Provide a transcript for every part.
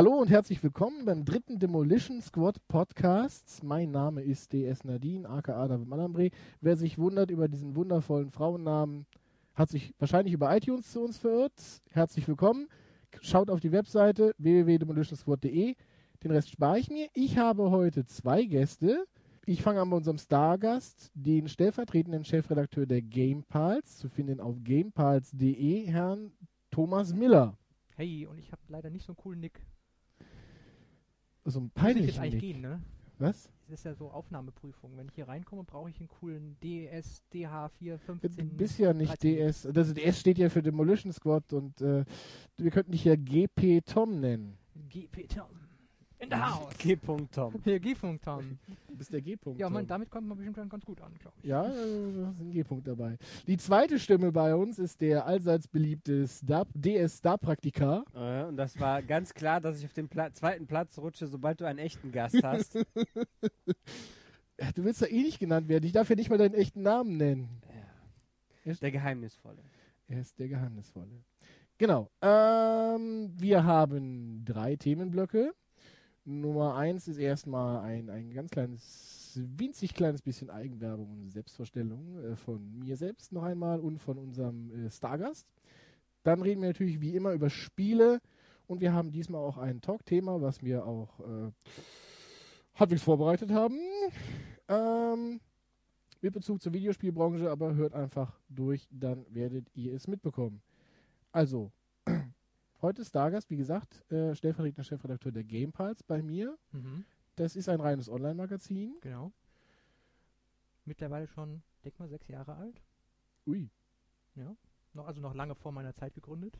Hallo und herzlich willkommen beim dritten Demolition Squad Podcasts. Mein Name ist DS Nadine, aka David Malambre. Wer sich wundert über diesen wundervollen Frauennamen, hat sich wahrscheinlich über iTunes zu uns verirrt. Herzlich willkommen. Schaut auf die Webseite www.demolitionsquad.de. Den Rest spare ich mir. Ich habe heute zwei Gäste. Ich fange an bei unserem Stargast, den stellvertretenden Chefredakteur der GamePals, zu finden auf gamepals.de, Herrn Thomas Miller. Hey, und ich habe leider nicht so einen coolen Nick. So ein Muss ich jetzt eigentlich Nick. gehen, ne? Was? Das ist ja so Aufnahmeprüfung. Wenn ich hier reinkomme, brauche ich einen coolen DS, DH Du 415. bist ja nicht 13. DS. Also DS steht ja für Demolition Squad und äh, wir könnten dich ja GP Tom nennen. GP Tom. In the house. G. Tom. Hier, G-Funk Tom. Du bist der G-Punkt. Ja, man, damit kommt man bestimmt ganz gut an, glaube ich. Ja, äh, da ist ein G-Punkt dabei. Die zweite Stimme bei uns ist der allseits beliebte Star DS Star Praktika. Äh, und das war ganz klar, dass ich auf den Pla zweiten Platz rutsche, sobald du einen echten Gast hast. Du willst ja eh nicht genannt werden. Ich darf ja nicht mal deinen echten Namen nennen. Der Geheimnisvolle. Er ist der Geheimnisvolle. Genau. Ähm, wir haben drei Themenblöcke. Nummer eins ist erstmal ein, ein ganz kleines, winzig kleines bisschen Eigenwerbung und Selbstvorstellung äh, von mir selbst noch einmal und von unserem äh, Stargast. Dann reden wir natürlich wie immer über Spiele und wir haben diesmal auch ein Talk-Thema, was wir auch äh, halbwegs vorbereitet haben. Ähm, mit Bezug zur Videospielbranche, aber hört einfach durch, dann werdet ihr es mitbekommen. Also, heute ist Stargast, wie gesagt, äh, stellvertretender Chefredakteur der GamePals bei mir. Mhm, Das ist ein reines Online-Magazin. genau. Mittlerweile schon, denk mal, sechs Jahre alt. Ui. Noch, also noch lange vor meiner Zeit gegründet.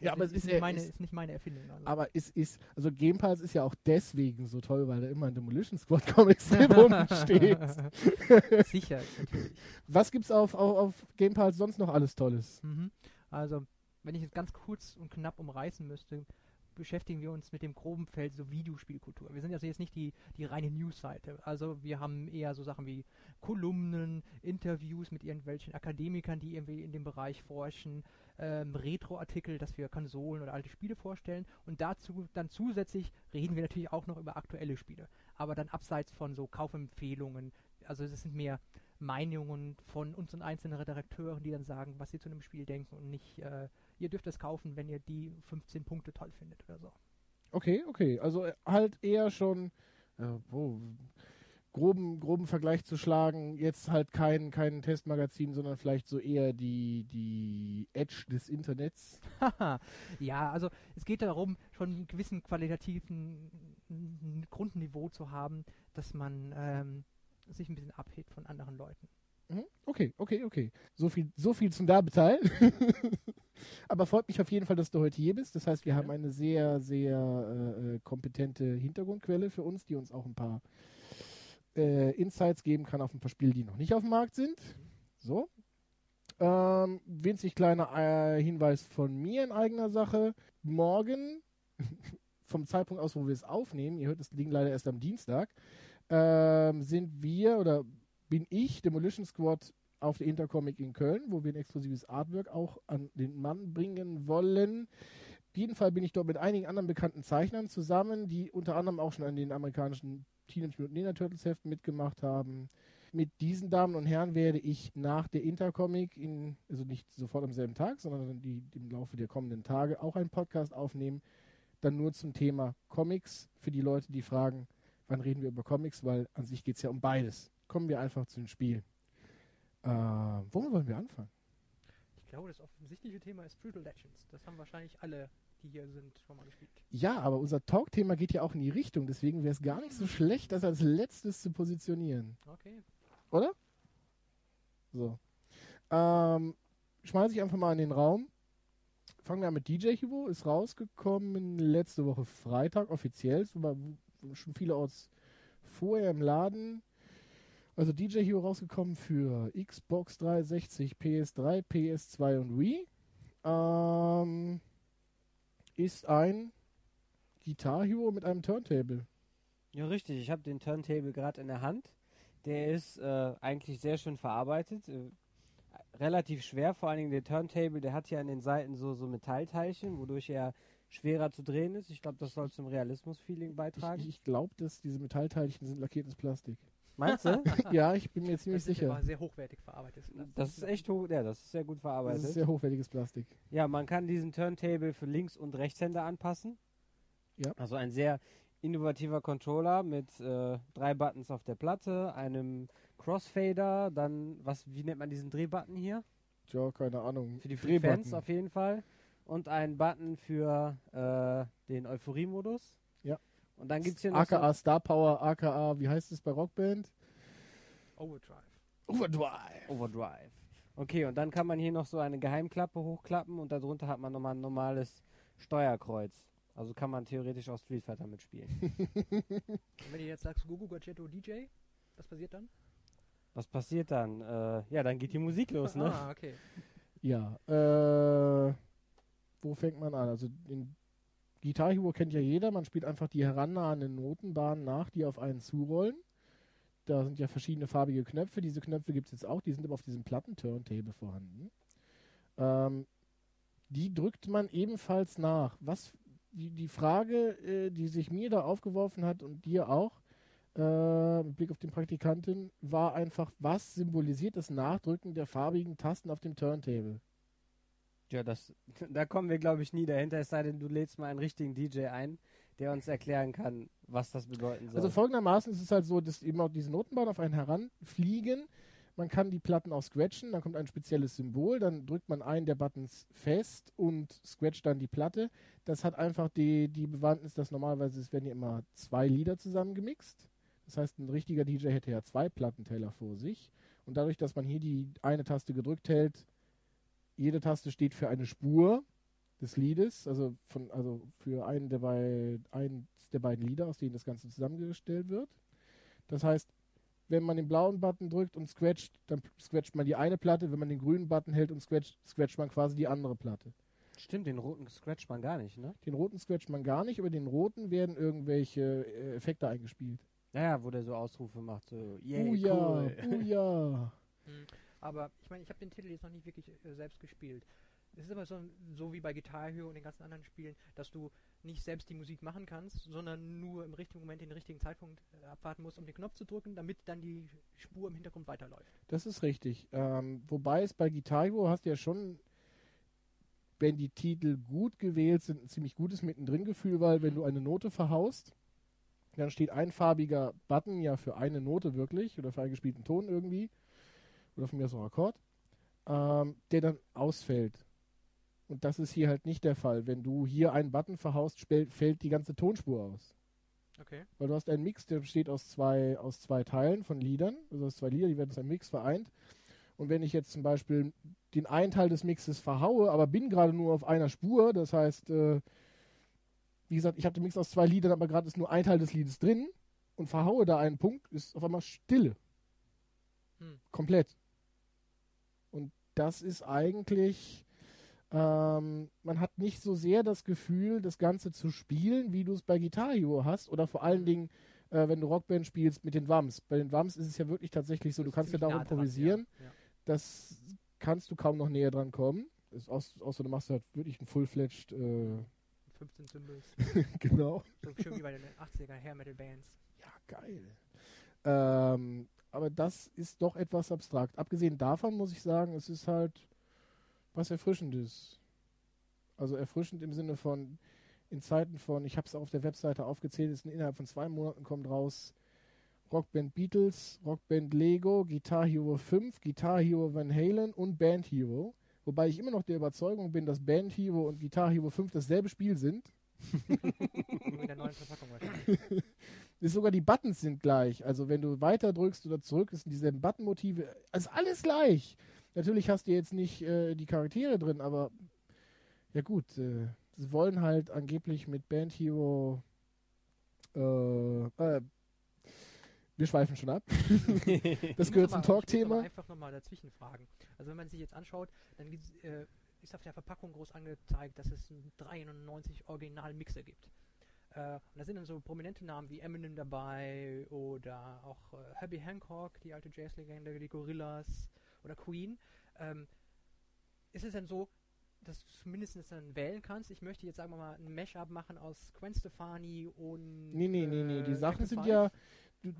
Ja, aber es ist, nicht eher- meine, ist, ist nicht meine Erfindung. Also. aber es ist, also GamePals ist ja auch deswegen so toll, weil da immer ein Demolition Squad Comics drin rumsteht. Sicher, natürlich. Was gibt's auf, auf, auf GamePals sonst noch alles Tolles? Mhm. Also, wenn ich es ganz kurz und knapp umreißen müsste, beschäftigen wir uns mit dem groben Feld so Videospielkultur. Wir sind also jetzt nicht die, die reine News-Seite. Also wir haben eher so Sachen wie Kolumnen, Interviews mit irgendwelchen Akademikern, die irgendwie in dem Bereich forschen, ähm, Retro-Artikel, dass wir Konsolen oder alte Spiele vorstellen und dazu dann zusätzlich reden wir natürlich auch noch über aktuelle Spiele. Aber dann abseits von so Kaufempfehlungen, also es sind mehr Meinungen von unseren einzelnen Redakteuren, die dann sagen, was sie zu einem Spiel denken und nicht, äh, ihr dürft es kaufen, wenn ihr die 15 Punkte toll findet oder so. Okay, okay. Also äh, halt eher schon äh, wo, groben, groben Vergleich zu schlagen. Jetzt halt kein, kein Testmagazin, sondern vielleicht so eher die, die Edge des Internets. Ja, also es geht darum, schon einen gewissen qualitativen Grundniveau zu haben, dass man ähm, sich ein bisschen abhebt von anderen Leuten. Mhm. Okay, okay, okay. So viel, so viel zum Werbeteil. Aber freut mich auf jeden Fall, dass du heute hier bist. Das heißt, wir haben eine sehr, sehr äh, äh, kompetente Hintergrundquelle für uns, die uns auch ein paar äh, Insights geben kann auf ein paar Spiele, die noch nicht auf dem Markt sind. So. Ähm, winzig kleiner äh, Hinweis von mir in eigener Sache. Morgen, vom Zeitpunkt aus, wo wir es aufnehmen, ihr hört das Ding leider erst am Dienstag, ähm, sind wir oder bin ich, Demolition Squad, auf der Intercomic in Köln, wo wir ein exklusives Artwork auch an den Mann bringen wollen. Auf jeden Fall bin ich dort mit einigen anderen bekannten Zeichnern zusammen, die unter anderem auch schon an den amerikanischen Teenage Mutant Ninja Turtles Heften mitgemacht haben. Mit diesen Damen und Herren werde ich nach der Intercomic, in, also nicht sofort am selben Tag, sondern die, im Laufe der kommenden Tage auch einen Podcast aufnehmen, dann nur zum Thema Comics für die Leute, die fragen, wann reden wir über Comics, weil an sich geht es ja um beides. Kommen wir einfach zu den Spielen. Äh, womit wollen wir anfangen? Ich glaube, das offensichtliche Thema ist Brutal Legends. Das haben wahrscheinlich alle, die hier sind, schon mal gespielt. Ja, aber unser Talk-Thema geht ja auch in die Richtung, deswegen wäre es gar nicht so schlecht, das als letztes zu positionieren. Okay. Oder? So. Ähm, schmeiße ich einfach mal in den Raum. Fangen wir an mit DJ Hugo. Ist rausgekommen letzte Woche Freitag offiziell. Schon vielerorts vorher im Laden. Also DJ Hero rausgekommen für Xbox 360, PS3, PS2 und Wii. Ähm, ist ein Guitar Hero mit einem Turntable. Ja, richtig. Ich habe den Turntable gerade in der Hand. Der ist äh, eigentlich sehr schön verarbeitet. Äh, relativ schwer, vor allen Dingen der Turntable, der hat ja an den Seiten so, so Metallteilchen, wodurch er schwerer zu drehen ist. Ich glaube, das soll zum Realismus-Feeling beitragen. Ich, ich glaube, dass diese Metallteilchen sind lackiertes Plastik. Meinst du? ja, ich bin mir ziemlich das ist sicher. aber sehr hochwertig verarbeitet. Das ist echt hoch, ja, das ist sehr gut Das verarbeitet. ist sehr hochwertiges Plastik. Ja, man kann diesen Turntable für Links- und Rechtshänder anpassen. Ja. Also ein sehr innovativer Controller mit äh, drei Buttons auf der Platte, einem Crossfader, dann, was, wie nennt man diesen Drehbutton hier? Tja, keine Ahnung. Für die Drehbutton. auf jeden Fall. Und einen Button für äh, den Euphorie-Modus. Und dann gibt es hier noch AKA Star Power, AKA, wie heißt es bei Rockband? Overdrive. Overdrive. so Overdrive. Okay, und dann kann man hier noch so eine Geheimklappe hochklappen und darunter hat man nochmal ein normales Steuerkreuz. Also kann man theoretisch auch Street Fighter mitspielen. Und wenn du jetzt sagst, Gugu Gadgetto DJ, was passiert dann? Was passiert dann? Äh, ja, dann geht die Musik los, ne? Ah, okay. Ja, äh, wo fängt man an? Also in Guitar Hero kennt ja jeder, man spielt einfach die herannahenden Notenbahnen nach, die auf einen zurollen. Da sind ja verschiedene farbige Knöpfe. Diese Knöpfe gibt es jetzt auch, die sind aber auf diesem Platten-Turntable vorhanden. Ähm, die drückt man ebenfalls nach. Was die, die Frage, äh, die sich mir da aufgeworfen hat und dir auch, äh, mit Blick auf den Praktikanten, war einfach, was symbolisiert das Nachdrücken der farbigen Tasten auf dem Turntable? Ja, das, da kommen wir, glaube ich, nie dahinter, es sei denn, du lädst mal einen richtigen DJ ein, der uns erklären kann, was das bedeuten soll. Also folgendermaßen ist es halt so, dass eben auch diese Notenbahnen auf einen heranfliegen. Man kann die Platten auch scratchen, dann kommt ein spezielles Symbol, dann drückt man einen der Buttons fest und scratcht dann die Platte. Das hat einfach die, die Bewandtnis, dass normalerweise es werden ja immer zwei Lieder zusammengemixt. Das heißt, ein richtiger DJ hätte ja zwei Plattenteller vor sich. Und dadurch, dass man hier die eine Taste gedrückt hält, jede Taste steht für eine Spur des Liedes, also von, also für einen der, bei, eins der beiden Lieder, aus denen das Ganze zusammengestellt wird. Das heißt, wenn man den blauen Button drückt und scratcht, dann scratcht man die eine Platte. Wenn man den grünen Button hält und scratcht, scratcht man quasi die andere Platte. Stimmt, den roten scratcht man gar nicht, ne? Den roten scratcht man gar nicht, über den roten werden irgendwelche äh, Effekte eingespielt. Naja, wo der so Ausrufe macht, so, yay, oh ja, cool. ja. Hm. Aber ich meine, ich habe den Titel jetzt noch nicht wirklich äh, selbst gespielt. Es ist aber so, so wie bei Guitar Hero und den ganzen anderen Spielen, dass du nicht selbst die Musik machen kannst, sondern nur im richtigen Moment den richtigen Zeitpunkt äh, abwarten musst, um den Knopf zu drücken, damit dann die Spur im Hintergrund weiterläuft. Das ist richtig. Ähm, wobei es bei Guitar Hero hast du ja schon, wenn die Titel gut gewählt sind, ein ziemlich gutes Mittendrin-Gefühl, weil wenn du eine Note verhaust, dann steht ein farbiger Button ja für eine Note wirklich oder für einen gespielten Ton irgendwie oder von mir aus auch Akkord, ähm, der dann ausfällt. Und das ist hier halt nicht der Fall. Wenn du hier einen Button verhaust, fällt die ganze Tonspur aus. Okay. Weil du hast einen Mix, der besteht aus zwei, aus zwei Teilen von Liedern, also aus zwei Lieder, die werden zu einem Mix vereint. Und wenn ich jetzt zum Beispiel den einen Teil des Mixes verhaue, aber bin gerade nur auf einer Spur, das heißt, äh, wie gesagt, ich habe den Mix aus zwei Liedern, aber gerade ist nur ein Teil des Liedes drin und verhaue da einen Punkt, ist auf einmal Stille. Hm. Komplett. Und das ist eigentlich, ähm, man hat nicht so sehr das Gefühl, das Ganze zu spielen, wie du es bei Guitar Hero hast oder vor allen Dingen, äh, wenn du Rockband spielst mit den Wams. Bei den Wams ist es ja wirklich tatsächlich so, du kannst ja da improvisieren. Ja. Ja. Das kannst du kaum noch näher dran kommen. Ist aus, außer du machst halt wirklich ein Full-Fledged, äh, 15 Symbols. genau. So schön wie bei den 80er Hair Metal Bands. Ja, geil. Ähm, aber das ist doch etwas abstrakt. Abgesehen davon muss ich sagen, es ist halt was Erfrischendes. Also erfrischend im Sinne von, in Zeiten von, ich habe es auf der Webseite aufgezählt, ist innerhalb von zwei Monaten kommt raus Rockband Beatles, Rockband Lego, Guitar Hero 5, Guitar Hero Van Halen und Band Hero. Wobei ich immer noch der Überzeugung bin, dass Band Hero und Guitar Hero 5 dasselbe Spiel sind. Nur in der neuen Verpackung wahrscheinlich. ist sogar die Buttons sind gleich. Also wenn du weiter drückst oder zurück, ist dieselben Buttonmotive. Also alles gleich. Natürlich hast du jetzt nicht äh, die Charaktere drin, aber ja gut, äh, sie wollen halt angeblich mit Band Hero äh, äh, wir schweifen schon ab. das gehört zum Talkthema. einfach nochmal dazwischen fragen. Also wenn man sich jetzt anschaut, dann äh, ist auf der Verpackung groß angezeigt, dass es ein 93 Original-Mixer gibt. Äh, und da sind dann so prominente Namen wie Eminem dabei oder auch äh, Herbie Hancock, die alte Jazzlegende, die Gorillas oder Queen. Ähm, ist es denn so, dass du zumindest dann wählen kannst? Ich möchte jetzt sagen wir mal ein Mashup machen aus Gwen Stefani und Nee, nee, nee, nee. Die äh, Sachen sind ja, du,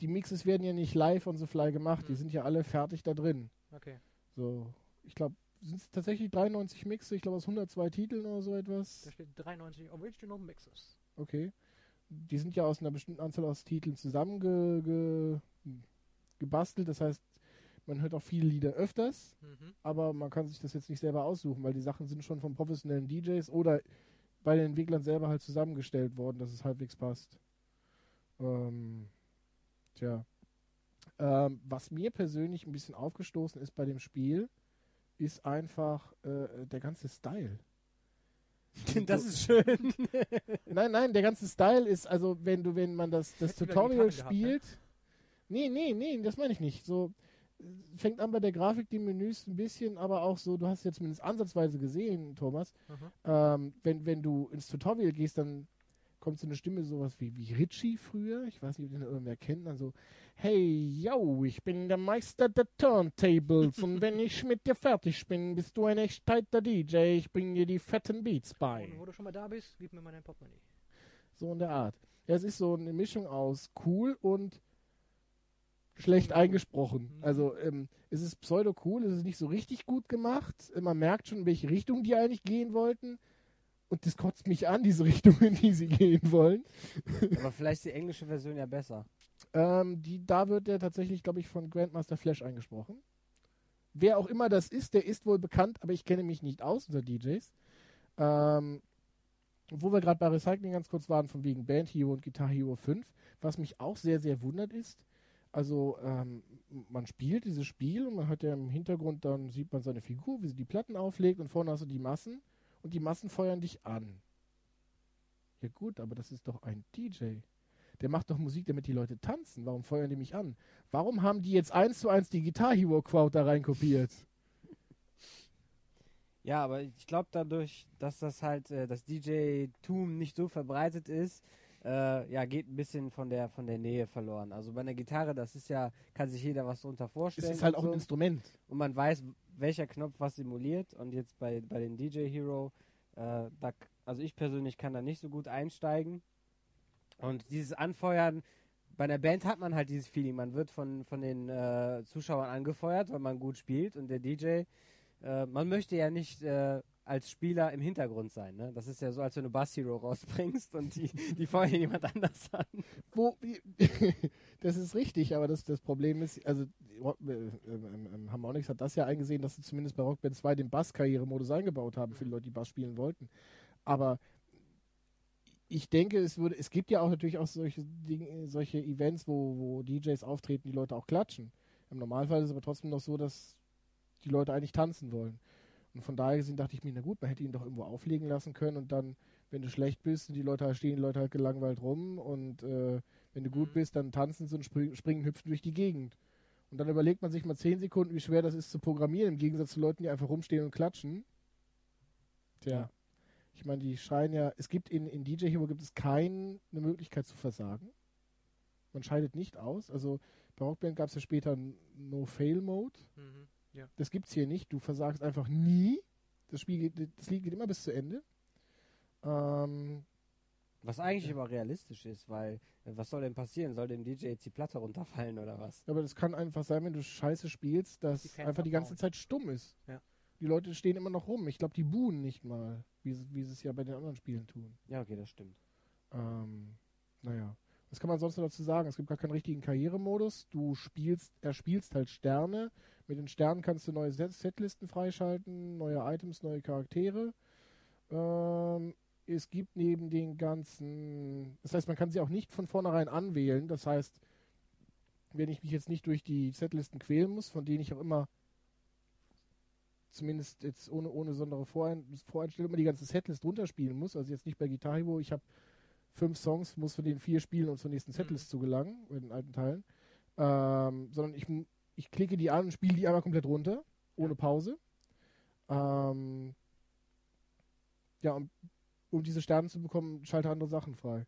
die Mixes werden ja nicht live on the fly gemacht. Die Mhm. sind ja alle fertig da drin. Okay. So, ich glaube, sind es tatsächlich 93 Mixe? Ich glaube, aus 102 Titeln oder so etwas. Da steht 93 Original Mixes. Okay. Die sind ja aus einer bestimmten Anzahl aus Titeln zusammengebastelt. Ge, das heißt, man hört auch viele Lieder öfters, Mhm. aber man kann sich das jetzt nicht selber aussuchen, weil die Sachen sind schon von professionellen DJs oder bei den Entwicklern selber halt zusammengestellt worden, dass es halbwegs passt. Ähm, tja. Ähm, was mir persönlich ein bisschen aufgestoßen ist bei dem Spiel, ist einfach äh, der ganze Style. das ist schön. Nein, nein, der ganze Style ist, also wenn du, wenn man das, das Hättest Tutorial Gitarren gehabt, ne? spielt. Nee, nee, nee, das meine ich nicht. So äh, fängt an bei der Grafik, die Menüs ein bisschen, aber auch so, du hast jetzt zumindest ansatzweise gesehen, Thomas, Mhm. ähm, wenn, wenn du ins Tutorial gehst, dann kommt so eine Stimme sowas wie, wie Richie früher, ich weiß nicht, ob den irgendwer kennt, dann so, hey, yo, ich bin der Meister der Turntables und wenn ich mit dir fertig bin, bist du ein echt tighter DJ, ich bring dir die fetten Beats bei. Und wo du schon mal da bist, gib mir mal dein Portemonnaie. So in der Art. Ja, es ist so eine Mischung aus cool und schlecht eingesprochen. Mhm. Also ähm, es ist pseudo cool, es ist nicht so richtig gut gemacht. Man merkt schon, in welche Richtung die eigentlich gehen wollten. Und das kotzt mich an, diese Richtung, in die sie gehen wollen. Aber vielleicht ist die englische Version ja besser. Ähm, die, da wird der tatsächlich, glaube ich, von Grandmaster Flash eingesprochen. Wer auch immer das ist, der ist wohl bekannt, aber ich kenne mich nicht aus unter DJs. Ähm, wo wir gerade bei Recycling ganz kurz waren, von wegen Band Hero und Guitar Hero 5, was mich auch sehr, sehr wundert ist, also ähm, man spielt dieses Spiel und man hat ja im Hintergrund, dann sieht man seine Figur, wie sie die Platten auflegt und vorne hast du die Massen und die Massen feuern dich an. Ja gut, aber das ist doch ein DJ. Der macht doch Musik, damit die Leute tanzen. Warum feuern die mich an? Warum haben die jetzt eins zu eins die Guitar Hero Crowd da rein kopiert? Ja, aber ich glaube dadurch, dass das halt äh, das DJ-Tum nicht so verbreitet ist, äh, ja, geht ein bisschen von der von der Nähe verloren. Also bei einer Gitarre, das ist ja, kann sich jeder was drunter Es vorstellen. ist halt auch ein so. Instrument. und man weiß, welcher Knopf was simuliert. Und jetzt bei, bei den DJ Hero, äh, da, also ich persönlich kann da nicht so gut einsteigen. Und dieses Anfeuern, bei einer Band hat man halt dieses Feeling. Man wird von, von den äh, Zuschauern angefeuert, weil man gut spielt. Und der DJ, äh, man möchte ja nicht äh, als Spieler im Hintergrund sein. Ne? Das ist ja so, als wenn du Bass Hero rausbringst und die, die feuern jemand anders an. Wo, das ist richtig, aber das, das Problem ist, also äh, ähm, ähm, Harmonix hat das ja eingesehen, dass sie zumindest bei Rock Band 2 den Bass-Karrieremodus eingebaut haben für die Leute, die Bass spielen wollten. Aber ich denke, es würde, es gibt ja auch natürlich auch solche Dinge, solche Events, wo, wo DJs auftreten, die Leute auch klatschen. Im Normalfall ist es aber trotzdem noch so, dass die Leute eigentlich tanzen wollen. Und von daher gesehen dachte ich mir, na gut, man hätte ihn doch irgendwo auflegen lassen können und dann, wenn du schlecht bist und die Leute halt stehen, die Leute halt gelangweilt rum und äh, wenn du gut Mhm. bist, dann tanzen sie und springen, springen, hüpfen durch die Gegend. Und dann überlegt man sich mal zehn Sekunden, wie schwer das ist zu programmieren, im Gegensatz zu Leuten, die einfach rumstehen und klatschen. Tja. Ja. Ich meine, die schreien ja, es gibt in, in DJ Hero gibt es keine Möglichkeit zu versagen. Man scheidet nicht aus. Also bei Rockband gab es ja später einen No-Fail-Mode. Mhm. Ja. Das gibt's hier nicht. Du versagst einfach nie. Das Spiel geht, das Lied geht immer bis zu Ende. Ähm, Was eigentlich aber realistisch ist, weil äh, was soll denn passieren? Soll dem DJ jetzt die Platte runterfallen oder was? aber das kann einfach sein, wenn du scheiße spielst, dass Die einfach die ganze. Zeit stumm ist. Ja. Die Leute stehen immer noch rum. Ich glaube, die buhen nicht mal, wie, sie- wie sie es ja bei den anderen Spielen tun. Ja, okay, das stimmt. Ähm, naja. Was kann man sonst noch dazu sagen? Es gibt gar keinen richtigen Karrieremodus. Du spielst, er spielst halt Sterne. Mit den Sternen kannst du neue Set Setlisten freischalten, neue Items, neue Charaktere. Ähm, es gibt neben den ganzen, das heißt, man kann sie auch nicht von vornherein anwählen. Das heißt, wenn ich mich jetzt nicht durch die Setlisten quälen muss, von denen ich auch immer zumindest jetzt ohne, ohne besondere Vorein Voreinstellung immer die ganze Setlist runterspielen muss, also jetzt nicht bei Guitar Hero, ich habe fünf Songs, muss von den vier spielen, um zur nächsten Setlist zu gelangen, in den alten Teilen. Ähm, sondern ich, ich klicke die an und spiele die einmal komplett runter, ohne Pause. Ähm, ja, und um diese Sterne zu bekommen, schalte andere Sachen frei.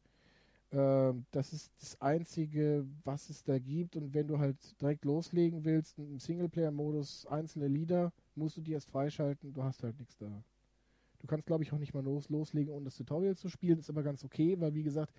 Ähm, das ist das Einzige, was es da gibt. Und wenn du halt direkt loslegen willst, im Singleplayer-Modus einzelne Lieder, musst du die erst freischalten. Du hast halt nichts da. Du kannst, glaube ich, auch nicht mal los, loslegen, ohne das Tutorial zu spielen. Ist aber ganz okay, weil, wie gesagt,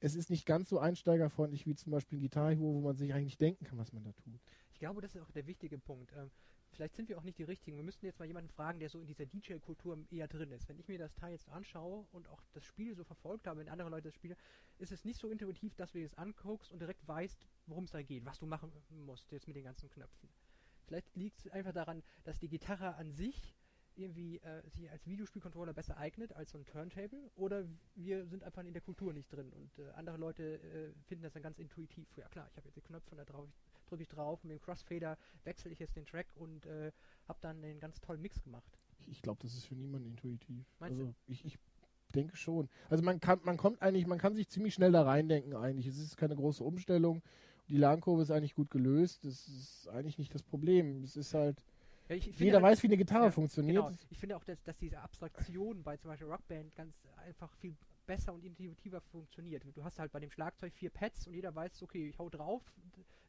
es ist nicht ganz so einsteigerfreundlich wie zum Beispiel ein Guitar Hero, wo man sich eigentlich denken kann, was man da tut. Ich glaube, das ist auch der wichtige Punkt. Ähm, vielleicht sind wir auch nicht die Richtigen. Wir müssten jetzt mal jemanden fragen, der so in dieser DJ-Kultur eher drin ist. Wenn ich mir das Teil jetzt anschaue und auch das Spiel so verfolgt habe, wenn andere Leute das spielen, ist es nicht so intuitiv, dass du dir das anguckst und direkt weißt, worum es da geht, was du machen musst jetzt mit den ganzen Knöpfen. Vielleicht liegt es einfach daran, dass die Gitarre an sich irgendwie äh, sich als Videospielcontroller besser eignet als so ein Turntable oder wir sind einfach in der Kultur nicht drin und äh, andere Leute äh, finden das dann ganz intuitiv. Ja klar, ich habe jetzt die Knöpfe und da drauf, drücke ich drauf und mit dem Crossfader wechsle ich jetzt den Track und äh, habe dann einen ganz tollen Mix gemacht. Ich, glaube, das ist für niemanden intuitiv. Meinst also ich, ich denke schon. Also man kann, man kommt eigentlich, man kann sich ziemlich schnell da reindenken eigentlich. Es ist keine große Umstellung. Die Lernkurve ist eigentlich gut gelöst. Das ist eigentlich nicht das Problem. Es ist halt, Ja, finde jeder halt- weiß, wie eine Gitarre ja, funktioniert. Genau. Ich finde auch, dass, dass diese Abstraktion bei zum Beispiel Rockband ganz einfach viel besser und intuitiver funktioniert. Du hast halt bei dem Schlagzeug vier Pads und jeder weiß, okay, ich hau drauf,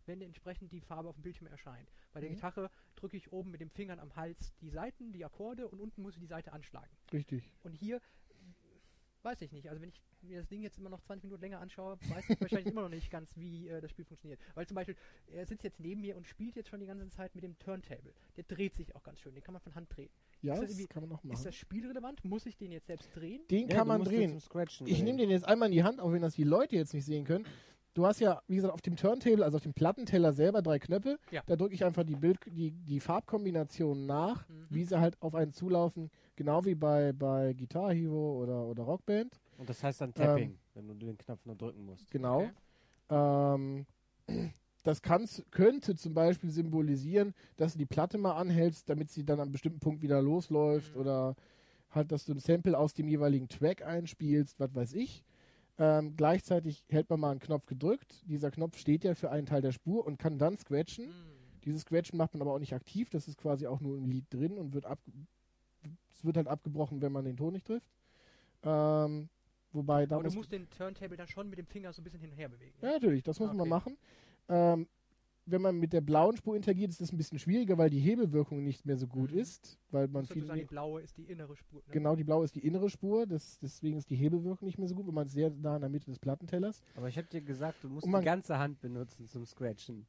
wenn entsprechend die Farbe auf dem Bildschirm erscheint. Bei der Mhm. Gitarre drücke ich oben mit den Fingern am Hals die Saiten, die Akkorde und unten muss ich die Seite anschlagen. Richtig. Und hier weiß ich nicht. Also wenn ich mir das Ding jetzt immer noch 20 Minuten länger anschaue, weiß ich wahrscheinlich immer noch nicht ganz, wie äh, das Spiel funktioniert. Weil zum Beispiel, er sitzt jetzt neben mir und spielt jetzt schon die ganze Zeit mit dem Turntable. Der dreht sich auch ganz schön, den kann man von Hand drehen. Ja, Ist das kann man noch Ist machen. das spielrelevant? Muss ich den jetzt selbst drehen? Den Ja, kann man drehen. Ich drehen. nehme den jetzt einmal in die Hand, auch wenn das die Leute jetzt nicht sehen können. Du hast ja, wie gesagt, auf dem Turntable, also auf dem Plattenteller selber drei Knöpfe. Ja. Da drücke ich einfach die, Bild, die, die Farbkombinationen nach, Mhm. wie sie halt auf einen zulaufen. Genau wie bei, bei Guitar Hero oder, oder Rockband. Und das heißt dann Tapping, wenn du den Knopf nur drücken musst. Genau. Okay. Ähm, das kann's, könnte zum Beispiel symbolisieren, dass du die Platte mal anhältst, damit sie dann an einem bestimmten Punkt wieder losläuft Mhm. oder halt, dass du ein Sample aus dem jeweiligen Track einspielst, was weiß ich. Ähm, gleichzeitig hält man mal einen Knopf gedrückt. Dieser Knopf steht ja für einen Teil der Spur und kann dann scratchen. Hm. Dieses Scratchen macht man aber auch nicht aktiv. Das ist quasi auch nur im Lied drin und wird ab, es wird halt abgebrochen, wenn man den Ton nicht trifft. Ähm, wobei da Aber du muss musst den Turntable dann schon mit dem Finger so ein bisschen hin und her bewegen. ja, natürlich, das muss man Okay. machen. Ähm, wenn man mit der blauen Spur interagiert, ist das ein bisschen schwieriger, weil die Hebelwirkung nicht mehr so gut Mhm. ist, weil man Musst viel sozusagen die blaue ist die innere Spur. Ne? genau die blaue ist die innere Spur, das, deswegen ist die Hebelwirkung nicht mehr so gut, wenn man sehr nah in der Mitte des Plattentellers. Aber ich habe dir gesagt, du musst man- die ganze Hand benutzen zum Scratchen.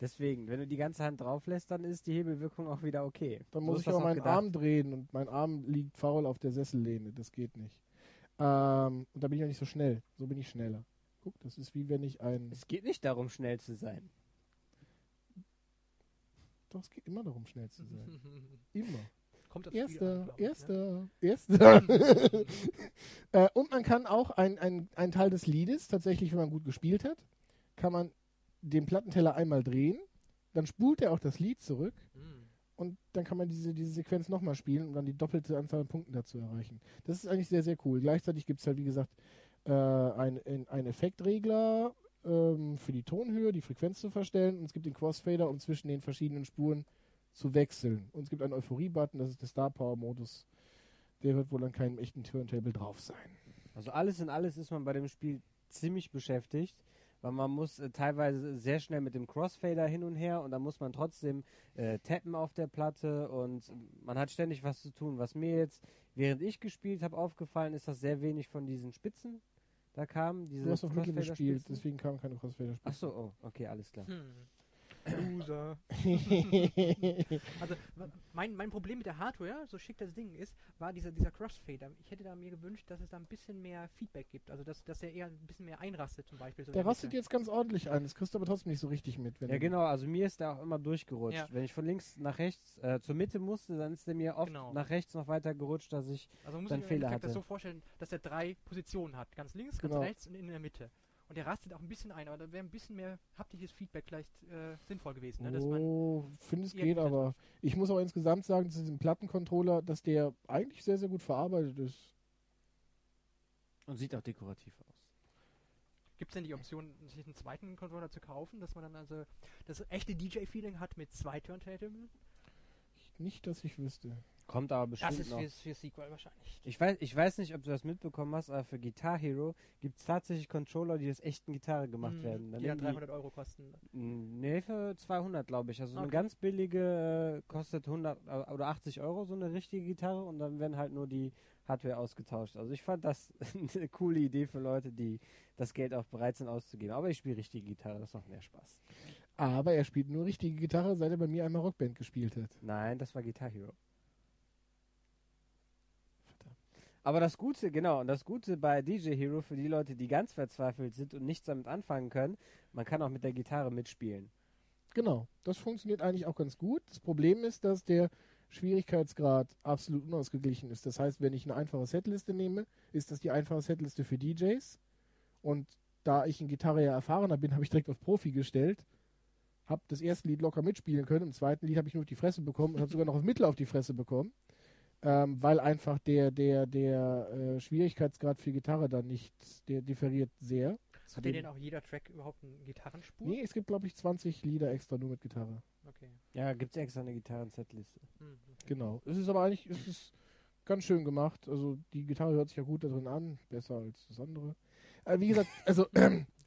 Deswegen, wenn du die ganze Hand drauf lässt, dann ist die Hebelwirkung auch wieder okay. Dann So muss ich auch meinen gedacht. Arm drehen und mein Arm liegt faul auf der Sessellehne, das geht nicht. Ähm, und da bin ich auch nicht so schnell, so bin ich schneller. Guck, das ist wie wenn ich ein. Es geht nicht darum, schnell zu sein. Doch, es geht immer darum, schnell zu sein. Immer. Kommt das Spiel an, Erster, ich, ne? erster, erster. äh, und man kann auch ein, ein, ein Teil des Liedes, tatsächlich, wenn man gut gespielt hat, kann man den Plattenteller einmal drehen, dann spult er auch das Lied zurück Hm. und dann kann man diese, diese Sequenz nochmal spielen und dann die doppelte Anzahl an Punkten dazu erreichen. Das ist eigentlich sehr, sehr cool. Gleichzeitig gibt es halt, wie gesagt, äh, ein, ein, ein Effektregler ähm, für die Tonhöhe, die Frequenz zu verstellen und es gibt den Crossfader, um zwischen den verschiedenen Spuren zu wechseln. Und es gibt einen Euphorie-Button, das ist der Star Power-Modus. Der wird wohl an keinem echten Turntable drauf sein. Also alles in alles ist man bei dem Spiel ziemlich beschäftigt, weil man muss äh, teilweise sehr schnell mit dem Crossfader hin und her und dann muss man trotzdem äh, tappen auf der Platte und man hat ständig was zu tun. Was mir jetzt, während ich gespielt habe, aufgefallen ist, dass sehr wenig von diesen Spitzen da kam. Diese Du hast auf Mittel gespielt, deswegen kam keine Crossfader-Spitzen. Ach so, oh, okay, alles klar. Hm. Loser. Also mein, mein Problem mit der Hardware, so schick das Ding ist, war dieser, dieser Crossfader. Ich hätte da mir gewünscht, dass es da ein bisschen mehr Feedback gibt. Also dass, dass er eher ein bisschen mehr einrastet zum Beispiel. So Der rastet Mitte. jetzt ganz ordentlich ein. Das kriegst du aber trotzdem nicht so richtig mit. Wenn Ja, genau, also mir ist der auch immer durchgerutscht. Ja. Wenn ich von links nach rechts äh, zur Mitte musste, dann ist der mir oft Genau. nach rechts noch weiter gerutscht, dass ich Also man muss dann Fehler Endeffekt das so vorstellen, dass er drei Positionen hat. Ganz links, ganz Genau. rechts und in der Mitte. Und der rastet auch ein bisschen ein, aber da wäre ein bisschen mehr haptisches Feedback vielleicht äh, sinnvoll gewesen. Ne? Oh, finde es geht gut aber. Ich muss auch insgesamt sagen, zu diesem Plattencontroller, dass der eigentlich sehr, sehr gut verarbeitet ist. und sieht auch dekorativ aus. Gibt es denn die Option, sich einen zweiten Controller zu kaufen, dass man dann also das echte DJ-Feeling hat mit zwei Turntables? Nicht, dass ich wüsste. Kommt aber bestimmt Das ist noch. für, für Sequel wahrscheinlich. Ich weiß, ich weiß nicht, ob du das mitbekommen hast, aber für Guitar Hero gibt es tatsächlich Controller, die aus echten Gitarre gemacht Mhm, werden. Dann die dann nehmen 300 Euro kosten. Nee, für 200 glaube ich. Also eine Okay. ganz billige äh, kostet 100 äh, oder 80 Euro, so eine richtige Gitarre und dann werden halt nur die Hardware ausgetauscht. Also ich fand das eine coole Idee für Leute, die das Geld auch bereit sind auszugeben. Aber ich spiele richtige Gitarre, das macht mehr Spaß. Aber er spielt nur richtige Gitarre, seit er bei mir einmal Rockband gespielt hat. Nein, das war Guitar Hero. Aber das Gute, genau, und das Gute bei DJ Hero für die Leute, die ganz verzweifelt sind und nichts damit anfangen können, man kann auch mit der Gitarre mitspielen. Genau, das funktioniert eigentlich auch ganz gut. Das Problem ist, dass der Schwierigkeitsgrad absolut unausgeglichen ist. Das heißt, wenn ich eine einfache Setliste nehme, ist das die einfache Setliste für DJs. Und da ich in Gitarre ja erfahrener bin, habe ich direkt auf Profi gestellt. Habe das erste Lied locker mitspielen können. Im zweiten Lied habe ich nur auf die Fresse bekommen und habe sogar noch auf Mittel auf die Fresse bekommen. Ähm, weil einfach der, der, der äh, Schwierigkeitsgrad für Gitarre dann nicht, der differiert sehr. Hat denn dem- denn auch jeder Track überhaupt eine Gitarrenspur? Nee, es gibt, glaube ich, 20 Lieder extra nur mit Gitarre. Okay. Ja, gibt es extra eine Gitarren-Setliste. Hm, okay. Genau. Es ist aber eigentlich, es ist ganz schön gemacht. Also die Gitarre hört sich ja gut da drin an, besser als das andere. Äh, wie gesagt, also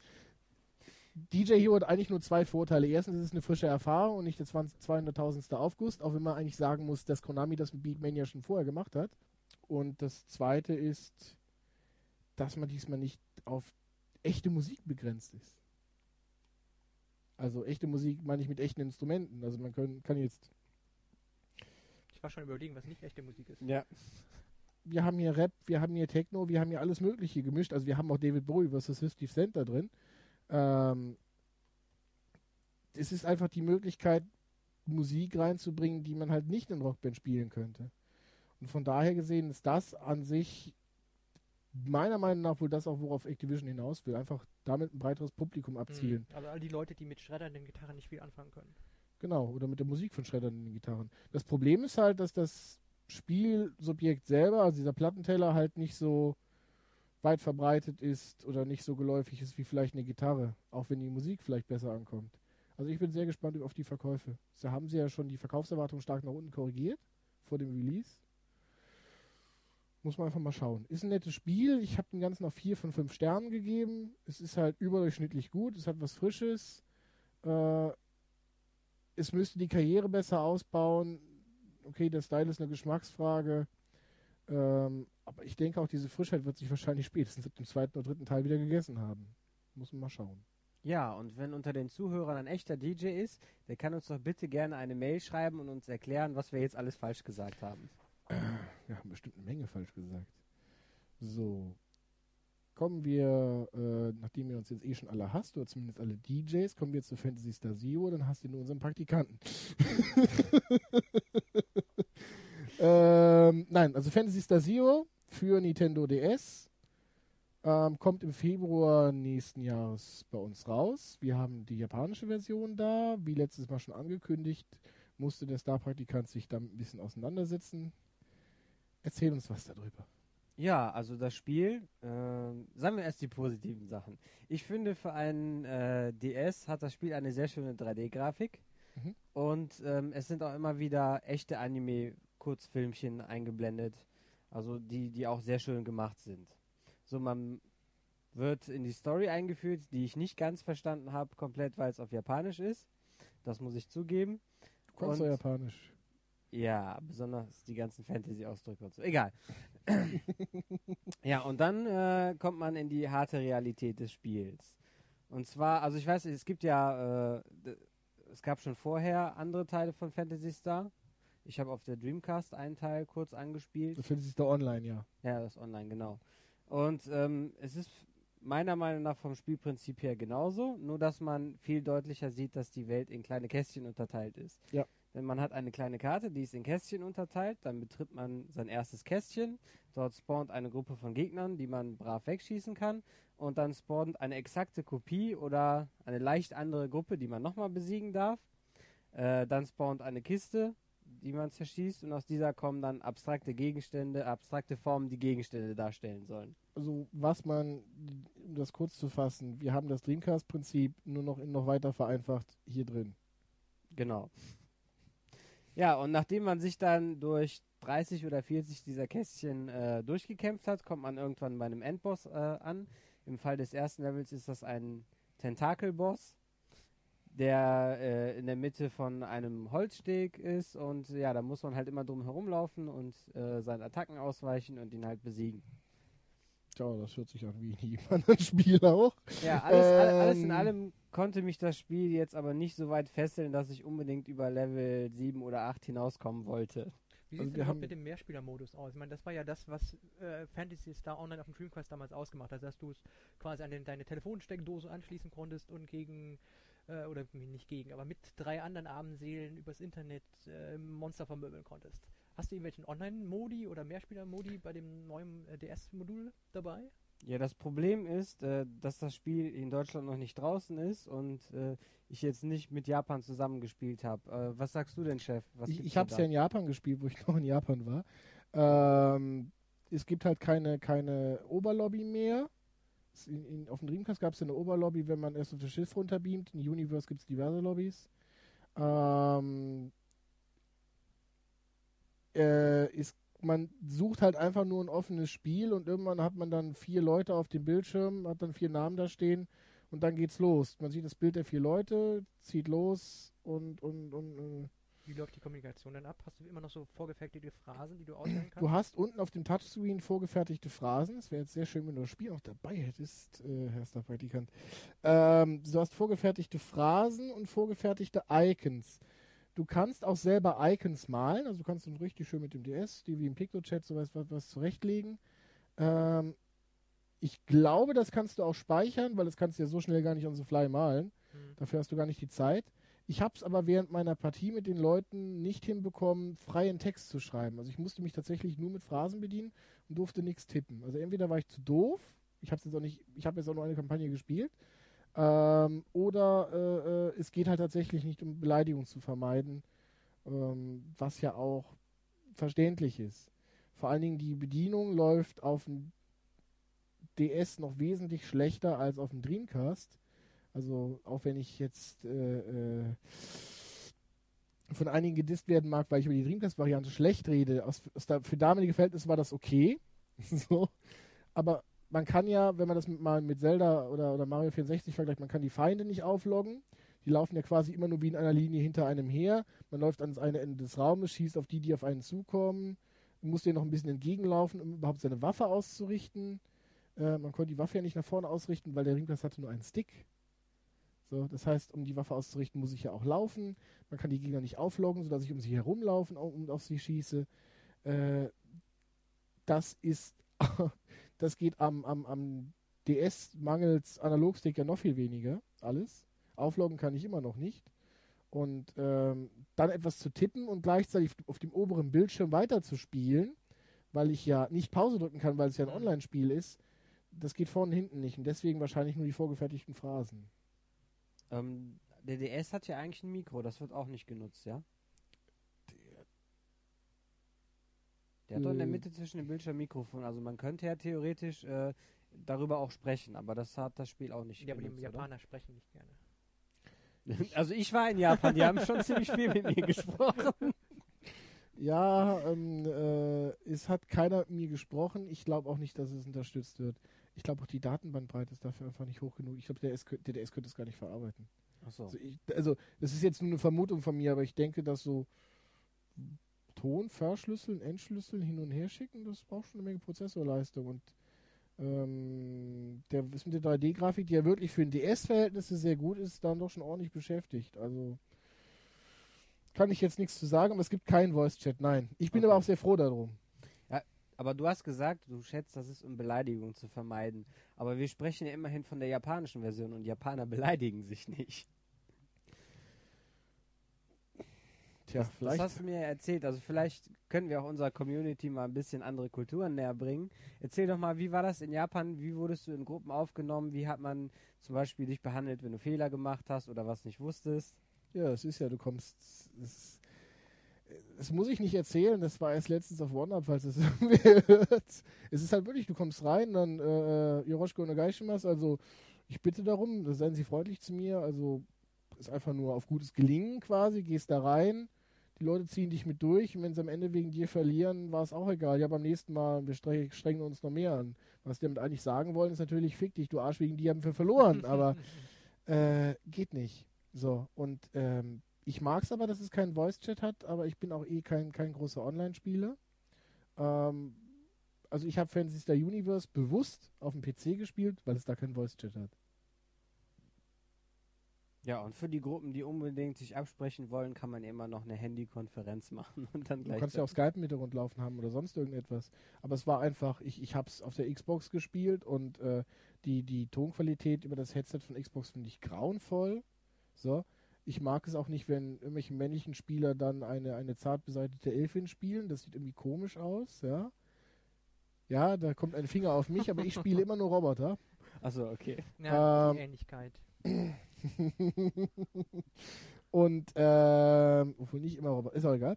DJ Hero hat eigentlich nur zwei Vorteile. Erstens ist es eine frische Erfahrung und nicht der 20 200.000. Aufguss, auch wenn man eigentlich sagen muss, dass Konami das mit Beatmania schon vorher gemacht hat. Und das zweite ist, dass man diesmal nicht auf echte Musik begrenzt ist. Also echte Musik meine ich mit echten Instrumenten. Also man können, kann jetzt Ich war schon überlegen, was nicht echte Musik ist. Ja. wir haben hier Rap, wir haben hier Techno, wir haben hier alles Mögliche gemischt. Also wir haben auch David Bowie vs. 50 Cent da drin. Ähm, es ist einfach die Möglichkeit, Musik reinzubringen, die man halt nicht in Rockband spielen könnte. Und von daher gesehen ist das an sich meiner Meinung nach wohl das auch, worauf Activision hinaus will. Einfach damit ein breiteres Publikum abzielen. Hm. Also all die Leute, die mit schreddernden Gitarren nicht viel anfangen können. Genau, oder mit der Musik von Schreddern in den Gitarren. Das Problem ist halt, dass das Spielsubjekt selber, also dieser Plattenteller, halt nicht so weit verbreitet ist oder nicht so geläufig ist wie vielleicht eine Gitarre, auch wenn die Musik vielleicht besser ankommt. Also ich bin sehr gespannt auf die Verkäufe. Da haben sie ja schon die Verkaufserwartung stark nach unten korrigiert vor dem Release. Muss man einfach mal schauen. Ist ein nettes Spiel. Ich habe dem Ganzen noch vier von fünf Sternen gegeben. Es ist halt überdurchschnittlich gut. Es hat was Frisches. Äh, es müsste die Karriere besser ausbauen. Okay, der Style ist eine Geschmacksfrage. Ähm, aber ich denke auch, diese Frischheit wird sich wahrscheinlich spätestens ab dem zweiten oder dritten Teil wieder gegessen haben. Muss man mal schauen. Ja, und wenn unter den Zuhörern ein echter DJ ist, der kann uns doch bitte gerne eine Mail schreiben und uns erklären, was wir jetzt alles falsch gesagt haben. Wir haben bestimmt eine Menge falsch gesagt. So. Kommen wir, äh, nachdem ihr uns jetzt eh schon alle hasst, oder zumindest alle DJs, kommen wir zu Fantasy Star Zero, dann hast du nur unseren Praktikanten. ähm, nein, also Fantasy Star Zero für Nintendo DS ähm, kommt im Februar nächsten Jahres bei uns raus. Wir haben die japanische Version da, wie letztes Mal schon angekündigt, musste der Star-Praktikant sich damit ein bisschen auseinandersetzen. Erzähl uns was darüber. Ja, also das Spiel, ähm, sagen wir erst die positiven Sachen. Ich finde, für einen äh, DS hat das Spiel eine sehr schöne 3D-Grafik. Mhm. Und ähm, es sind auch immer wieder echte Anime-Kurzfilmchen eingeblendet. Also die, die auch sehr schön gemacht sind. So, man wird in die Story eingeführt, die ich nicht ganz verstanden habe, komplett, weil es auf Japanisch ist. Das muss ich zugeben. Du kannst doch Japanisch. Ja, besonders die ganzen Fantasy-Ausdrücke und so. Egal. ja, und dann äh, kommt man in die harte Realität des Spiels. Und zwar, also ich weiß, es gibt ja, äh, es gab schon vorher andere Teile von Fantasy Star. Ich habe auf der Dreamcast einen Teil kurz angespielt. Du findest es da online, ja. Ja, das ist online, genau. Und ähm, es ist meiner Meinung nach vom Spielprinzip her genauso, nur dass man viel deutlicher sieht, dass die Welt in kleine Kästchen unterteilt ist. Ja. Denn man hat eine kleine Karte, die ist in Kästchen unterteilt, dann betritt man sein erstes Kästchen, dort spawnt eine Gruppe von Gegnern, die man brav wegschießen kann und dann spawnt eine exakte Kopie oder eine leicht andere Gruppe, die man nochmal besiegen darf. Äh, dann spawnt eine Kiste, die man zerschießt und aus dieser kommen dann abstrakte Gegenstände, abstrakte Formen, die Gegenstände darstellen sollen. also was man, um das kurz zu fassen, wir haben das Dreamcast-Prinzip nur noch noch weiter vereinfacht hier drin. Genau. Ja, und nachdem man sich dann durch 30 oder 40 dieser Kästchen äh, durchgekämpft hat, kommt man irgendwann bei einem Endboss äh, an. Im Fall des ersten Levels ist das ein Tentakelboss, der äh, in der Mitte von einem Holzsteg ist und ja, da muss man halt immer drum herumlaufen und äh, seinen Attacken ausweichen und ihn halt besiegen. Tja, das hört sich an wie in jedem anderen Spiel auch. Ja, alles, all, alles in Ähm. allem konnte mich das Spiel jetzt aber nicht so weit fesseln, dass ich unbedingt über Level 7 oder 8 hinauskommen wollte. Wie sieht es haben- mit dem Mehrspielermodus aus? Ich meine, das war ja das, was äh, Fantasy Star Online auf dem Dreamcast damals ausgemacht hat, dass du es quasi an den, deine Telefonsteckdose anschließen konntest und gegen, äh, oder nicht gegen, aber mit drei anderen armen Seelen übers Internet äh, Monster vermöbeln konntest. Hast du irgendwelchen Online-Modi oder Mehrspieler-Modi bei dem neuen äh, DS-Modul dabei? Ja, das Problem ist, äh, dass das Spiel in Deutschland noch nicht draußen ist und äh, ich jetzt nicht mit Japan zusammengespielt habe. Äh, was sagst du denn, Chef? Was ich ich habe es ja in Japan gespielt, wo ich noch in Japan war. Ähm, es gibt halt keine, keine Oberlobby mehr. In, in, auf dem Dreamcast gab es eine Oberlobby, wenn man erst auf das Schiff runterbeamt. In Universe gibt es diverse Lobbys. Ähm, äh, ist, man sucht halt einfach nur ein offenes Spiel und irgendwann hat man dann vier Leute auf dem Bildschirm, hat dann vier Namen da stehen und dann geht's los. Man sieht das Bild der vier Leute, zieht los und, und, und äh, Wie läuft die Kommunikation dann ab? Hast du immer noch so vorgefertigte Phrasen, die du auswählen kannst? Du hast unten auf dem Touchscreen vorgefertigte Phrasen. Es wäre jetzt sehr schön, wenn du das Spiel auch dabei hättest, äh, Herr Star-Praktikant. Ähm, du hast vorgefertigte Phrasen und vorgefertigte Icons. Du kannst auch selber Icons malen, also du kannst dann richtig schön mit dem DS, die wie im Pictochat sowas was, was zurechtlegen. Ähm, ich glaube, das kannst du auch speichern, weil das kannst du ja so schnell gar nicht on the fly malen. Hm. Dafür hast du gar nicht die Zeit. Ich habe es aber während meiner Partie mit den Leuten nicht hinbekommen, freien Text zu schreiben. Also ich musste mich tatsächlich nur mit Phrasen bedienen und durfte nichts tippen. Also entweder war ich zu doof, ich habe jetzt auch nicht, ich habe jetzt auch nur eine Kampagne gespielt, ähm, oder äh, äh, es geht halt tatsächlich nicht um Beleidigung zu vermeiden, ähm, was ja auch verständlich ist. Vor allen Dingen die Bedienung läuft auf dem DS noch wesentlich schlechter als auf dem Dreamcast. Also auch wenn ich jetzt äh, äh, von einigen gedisst werden mag, weil ich über die Dreamcast-Variante schlecht rede, aus, aus da, für damalige Verhältnisse war das okay. so. Aber man kann ja, wenn man das mit, mal mit Zelda oder, oder Mario 64 vergleicht, man kann die Feinde nicht aufloggen. Die laufen ja quasi immer nur wie in einer Linie hinter einem her. Man läuft ans eine Ende des Raumes, schießt auf die, die auf einen zukommen. Man muss denen noch ein bisschen entgegenlaufen, um überhaupt seine Waffe auszurichten. Äh, man konnte die Waffe ja nicht nach vorne ausrichten, weil der Dreamcast hatte nur einen Stick. So, das heißt, um die Waffe auszurichten, muss ich ja auch laufen. Man kann die Gegner nicht aufloggen, sodass ich um sie herumlaufen au- und auf sie schieße. Äh, das ist, das geht am, am, am DS mangels Analogstick ja noch viel weniger. Alles. Aufloggen kann ich immer noch nicht. Und ähm, dann etwas zu tippen und gleichzeitig auf dem oberen Bildschirm weiterzuspielen, weil ich ja nicht Pause drücken kann, weil es ja ein Mhm. Online-Spiel ist, das geht vorne und hinten nicht. Und deswegen wahrscheinlich nur die vorgefertigten Phrasen. Ähm, der DS hat ja eigentlich ein Mikro, das wird auch nicht genutzt, ja? Der hat doch in der. Mitte zwischen dem Bildschirm Mikrofon, also man könnte ja theoretisch äh, darüber auch sprechen, aber das hat das Spiel auch nicht Ja, aber die genutzt, oder? Japaner sprechen nicht gerne. Also ich war in Japan, die haben schon ziemlich viel mit mir gesprochen. Ja, ähm, äh, es hat keiner mit mir gesprochen. Ich glaube auch nicht, dass es unterstützt wird. Ich glaube auch die Datenbandbreite ist dafür einfach nicht hoch genug. Ich glaube, der, DS kö- der DS könnte es gar nicht verarbeiten. Achso. Also, ich, also, das ist jetzt nur eine Vermutung von mir, aber ich denke, dass so Ton verschlüsseln, entschlüsseln, hin und her schicken, das braucht schon eine Menge Prozessorleistung. Und ähm, der ist mit der 3D-Grafik, die ja wirklich für ein DS-Verhältnisse sehr gut ist, dann doch schon ordentlich beschäftigt. Also kann ich jetzt nichts zu sagen, aber es gibt keinen Voice-Chat, nein. Ich bin Okay. aber auch sehr froh darum. Aber du hast gesagt, du schätzt, das ist, um Beleidigung zu vermeiden. Aber wir sprechen ja immerhin von der japanischen Version und Japaner beleidigen sich nicht. Tja, Das vielleicht. hast du mir erzählt. Also vielleicht können wir auch unserer Community mal ein bisschen andere Kulturen näher bringen. Erzähl doch mal, wie war das in Japan? Wie wurdest du in Gruppen aufgenommen? Wie hat man zum Beispiel dich behandelt, wenn du Fehler gemacht hast oder was nicht wusstest? Ja, es ist ja, du kommst. Es, das muss ich nicht erzählen, das war erst letztens auf OneUp, falls es hört. Es ist halt wirklich, du kommst rein, dann äh, Yoroshko Nagaishimas, also ich bitte darum, da seien Sie freundlich zu mir, also ist einfach nur auf gutes Gelingen quasi, gehst da rein, die Leute ziehen dich mit durch und wenn sie am Ende wegen dir verlieren, war es auch egal. Ja, beim nächsten Mal, wir streng, strengen uns noch mehr an. Was die damit eigentlich sagen wollen, ist natürlich, fick dich, du Arsch, wegen dir haben wir verloren, aber äh, geht nicht. So, und ähm, ich mag es aber, dass es keinen Voice-Chat hat, aber ich bin auch eh kein, kein großer Online-Spieler. Ähm, also ich habe Fantasy Star Universe bewusst auf dem PC gespielt, weil es da keinen Voice-Chat hat. Ja, und für die Gruppen, die unbedingt sich absprechen wollen, kann man immer noch eine Handykonferenz machen und dann Du gleich. kannst ja auch Skype im Hintergrund laufen haben oder sonst irgendetwas. Aber es war einfach, ich, ich habe es auf der Xbox gespielt und äh, die, die Tonqualität über das Headset von Xbox finde ich grauenvoll. So. Ich mag es auch nicht, wenn irgendwelche männlichen Spieler dann eine, eine zart beseitete Elfin spielen. Das sieht irgendwie komisch aus, ja. Ja, da kommt ein Finger auf mich, aber ich spiele immer nur Roboter. Achso, okay. Ja, Ähm, die Ähnlichkeit. und ähm, obwohl nicht immer Roboter, ist auch egal.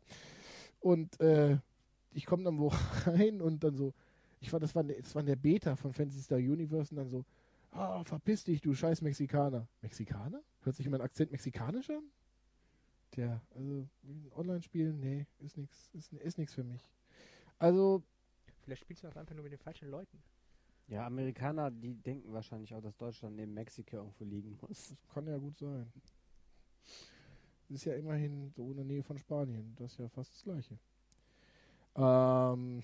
Und äh, ich komme dann wo rein und dann so, ich war, das war, das war in der Beta von Fantasy Star Universe und dann so, ah, verpiss dich, du scheiß Mexikaner. Mexikaner? Hört sich mein Akzent mexikanisch an? Tja, also Online-Spielen, nee, ist nichts, ist, ist nichts für mich. Also, Vielleicht spielst du auch einfach nur mit den falschen Leuten. Ja, Amerikaner, die denken wahrscheinlich auch, dass Deutschland neben Mexiko irgendwo liegen muss. das kann ja gut sein. Das ist ja immerhin so in der Nähe von Spanien. Das ist ja fast das Gleiche. Ähm,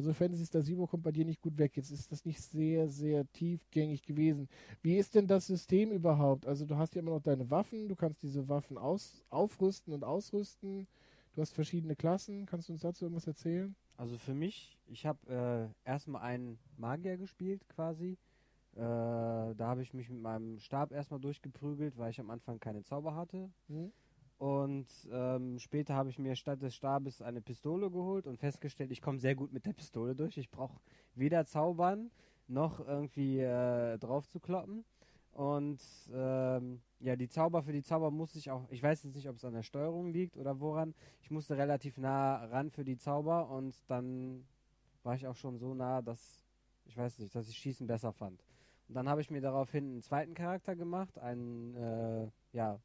also Fantasy Star Zero kommt bei dir nicht gut weg. Jetzt ist das nicht sehr, sehr tiefgängig gewesen. Wie ist denn das System überhaupt? Also du hast ja immer noch deine Waffen, du kannst diese Waffen aus, aufrüsten und ausrüsten. Du hast verschiedene Klassen. Kannst du uns dazu irgendwas erzählen? Also für mich, ich habe äh, erstmal einen Magier gespielt quasi. Äh, da habe ich mich mit meinem Stab erstmal durchgeprügelt, weil ich am Anfang keine Zauber hatte. Hm? Und ähm, später habe ich mir statt des Stabes eine Pistole geholt und festgestellt, ich komme sehr gut mit der Pistole durch. Ich brauche weder zaubern noch irgendwie äh, drauf zu kloppen. Und ähm, ja, die Zauber für die Zauber musste ich auch, ich weiß jetzt nicht, ob es an der Steuerung liegt oder woran. Ich musste relativ nah ran für die Zauber und dann war ich auch schon so nah, dass ich weiß nicht, dass ich Schießen besser fand. Und dann habe ich mir daraufhin einen zweiten Charakter gemacht, einen, äh, ja,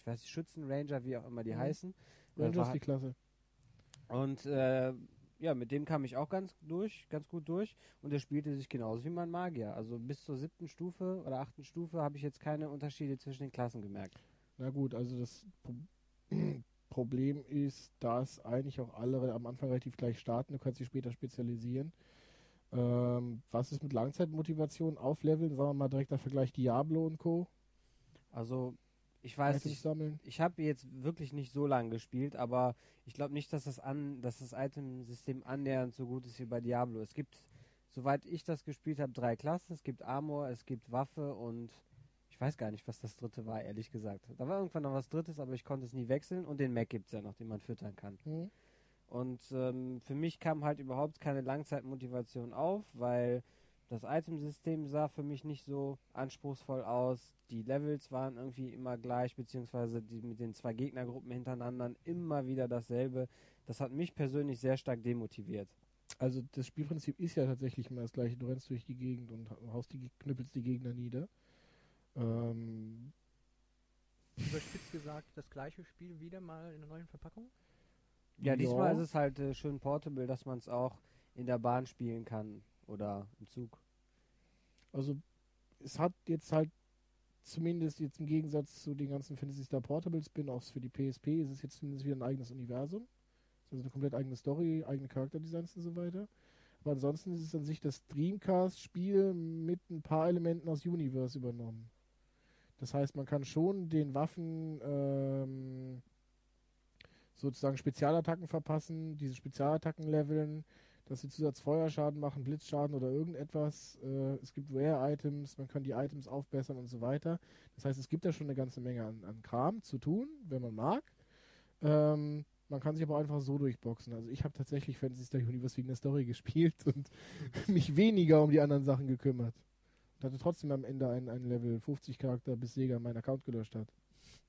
ich weiß nicht, Schützenranger, wie auch immer die Mhm. heißen. Rangers war- die Klasse. und äh, ja, mit dem kam ich auch ganz durch, ganz gut durch. Und er spielte sich genauso wie mein Magier. Also bis zur siebten Stufe oder achten Stufe habe ich jetzt keine Unterschiede zwischen den Klassen gemerkt. Na gut, also das Pro Problem ist, dass eigentlich auch alle am Anfang relativ gleich starten. Du kannst dich später spezialisieren. Ähm, was ist mit Langzeitmotivation aufleveln? Sagen wir mal direkter Vergleich Diablo und Co. Also ich weiß nicht, sammeln. ich habe jetzt wirklich nicht so lange gespielt, aber ich glaube nicht, dass das an, dass das Item-System annähernd so gut ist wie bei Diablo. Es gibt, soweit ich das gespielt habe, drei Klassen. Es gibt Armor, es gibt Waffe und ich weiß gar nicht, was das dritte war, ehrlich gesagt. Da war irgendwann noch was drittes, aber ich konnte es nie wechseln und den Mac gibt es ja noch, den man füttern kann. Hm? Und ähm, für mich kam halt überhaupt keine Langzeitmotivation auf, weil das Itemsystem sah für mich nicht so anspruchsvoll aus. Die Levels waren irgendwie immer gleich, beziehungsweise die mit den zwei Gegnergruppen hintereinander immer wieder dasselbe. Das hat mich persönlich sehr stark demotiviert. Also das Spielprinzip ist ja tatsächlich immer das gleiche. Du rennst durch die Gegend und haust die, knüppelst die Gegner nieder. Ähm, Überspitzt gesagt, das gleiche Spiel wieder mal in einer neuen Verpackung? Ja, Ja. diesmal ist es halt äh, schön portable, dass man es auch in der Bahn spielen kann oder im Zug. Also es hat jetzt halt zumindest jetzt im Gegensatz zu den ganzen Fantasy Star Portable Spin-offs für die PSP ist es jetzt zumindest wieder ein eigenes Universum. Also eine komplett eigene Story, eigene Charakterdesigns und so weiter. Aber ansonsten ist es an sich das Dreamcast-Spiel mit ein paar Elementen aus Universe übernommen. Das heißt, man kann schon den Waffen ähm, sozusagen Spezialattacken verpassen, diese Spezialattacken leveln, dass sie Zusatzfeuerschaden machen, Blitzschaden oder irgendetwas. Äh, es gibt Rare-Items, man kann die Items aufbessern und so weiter. Das heißt, es gibt da schon eine ganze Menge an, an Kram zu tun, wenn man mag. Ähm, man kann sich aber einfach so durchboxen. Also ich habe tatsächlich Fantasy Star Universe wegen der Story gespielt und mich weniger um die anderen Sachen gekümmert. Und hatte trotzdem am Ende einen, einen Level 50 Charakter, bis Sega meinen Account gelöscht hat.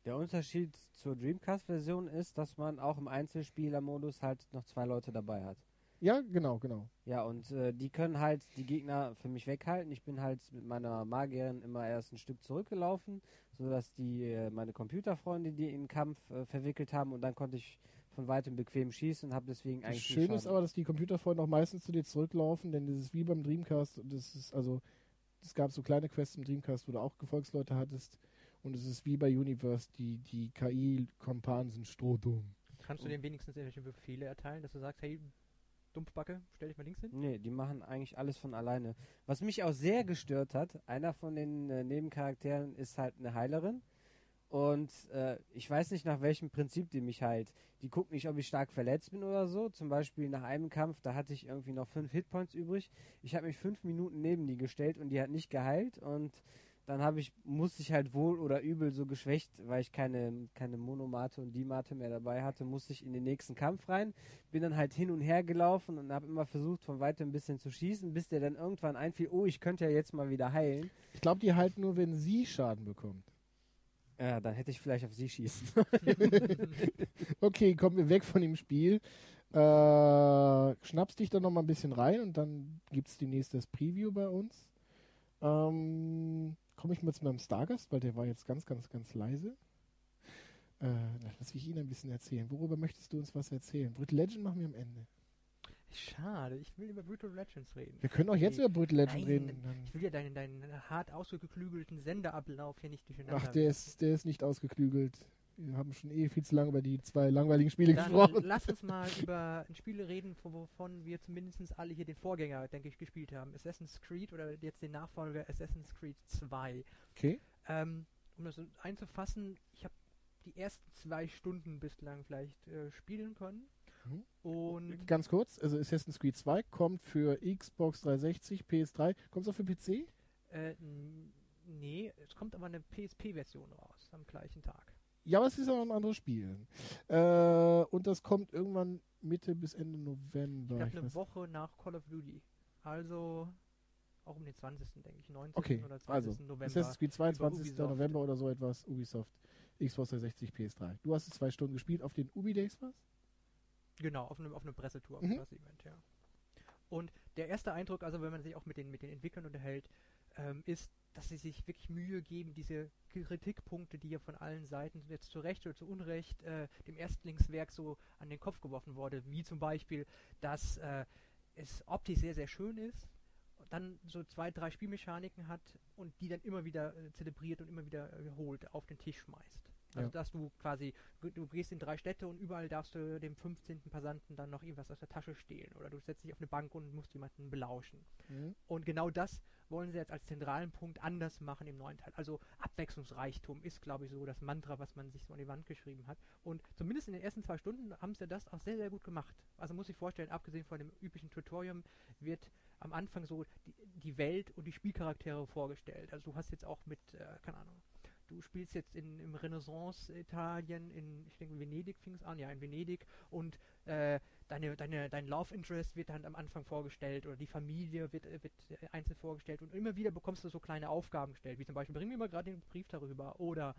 Der Unterschied zur Dreamcast-Version ist, dass man auch im Einzelspielermodus halt noch zwei Leute dabei hat. Ja, genau, genau. Ja, und äh, die können halt die Gegner für mich weghalten. Ich bin halt mit meiner Magierin immer erst ein Stück zurückgelaufen, sodass die äh, meine Computerfreunde die in den Kampf äh, verwickelt haben und dann konnte ich von weitem bequem schießen und habe deswegen Das eigentlich Schöne den ist aber, dass die Computerfreunde auch meistens zu dir zurücklaufen, denn das ist wie beim Dreamcast. und Das ist also, es gab so kleine Quests im Dreamcast, wo du auch Gefolgsleute hattest. Und es ist wie bei Universe, die, die KI-Kompanen sind strohdumm. Kannst du dem wenigstens irgendwelche Befehle erteilen, dass du sagst, hey, Dumpfbacke, stell dich mal links hin? Nee, die machen eigentlich alles von alleine. Was mich auch sehr gestört hat, einer von den äh, Nebencharakteren ist halt eine Heilerin. Und äh, ich weiß nicht, nach welchem Prinzip die mich heilt. Die guckt nicht, ob ich stark verletzt bin oder so. Zum Beispiel nach einem Kampf, da hatte ich irgendwie noch fünf Hitpoints übrig. Ich habe mich fünf Minuten neben die gestellt und die hat nicht geheilt. Und dann habe ich, musste ich halt wohl oder übel so geschwächt, weil ich keine, keine Monomate und Dimate mehr dabei hatte, musste ich in den nächsten Kampf rein bin dann halt hin und her gelaufen und habe immer versucht, von weitem ein bisschen zu schießen, bis der dann irgendwann einfiel, oh, ich könnte ja jetzt mal wieder heilen. Ich glaube, die halten nur, wenn sie Schaden bekommt. Ja, dann hätte ich vielleicht auf sie schießen. Okay, kommen wir weg von dem Spiel. Äh, schnappst dich da noch mal ein bisschen rein und dann gibt es demnächst das Preview bei uns. Ähm, Komme ich mal zu meinem Stargast, weil der war jetzt ganz, ganz, ganz leise. Äh, lass ich ihn ein bisschen erzählen. Worüber möchtest du uns was erzählen? Brutal Legend machen wir am Ende. Schade, ich will über Brutal Legends reden. Wir können auch jetzt Nee. über Brutal Legend Nein, reden. Ich will ja deinen, deinen hart ausgeklügelten Sendeablauf hier nicht durcheinander. ach, der ist, der ist nicht ausgeklügelt. Wir haben schon eh viel zu lange über die zwei langweiligen Spiele Dann gesprochen. lass uns mal über ein Spiel reden, wo- wovon wir zumindest alle hier den Vorgänger, denke ich, gespielt haben. Assassin's Creed oder jetzt den Nachfolger Assassin's Creed 2. Okay. Ähm, um das einzufassen, ich habe die ersten zwei Stunden bislang vielleicht äh, spielen können. Mhm. Und Ganz kurz, also Assassin's Creed 2 kommt für Xbox 360, PS3. Kommt es auch für PC? äh, nee, es kommt aber eine PSP-Version raus am gleichen Tag. Ja, aber es ist auch ein anderes Spiel. Äh, und das kommt irgendwann Mitte bis Ende November. Ich glaube eine Woche nach Call of Duty. Also auch um den 20. denke ich, 19. Okay, oder 20. also November. Assassin's Creed 22. Ubisoft. November oder so etwas. Ubisoft, Xbox 360, PS3. Du hast es zwei Stunden gespielt auf den Ubi Days, was? Genau, auf eine, auf eine Pressetour, auf Mhm. das Event, ja. Und der erste Eindruck, also wenn man sich auch mit den, mit den Entwicklern unterhält, ähm, ist, dass sie sich wirklich Mühe geben, diese Kritikpunkte, die ja von allen Seiten jetzt zu Recht oder zu Unrecht äh, dem Erstlingswerk so an den Kopf geworfen wurde, wie zum Beispiel, dass äh, es optisch sehr, sehr schön ist, dann so zwei, drei Spielmechaniken hat und die dann immer wieder äh, zelebriert und immer wieder äh, holt, auf den Tisch schmeißt. Also Ja. dass du quasi, du gehst in drei Städte und überall darfst du dem 15. Passanten dann noch irgendwas aus der Tasche stehlen oder du setzt dich auf eine Bank und musst jemanden belauschen. Mhm. Und genau das wollen sie jetzt als zentralen Punkt anders machen im neuen Teil. Also Abwechslungsreichtum ist, glaube ich, so das Mantra, was man sich so an die Wand geschrieben hat. Und zumindest in den ersten zwei Stunden haben sie das auch sehr, sehr gut gemacht. Also muss ich vorstellen, abgesehen von dem üblichen Tutorium wird am Anfang so die, die Welt und die Spielcharaktere vorgestellt. Also du hast jetzt auch mit, äh, keine Ahnung, du spielst jetzt in, im Renaissance-Italien, in, ich denke, Venedig fing es an, ja, in Venedig und äh, deine, deine, dein Love Interest wird dann am Anfang vorgestellt oder die Familie wird, äh, wird einzeln vorgestellt und immer wieder bekommst du so kleine Aufgaben gestellt, wie zum Beispiel, bring mir mal gerade den Brief darüber oder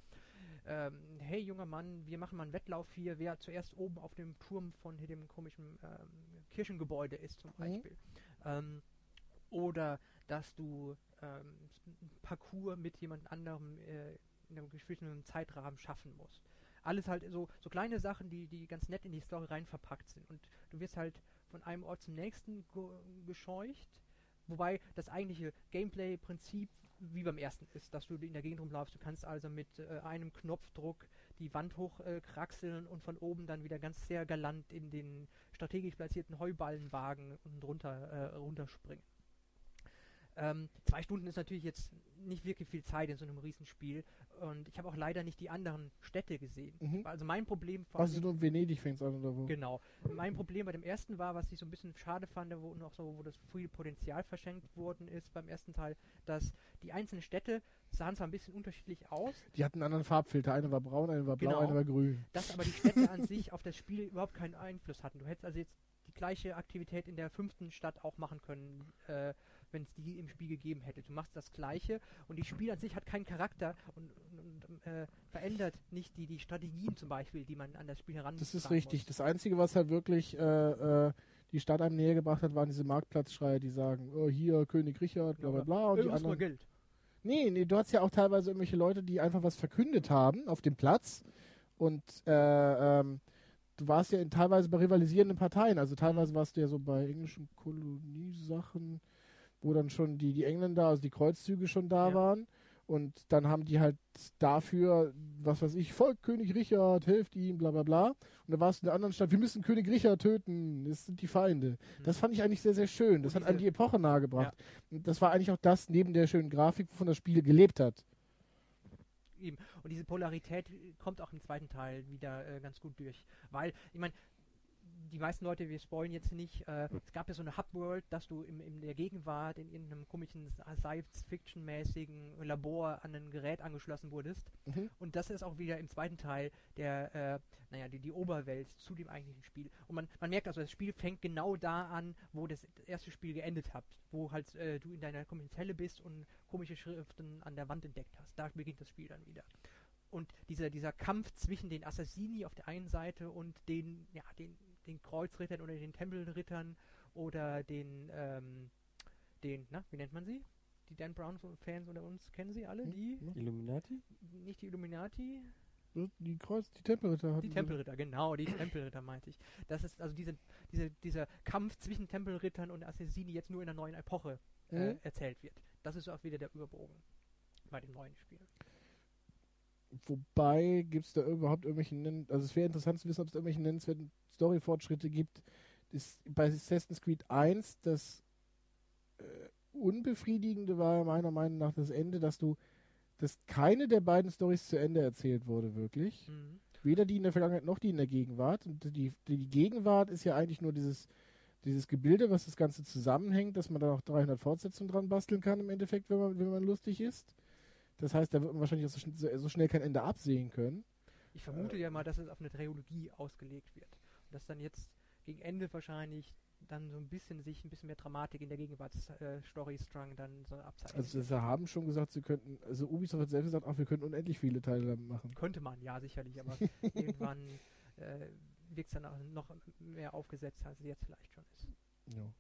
ähm, hey junger Mann, wir machen mal einen Wettlauf hier, wer zuerst oben auf dem Turm von hier dem komischen ähm, Kirchengebäude ist zum Mhm. Beispiel. Ähm, oder dass du ähm, ein Parcours mit jemand anderem äh, in einem bestimmten Zeitrahmen schaffen musst. Alles halt so, so kleine Sachen, die, die ganz nett in die Story rein verpackt sind. Und du wirst halt von einem Ort zum nächsten ge gescheucht. Wobei das eigentliche Gameplay-Prinzip wie beim ersten ist, dass du in der Gegend rumlaufst. Du kannst also mit äh, einem Knopfdruck die Wand hochkraxeln äh, und von oben dann wieder ganz sehr galant in den strategisch platzierten Heuballenwagen und runter, äh, runterspringen. Ähm, zwei Stunden ist natürlich jetzt nicht wirklich viel Zeit in so einem Riesenspiel und ich habe auch leider nicht die anderen Städte gesehen. Mhm. Also mein Problem vor Also nur Venedig fängt an oder wo? Genau. Mein Problem bei dem ersten war, was ich so ein bisschen schade fand, wo noch so, wo das viel Potenzial verschenkt worden ist beim ersten Teil, dass die einzelnen Städte sahen zwar ein bisschen unterschiedlich aus, Die hatten einen anderen Farbfilter. Eine war braun, eine war blau, Genau. eine war grün. dass aber die Städte an sich auf das Spiel überhaupt keinen Einfluss hatten. Du hättest also jetzt die gleiche Aktivität in der fünften Stadt auch machen können, äh, wenn es die im Spiel gegeben hätte. Du machst das gleiche und die Spiel an sich hat keinen Charakter und, und, und äh, verändert nicht die, die Strategien zum Beispiel, die man an das Spiel heran Das ist richtig. Das Einzige, was halt wirklich äh, äh, die Stadt einem näher gebracht hat, waren diese Marktplatzschreier, die sagen, oh, hier König Richard, bla bla bla. Und die anderen. Geld. Nee, nee, du hast ja auch teilweise irgendwelche Leute, die einfach was verkündet haben auf dem Platz. Und äh, ähm, du warst ja in, teilweise bei rivalisierenden Parteien. Also teilweise warst du ja so bei englischen Koloniesachen, wo dann schon die, die Engländer, also die Kreuzzüge schon da Ja. waren. Und dann haben die halt dafür, was weiß ich, Volk König Richard, helft ihm, bla bla bla. Und da warst du in der anderen Stadt, wir müssen König Richard töten, das sind die Feinde. Das fand ich eigentlich sehr, sehr schön. Das Und hat an diese- die Epoche nahegebracht. Und das war eigentlich auch das, neben der schönen Grafik, wovon das Spiel gelebt hat. Eben. Und diese Polarität kommt auch im zweiten Teil wieder äh, ganz gut durch. Weil, ich meine, die meisten Leute, wir spoilen jetzt nicht, äh, es gab ja so eine Hub-World, dass du im, in der Gegenwart in irgendeinem komischen Science-Fiction-mäßigen Labor an ein Gerät angeschlossen wurdest. Mhm. Und das ist auch wieder im zweiten Teil der, äh, naja, die, die Oberwelt zu dem eigentlichen Spiel. Und man, man merkt also, das Spiel fängt genau da an, wo das erste Spiel geendet hat. Wo halt äh, du in deiner komischen Zelle bist und komische Schriften an der Wand entdeckt hast. Da beginnt das Spiel dann wieder. Und dieser, dieser Kampf zwischen den Assassini auf der einen Seite und den, ja, den, den Kreuzrittern oder den Tempelrittern oder den, ähm, den, na, wie nennt man sie? Die Dan Brown-Fans unter uns kennen sie alle? Hm, Die. Illuminati? nicht die Illuminati, Die Kreuz, die Tempelritter hatten die Tempelritter, genau, die Tempelritter meinte ich. Das ist also diese, diese, dieser Kampf zwischen Tempelrittern und Assassini jetzt nur in einer neuen Epoche äh, Mhm. erzählt wird. Das ist auch wieder der Überbogen bei dem neuen Spiel. Wobei, gibt es da überhaupt irgendwelche, nenn- also es wäre interessant zu wissen, ob es da irgendwelche nennenswerten Story-Fortschritte gibt. Ist bei Assassin's Creed 1 das äh, Unbefriedigende war meiner Meinung nach das Ende, dass du, dass keine der beiden Stories zu Ende erzählt wurde, wirklich. Mhm. Weder die in der Vergangenheit noch die in der Gegenwart. Und die, die Gegenwart ist ja eigentlich nur dieses, dieses Gebilde, was das Ganze zusammenhängt, dass man da noch 300 Fortsetzungen dran basteln kann im Endeffekt, wenn man, wenn man lustig ist. Das heißt, da wird man wahrscheinlich auch so, schn- so, schnell kein Ende absehen können. Ich vermute ja mal, dass es auf eine Trilogie ausgelegt wird. Und dass dann jetzt gegen Ende wahrscheinlich dann so ein bisschen sich ein bisschen mehr Dramatik in der Gegenwarts-Story-Strang dann so abzeichnet. Also sie haben schon gesagt, sie könnten, also Ubisoft hat selbst gesagt, ach, wir könnten unendlich viele Teile damit machen. Könnte man, ja, sicherlich, aber irgendwann äh, wirkt es dann auch noch mehr aufgesetzt, als es jetzt vielleicht schon ist. Ja.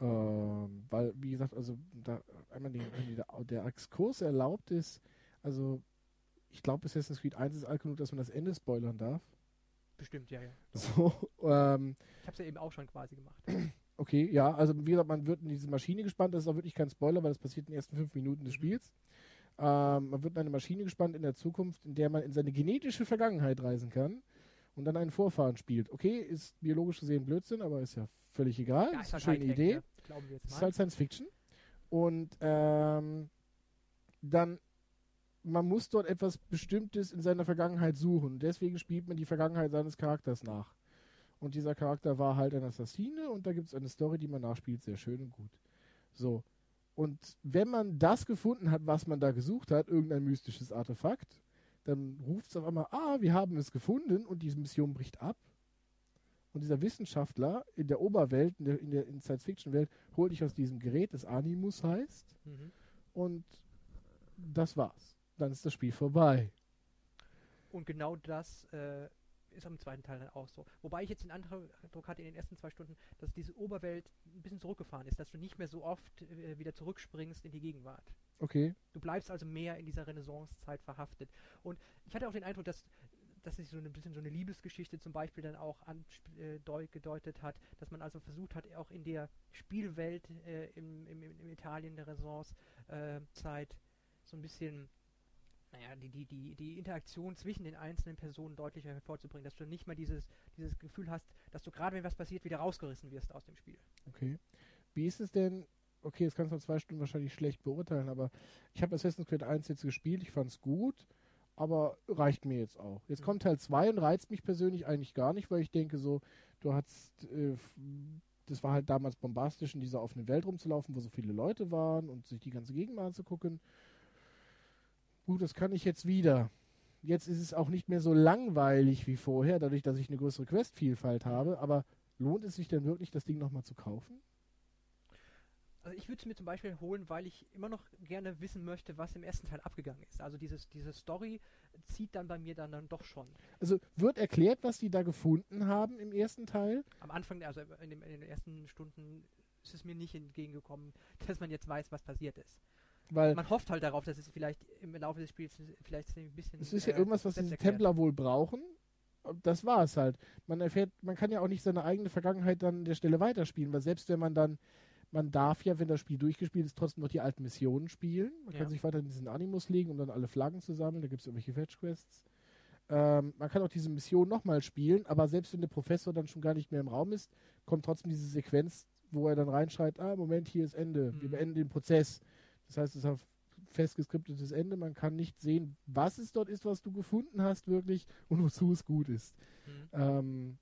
Ähm, weil, wie gesagt, also da einmal die, der, der Exkurs erlaubt ist, also ich glaube, Assassin's Creed 1 ist alt genug, dass man das Ende spoilern darf. Bestimmt, ja, ja. So, ähm, Ich habe es ja eben auch schon quasi gemacht. okay, ja, also wie gesagt, man wird in diese Maschine gespannt, das ist auch wirklich kein Spoiler, weil das passiert in den ersten fünf Minuten des Mhm. Spiels. Ähm, man wird in eine Maschine gespannt in der Zukunft, in der man in seine genetische Vergangenheit reisen kann und dann einen Vorfahren spielt. Okay, ist biologisch gesehen Blödsinn, aber ist ja völlig egal. Ja, ist eine schöne Idee. ne? Glauben wir jetzt Es ist mal. halt Science Fiction. Und ähm, dann, man muss dort etwas Bestimmtes in seiner Vergangenheit suchen. Deswegen spielt man die Vergangenheit seines Charakters nach. Und dieser Charakter war halt ein Assassine und da gibt es eine Story, die man nachspielt. Sehr schön und gut. So. Und wenn man das gefunden hat, was man da gesucht hat, irgendein mystisches Artefakt, dann ruft es auf einmal, ah, wir haben es gefunden und diese Mission bricht ab. Und dieser Wissenschaftler in der Oberwelt, in der, in der Science-Fiction-Welt, holt dich aus diesem Gerät, das Animus heißt, Mhm. und das war's. Dann ist das Spiel vorbei. Und genau das äh, ist am zweiten Teil dann auch so. Wobei ich jetzt den Eindruck hatte in den ersten zwei Stunden, dass diese Oberwelt ein bisschen zurückgefahren ist, dass du nicht mehr so oft äh, wieder zurückspringst in die Gegenwart. Okay. Du bleibst also mehr in dieser Renaissance-Zeit verhaftet. Und ich hatte auch den Eindruck, dass, dass sich so ein bisschen so eine Liebesgeschichte zum Beispiel dann auch angedeutet hat, dass man also versucht hat, auch in der Spielwelt äh, im, im, im Italien der Renaissance-Zeit so ein bisschen naja, die, die, die, die Interaktion zwischen den einzelnen Personen deutlicher hervorzubringen, dass du nicht mal dieses, dieses Gefühl hast, dass du gerade, wenn was passiert, wieder rausgerissen wirst aus dem Spiel. Okay. Wie ist es denn? Okay, das kannst du nach zwei Stunden wahrscheinlich schlecht beurteilen, aber ich habe Assassin's Creed 1 jetzt gespielt, ich fand es gut, aber reicht mir jetzt auch. Jetzt kommt Teil 2 und reizt mich persönlich eigentlich gar nicht, weil ich denke so, du hast, äh, das war halt damals bombastisch, in dieser offenen Welt rumzulaufen, wo so viele Leute waren und sich die ganze Gegend mal anzugucken. Gut, das kann ich jetzt wieder. Jetzt ist es auch nicht mehr so langweilig wie vorher, dadurch, dass ich eine größere Questvielfalt habe, aber lohnt es sich denn wirklich, das Ding nochmal zu kaufen? Also ich würde es mir zum Beispiel holen, weil ich immer noch gerne wissen möchte, was im ersten Teil abgegangen ist. Also dieses, diese Story zieht dann bei mir dann, dann doch schon. Also wird erklärt, was die da gefunden haben im ersten Teil. Am Anfang, also in, dem, in den ersten Stunden ist es mir nicht entgegengekommen, dass man jetzt weiß, was passiert ist. Weil Man hofft halt darauf, dass es vielleicht im Laufe des Spiels vielleicht ein bisschen. es ist ja äh, irgendwas, was diese. Templer wohl brauchen. Das war es halt. Man erfährt, man kann ja auch nicht seine eigene Vergangenheit dann an der Stelle weiterspielen, weil selbst wenn man dann, man darf ja, wenn das Spiel durchgespielt ist, trotzdem noch die alten Missionen spielen. Man Ja. kann sich weiter in diesen Animus legen, um dann alle Flaggen zu sammeln. Da gibt es irgendwelche Fetch-Quests. Ähm, man kann auch diese Mission nochmal spielen, aber selbst wenn der Professor dann schon gar nicht mehr im Raum ist, kommt trotzdem diese Sequenz, wo er dann reinschreit, ah, Moment, hier ist Ende. Wir Mhm. beenden den Prozess. Das heißt, es ist ein fest geskriptetes Ende. Man kann nicht sehen, was es dort ist, was du gefunden hast, wirklich, und wozu es gut ist. Mhm. Ähm,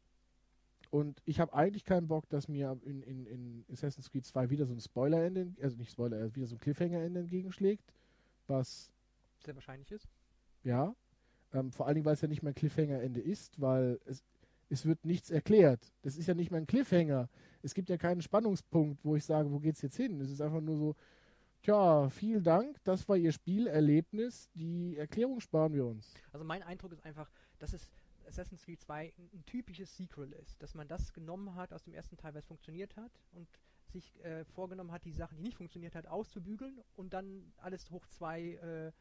und ich habe eigentlich keinen Bock, dass mir in, in, in Assassin's Creed 2 wieder so ein Spoiler-Ende, also nicht Spoiler, äh, wieder so ein Cliffhanger-Ende entgegenschlägt, was, Sehr wahrscheinlich ist. ja, ähm, vor allen Dingen, weil es ja nicht mein Cliffhanger-Ende ist, weil es, es wird nichts erklärt. Das ist ja nicht mein Cliffhanger. Es gibt ja keinen Spannungspunkt, wo ich sage, wo geht's jetzt hin? Es ist einfach nur so, tja, vielen Dank, das war Ihr Spielerlebnis, die Erklärung sparen wir uns. Also mein Eindruck ist einfach, dass es Assassin's Creed 2 ein, typisches Sequel ist. Dass man das genommen hat aus dem ersten Teil, es funktioniert hat und sich äh, vorgenommen hat, die Sachen, die nicht funktioniert hat, auszubügeln und dann alles hoch 2 äh,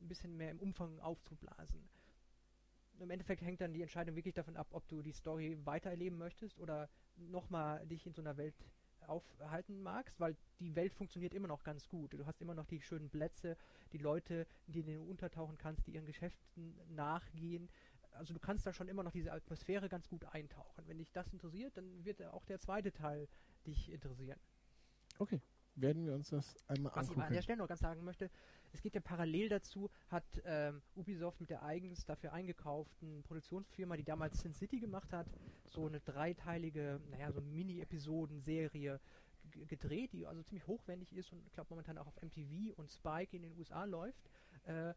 ein bisschen mehr im Umfang aufzublasen. Im Endeffekt hängt dann die Entscheidung wirklich davon ab, ob du die Story weitererleben möchtest oder nochmal dich in so einer Welt aufhalten magst, weil die Welt funktioniert immer noch ganz gut. Du hast immer noch die schönen Plätze, die Leute, in denen du untertauchen kannst, die ihren Geschäften nachgehen. Also du kannst da schon immer noch diese Atmosphäre ganz gut eintauchen. Wenn dich das interessiert, dann wird auch der zweite Teil dich interessieren. Okay, werden wir uns das einmal Was ich aber an angucken. der Stelle noch ganz sagen möchte, es geht ja parallel dazu, hat ähm, Ubisoft mit der eigens dafür eingekauften Produktionsfirma, die damals Sin City gemacht hat, so eine dreiteilige, naja, so Mini-Episoden-Serie gedreht, die also ziemlich hochwendig ist und ich glaube momentan auch auf MTV und Spike in den USA läuft. Äh,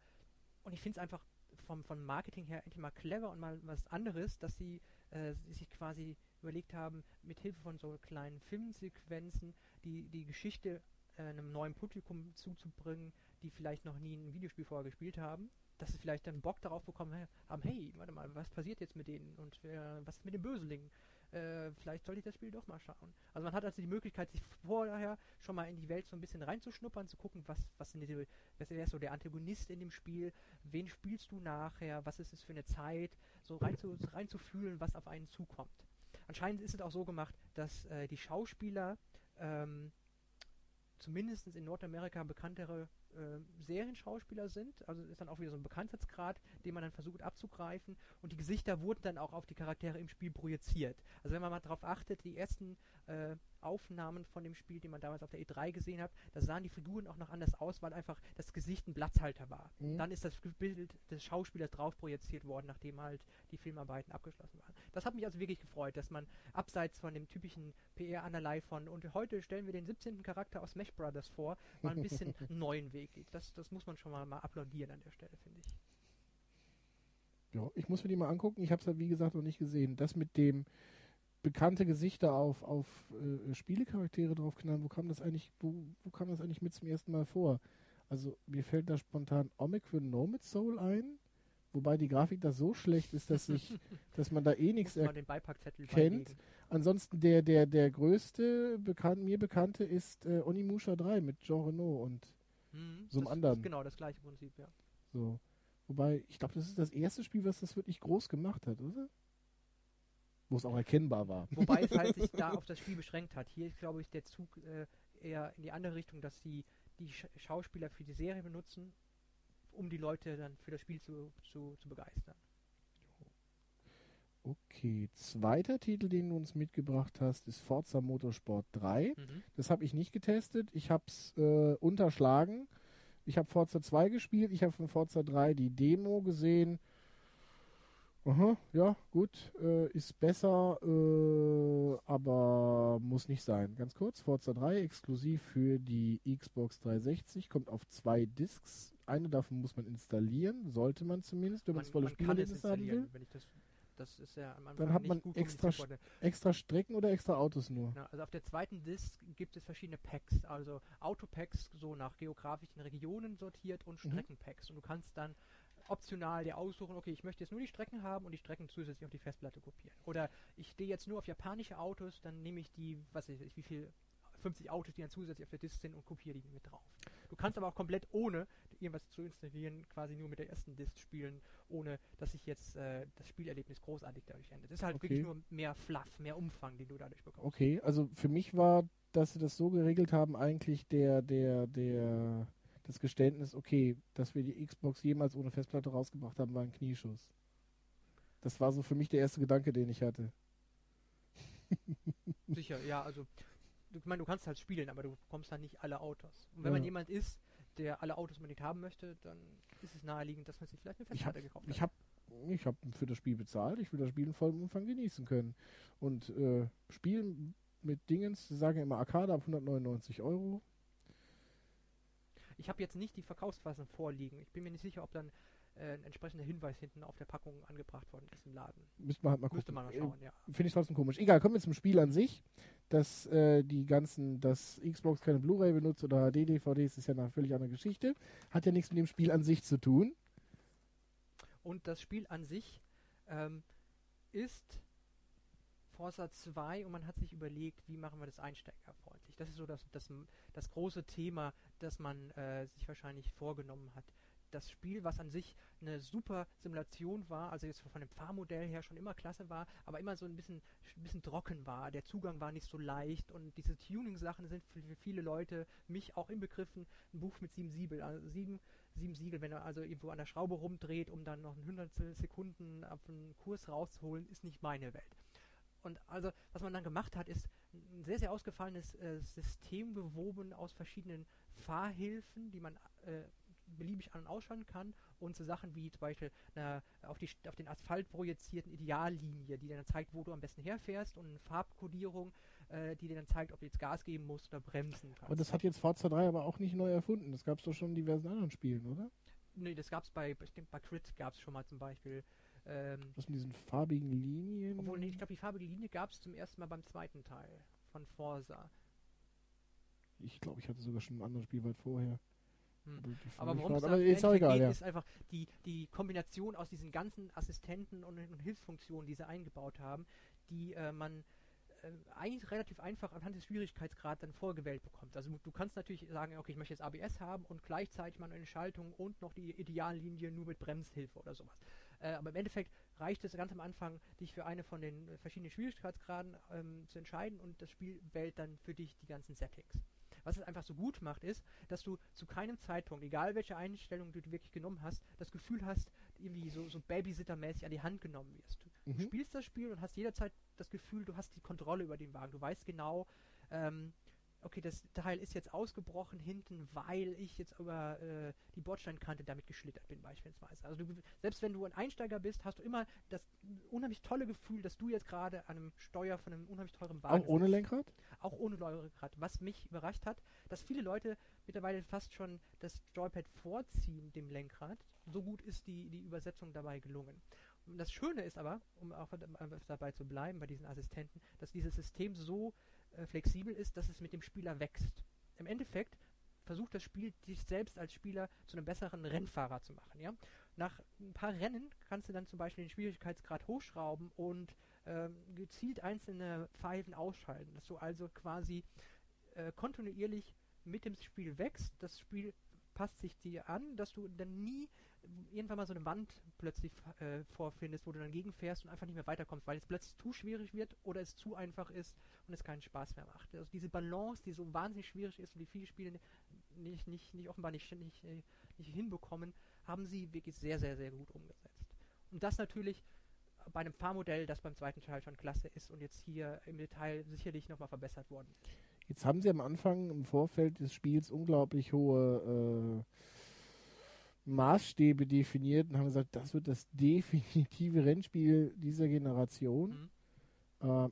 und ich finde es einfach vom, vom Marketing her endlich mal clever und mal was anderes, dass sie äh, sich quasi überlegt haben, mit Hilfe von so kleinen Filmsequenzen die, die Geschichte äh, einem neuen Publikum zuzubringen, die vielleicht noch nie ein Videospiel vorher gespielt haben, dass sie vielleicht dann Bock darauf bekommen haben, hey, warte mal, was passiert jetzt mit denen und äh, was ist mit den Böselingen? Äh, vielleicht sollte ich das Spiel doch mal schauen. Also man hat also die Möglichkeit, sich vorher schon mal in die Welt so ein bisschen reinzuschnuppern, zu gucken, was, was die, was ist so der Antagonist in dem Spiel, wen spielst du nachher, was ist es für eine Zeit, so rein zu, reinzufühlen, was auf einen zukommt. Anscheinend ist es auch so gemacht, dass äh, die Schauspieler ähm, zumindest in Nordamerika bekanntere äh, Serienschauspieler sind. Also ist dann auch wieder so ein Bekanntheitsgrad, den man dann versucht abzugreifen. Und die Gesichter wurden dann auch auf die Charaktere im Spiel projiziert. Also wenn man mal darauf achtet, die ersten äh, Aufnahmen von dem Spiel, die man damals auf der E3 gesehen hat, da sahen die Figuren auch noch anders aus, weil einfach das Gesicht ein Platzhalter war. Mhm. Dann ist das Bild des Schauspielers drauf projiziert worden, nachdem halt die Filmarbeiten abgeschlossen waren. Das hat mich also wirklich gefreut, dass man abseits von dem typischen PR-Anerlei von und heute stellen wir den 17. Charakter aus Smash Brothers vor, mal ein bisschen einen neuen Weg geht. Das, das muss man schon mal, mal applaudieren an der Stelle, finde ich. Ja, ich muss mir die mal angucken. Ich habe es ja, wie gesagt, noch nicht gesehen. Das mit dem bekannte Gesichter auf, auf äh, Spielecharaktere draufknallen, wo kam das eigentlich, wo, wo kam das eigentlich mit zum ersten Mal vor? Also mir fällt da spontan Omicron Nomad Soul ein, wobei die Grafik da so schlecht ist, dass ich, dass man da eh nichts erkennt. Ansonsten der, der, der größte bekannt, mir bekannte ist äh, Onimusha 3 mit Jean Renault und Mhm, so einem das anderen. Ist genau das gleiche Prinzip, ja. so. Wobei, ich glaube, das ist das erste Spiel, was das wirklich groß gemacht hat, oder? Wo es auch erkennbar war. Wobei es halt sich da auf das Spiel beschränkt hat. Hier ist, glaube ich, der Zug äh, eher in die andere Richtung, dass die Sch Schauspieler für die Serie benutzen, um die Leute dann für das Spiel zu, zu, zu begeistern. Okay, zweiter Titel, den du uns mitgebracht hast, ist Forza Motorsport 3. Mhm. Das habe ich nicht getestet. Ich habe es äh, unterschlagen. Ich habe Forza 2 gespielt. Ich habe von Forza 3 die Demo gesehen. Aha, ja, gut. Äh, ist besser, äh, aber muss nicht sein. Ganz kurz, Forza 3 exklusiv für die Xbox 360, kommt auf zwei Discs. Eine davon muss man installieren, sollte man zumindest, wenn man das volle man kann es Spielerlebnis haben will. wenn ich das, Das ist ja am Anfang Dann hat man extra. Extra Strecken oder extra Autos nur? Ja, also auf der zweiten Disk gibt es verschiedene Packs, also Autopacks so nach geografischen Regionen sortiert und Mhm. Streckenpacks. Und du kannst dann optional dir aussuchen, okay, ich möchte jetzt nur die Strecken haben und die Strecken zusätzlich auf die Festplatte kopieren. Oder ich stehe jetzt nur auf japanische Autos, dann nehme ich die, was weiß ich, wie viel 50 Autos, die dann zusätzlich auf der Disk sind und kopiere die mit drauf. Du kannst aber auch komplett ohne irgendwas zu installieren, quasi nur mit der ersten Disk spielen, ohne dass sich jetzt äh, das Spielerlebnis großartig dadurch ändert. Es ist halt Okay. wirklich nur mehr Fluff, mehr Umfang, den du dadurch bekommst. Okay, also für mich war, dass sie das so geregelt haben, eigentlich der, der, der, das Geständnis, okay, dass wir die Xbox jemals ohne Festplatte rausgebracht haben, war ein Knieschuss. Das war so für mich der erste Gedanke, den ich hatte. Sicher, ja, also du, ich meine, du kannst halt spielen, aber du bekommst dann nicht alle Autos. Und wenn man Ja. jemand ist, der alle Autos unbedingt haben möchte, dann ist es naheliegend, dass man sich vielleicht eine Ich hab- Festplatte gekauft Ich hat. habe ich hab für das Spiel bezahlt, ich will das Spiel in vollem Umfang genießen können. Und äh, spielen mit Dingens, sie sagen immer Arcade ab 199 Euro. Ich habe jetzt nicht die Verkaufsfassung vorliegen. Ich bin mir nicht sicher, ob dann äh, ein entsprechender Hinweis hinten auf der Packung angebracht worden ist im Laden. Müsste man halt mal gucken. Müsste man mal Äh, schauen, ja. Finde ich trotzdem komisch. Egal, kommen wir zum Spiel an sich. Dass äh, die ganzen, dass Xbox keine Blu-ray benutzt oder HD-DVDs ist ja eine völlig andere Geschichte. Hat ja nichts mit dem Spiel an sich zu tun. Und das Spiel an sich ähm, ist Forza 2 und man hat sich überlegt, wie machen wir das einsteigerfreundlich. Das ist so das, das, das große Thema, das man äh, sich wahrscheinlich vorgenommen hat. Das Spiel, was an sich eine super Simulation war, also jetzt von dem Fahrmodell her schon immer klasse war, aber immer so ein bisschen, ein bisschen trocken war. Der Zugang war nicht so leicht und diese Tuning-Sachen sind für, viele Leute, mich auch inbegriffen, ein Buch mit sieben Siebel, also sieben sieben Siegel, wenn er also irgendwo an der Schraube rumdreht, um dann noch ein Hundertstel Sekunden auf einen Kurs rauszuholen, ist nicht meine Welt. Und also, was man dann gemacht hat, ist ein sehr, sehr ausgefallenes äh, System gewoben aus verschiedenen Fahrhilfen, die man äh, beliebig an- und ausschalten kann und so Sachen wie zum Beispiel eine, auf, die, auf den Asphalt projizierten Ideallinie, die dir dann zeigt, wo du am besten herfährst und eine Farbkodierung, äh, die dir dann zeigt, ob du jetzt Gas geben musst oder bremsen kannst. Und das hat jetzt Forza 3 aber auch nicht neu erfunden. Das gab es doch schon in diversen anderen Spielen, oder? Nee, das gab's bei, ich denke bei Crit gab es schon mal zum Beispiel. Ähm, Das mit diesen farbigen Linien. obwohl, nee, ich glaube, die farbige Linie gab es zum ersten Mal beim zweiten Teil von Forza. Ich glaube, ich hatte sogar schon ein anderes Spiel weit vorher. Hm. Aber, worum es ist egal, geht, ja. ist einfach die, die Kombination aus diesen ganzen Assistenten und, und Hilfsfunktionen, die sie eingebaut haben, die äh, man äh, eigentlich relativ einfach anhand des Schwierigkeitsgrads dann vorgewählt bekommt. Also du kannst natürlich sagen, okay, ich möchte jetzt ABS haben und gleichzeitig manuelle Schaltung und noch die Ideallinie nur mit Bremshilfe oder sowas. Äh, aber im Endeffekt reicht es ganz am Anfang, dich für eine von den verschiedenen Schwierigkeitsgraden ähm, zu entscheiden und das Spiel wählt dann für dich die ganzen Settings. Was es einfach so gut macht, ist, dass du zu keinem Zeitpunkt, egal welche Einstellung du wirklich genommen hast, das Gefühl hast, irgendwie so, so Babysitter-mäßig an die Hand genommen wirst. Du Mhm. spielst das Spiel und hast jederzeit das Gefühl, du hast die Kontrolle über den Wagen. Du weißt genau, ähm, okay, das Teil ist jetzt ausgebrochen hinten, weil ich jetzt über äh, die Bordsteinkante damit geschlittert bin beispielsweise. Also du, selbst wenn du ein Einsteiger bist, hast du immer das unheimlich tolle Gefühl, dass du jetzt gerade an einem Steuer von einem unheimlich teuren Wagen Auch ohne sitzt Lenkrad? auch ohne Lenkrad. Was mich überrascht hat, dass viele Leute mittlerweile fast schon das Joypad vorziehen dem Lenkrad. So gut ist die, die Übersetzung dabei gelungen. Und das Schöne ist aber, um auch dabei zu bleiben bei diesen Assistenten, dass dieses System so flexibel ist, dass es mit dem Spieler wächst. Im Endeffekt versucht das Spiel, dich selbst als Spieler zu einem besseren Rennfahrer zu machen. Ja? Nach ein paar Rennen kannst du dann zum Beispiel den Schwierigkeitsgrad hochschrauben und ähm, gezielt einzelne Pfeifen ausschalten, dass du also quasi äh, kontinuierlich mit dem Spiel wächst. Das Spiel passt sich dir an, dass du dann nie irgendwann mal so eine Wand plötzlich äh, vorfindest, wo du dann gegenfährst und einfach nicht mehr weiterkommst, weil es plötzlich zu schwierig wird oder es zu einfach ist und es keinen Spaß mehr macht. Also diese Balance, die so wahnsinnig schwierig ist und die viele Spiele nicht, nicht, nicht offenbar nicht, nicht, äh, nicht hinbekommen, haben sie wirklich sehr, sehr, sehr gut umgesetzt. Und das natürlich bei einem Fahrmodell, das beim zweiten Teil schon klasse ist und jetzt hier im Detail sicherlich nochmal verbessert worden ist. Jetzt haben sie am Anfang im Vorfeld des Spiels unglaublich hohe äh, Maßstäbe definiert und haben gesagt, das wird das definitive Rennspiel dieser Generation. Mhm. Äh,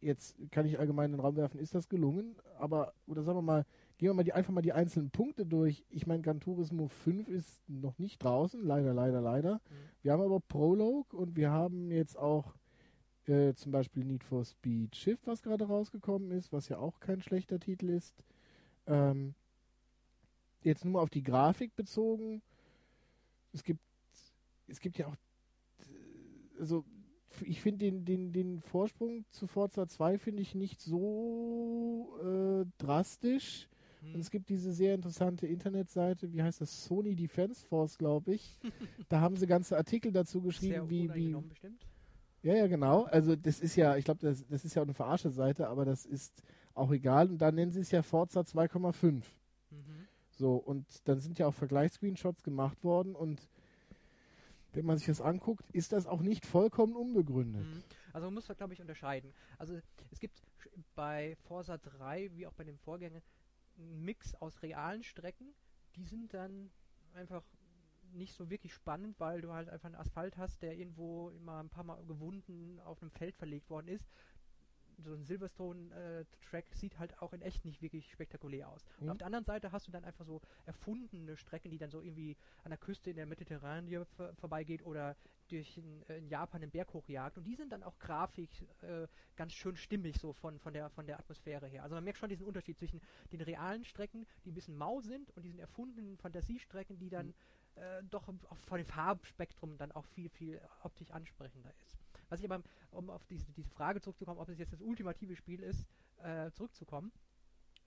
jetzt kann ich allgemein in den Raum werfen, ist das gelungen? Aber, oder sagen wir mal, gehen wir mal die, einfach mal die einzelnen Punkte durch. Ich meine, Gran Turismo 5 ist noch nicht draußen, leider, leider, leider. Mhm. Wir haben aber Prologue und wir haben jetzt auch äh, zum Beispiel Need for Speed Shift, was gerade rausgekommen ist, was ja auch kein schlechter Titel ist. Ähm, jetzt nur auf die Grafik bezogen. Es gibt, es gibt ja auch, also ich finde den, den, den Vorsprung zu Forza 2 finde ich nicht so äh, drastisch. Hm. Und es gibt diese sehr interessante Internetseite, wie heißt das? Sony Defense Force, glaube ich. da haben sie ganze Artikel dazu geschrieben, Sehr wie, wie. uneingenommen bestimmt. Ja, ja, genau. Also das ist ja, ich glaube, das, das ist ja auch eine verarsche Seite, aber das ist auch egal. Und da nennen sie es ja Forza 2,5. Mhm. So, und dann sind ja auch Vergleichsscreenshots gemacht worden und wenn man sich das anguckt, ist das auch nicht vollkommen unbegründet. Mhm. Also man muss da, glaube ich, unterscheiden. Also es gibt bei Forza 3, wie auch bei dem Vorgänger, einen Mix aus realen Strecken. Die sind dann einfach nicht so wirklich spannend, weil du halt einfach einen Asphalt hast, der irgendwo immer ein paar Mal gewunden auf einem Feld verlegt worden ist. So ein Silverstone-Track sieht halt auch in echt nicht wirklich spektakulär aus. Und Mhm. auf der anderen Seite hast du dann einfach so erfundene Strecken, die dann so irgendwie an der Küste in der Mediterranee vor, vorbeigeht oder durch in, äh, in Japan den Berg hochjagt. Und die sind dann auch grafisch äh, ganz schön stimmig so von, von, der, von der Atmosphäre her. Also man merkt schon diesen Unterschied zwischen den realen Strecken, die ein bisschen mau sind, und diesen erfundenen Fantasiestrecken, die dann äh, doch von dem Farbspektrum dann auch viel, viel optisch ansprechender ist. Was ich aber, um auf diese, diese Frage zurückzukommen, ob es jetzt das ultimative Spiel ist, äh, zurückzukommen.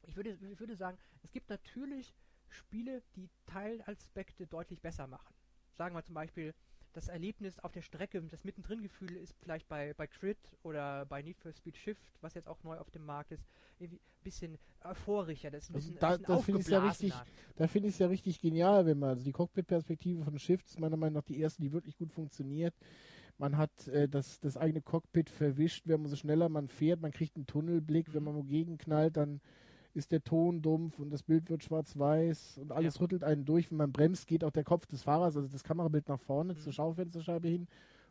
Ich würde, ich würde sagen, es gibt natürlich Spiele, die Teilaspekte deutlich besser machen. Sagen wir zum Beispiel, das Erlebnis auf der Strecke, das Mittendrin-Gefühl ist vielleicht bei, bei Crit oder bei Need for Speed Shift, was jetzt auch neu auf dem Markt ist, irgendwie ein bisschen euphorischer, das ist ein Also bisschen, da- ein bisschen das finde ich ja richtig-. Da finde ich es ja richtig genial, wenn man, also die Cockpit-Perspektive von Shift ist meiner Meinung nach die erste, die wirklich gut funktioniert. Man hat äh, das, das eigene Cockpit verwischt, wenn man so schneller man fährt, man kriegt einen Tunnelblick, wenn man wogegen knallt, dann ist der Ton dumpf und das Bild wird schwarz-weiß und alles Ja. rüttelt einen durch. Wenn man bremst, geht auch der Kopf des Fahrers, also das Kamerabild nach vorne Mhm. zur Schaufensterscheibe hin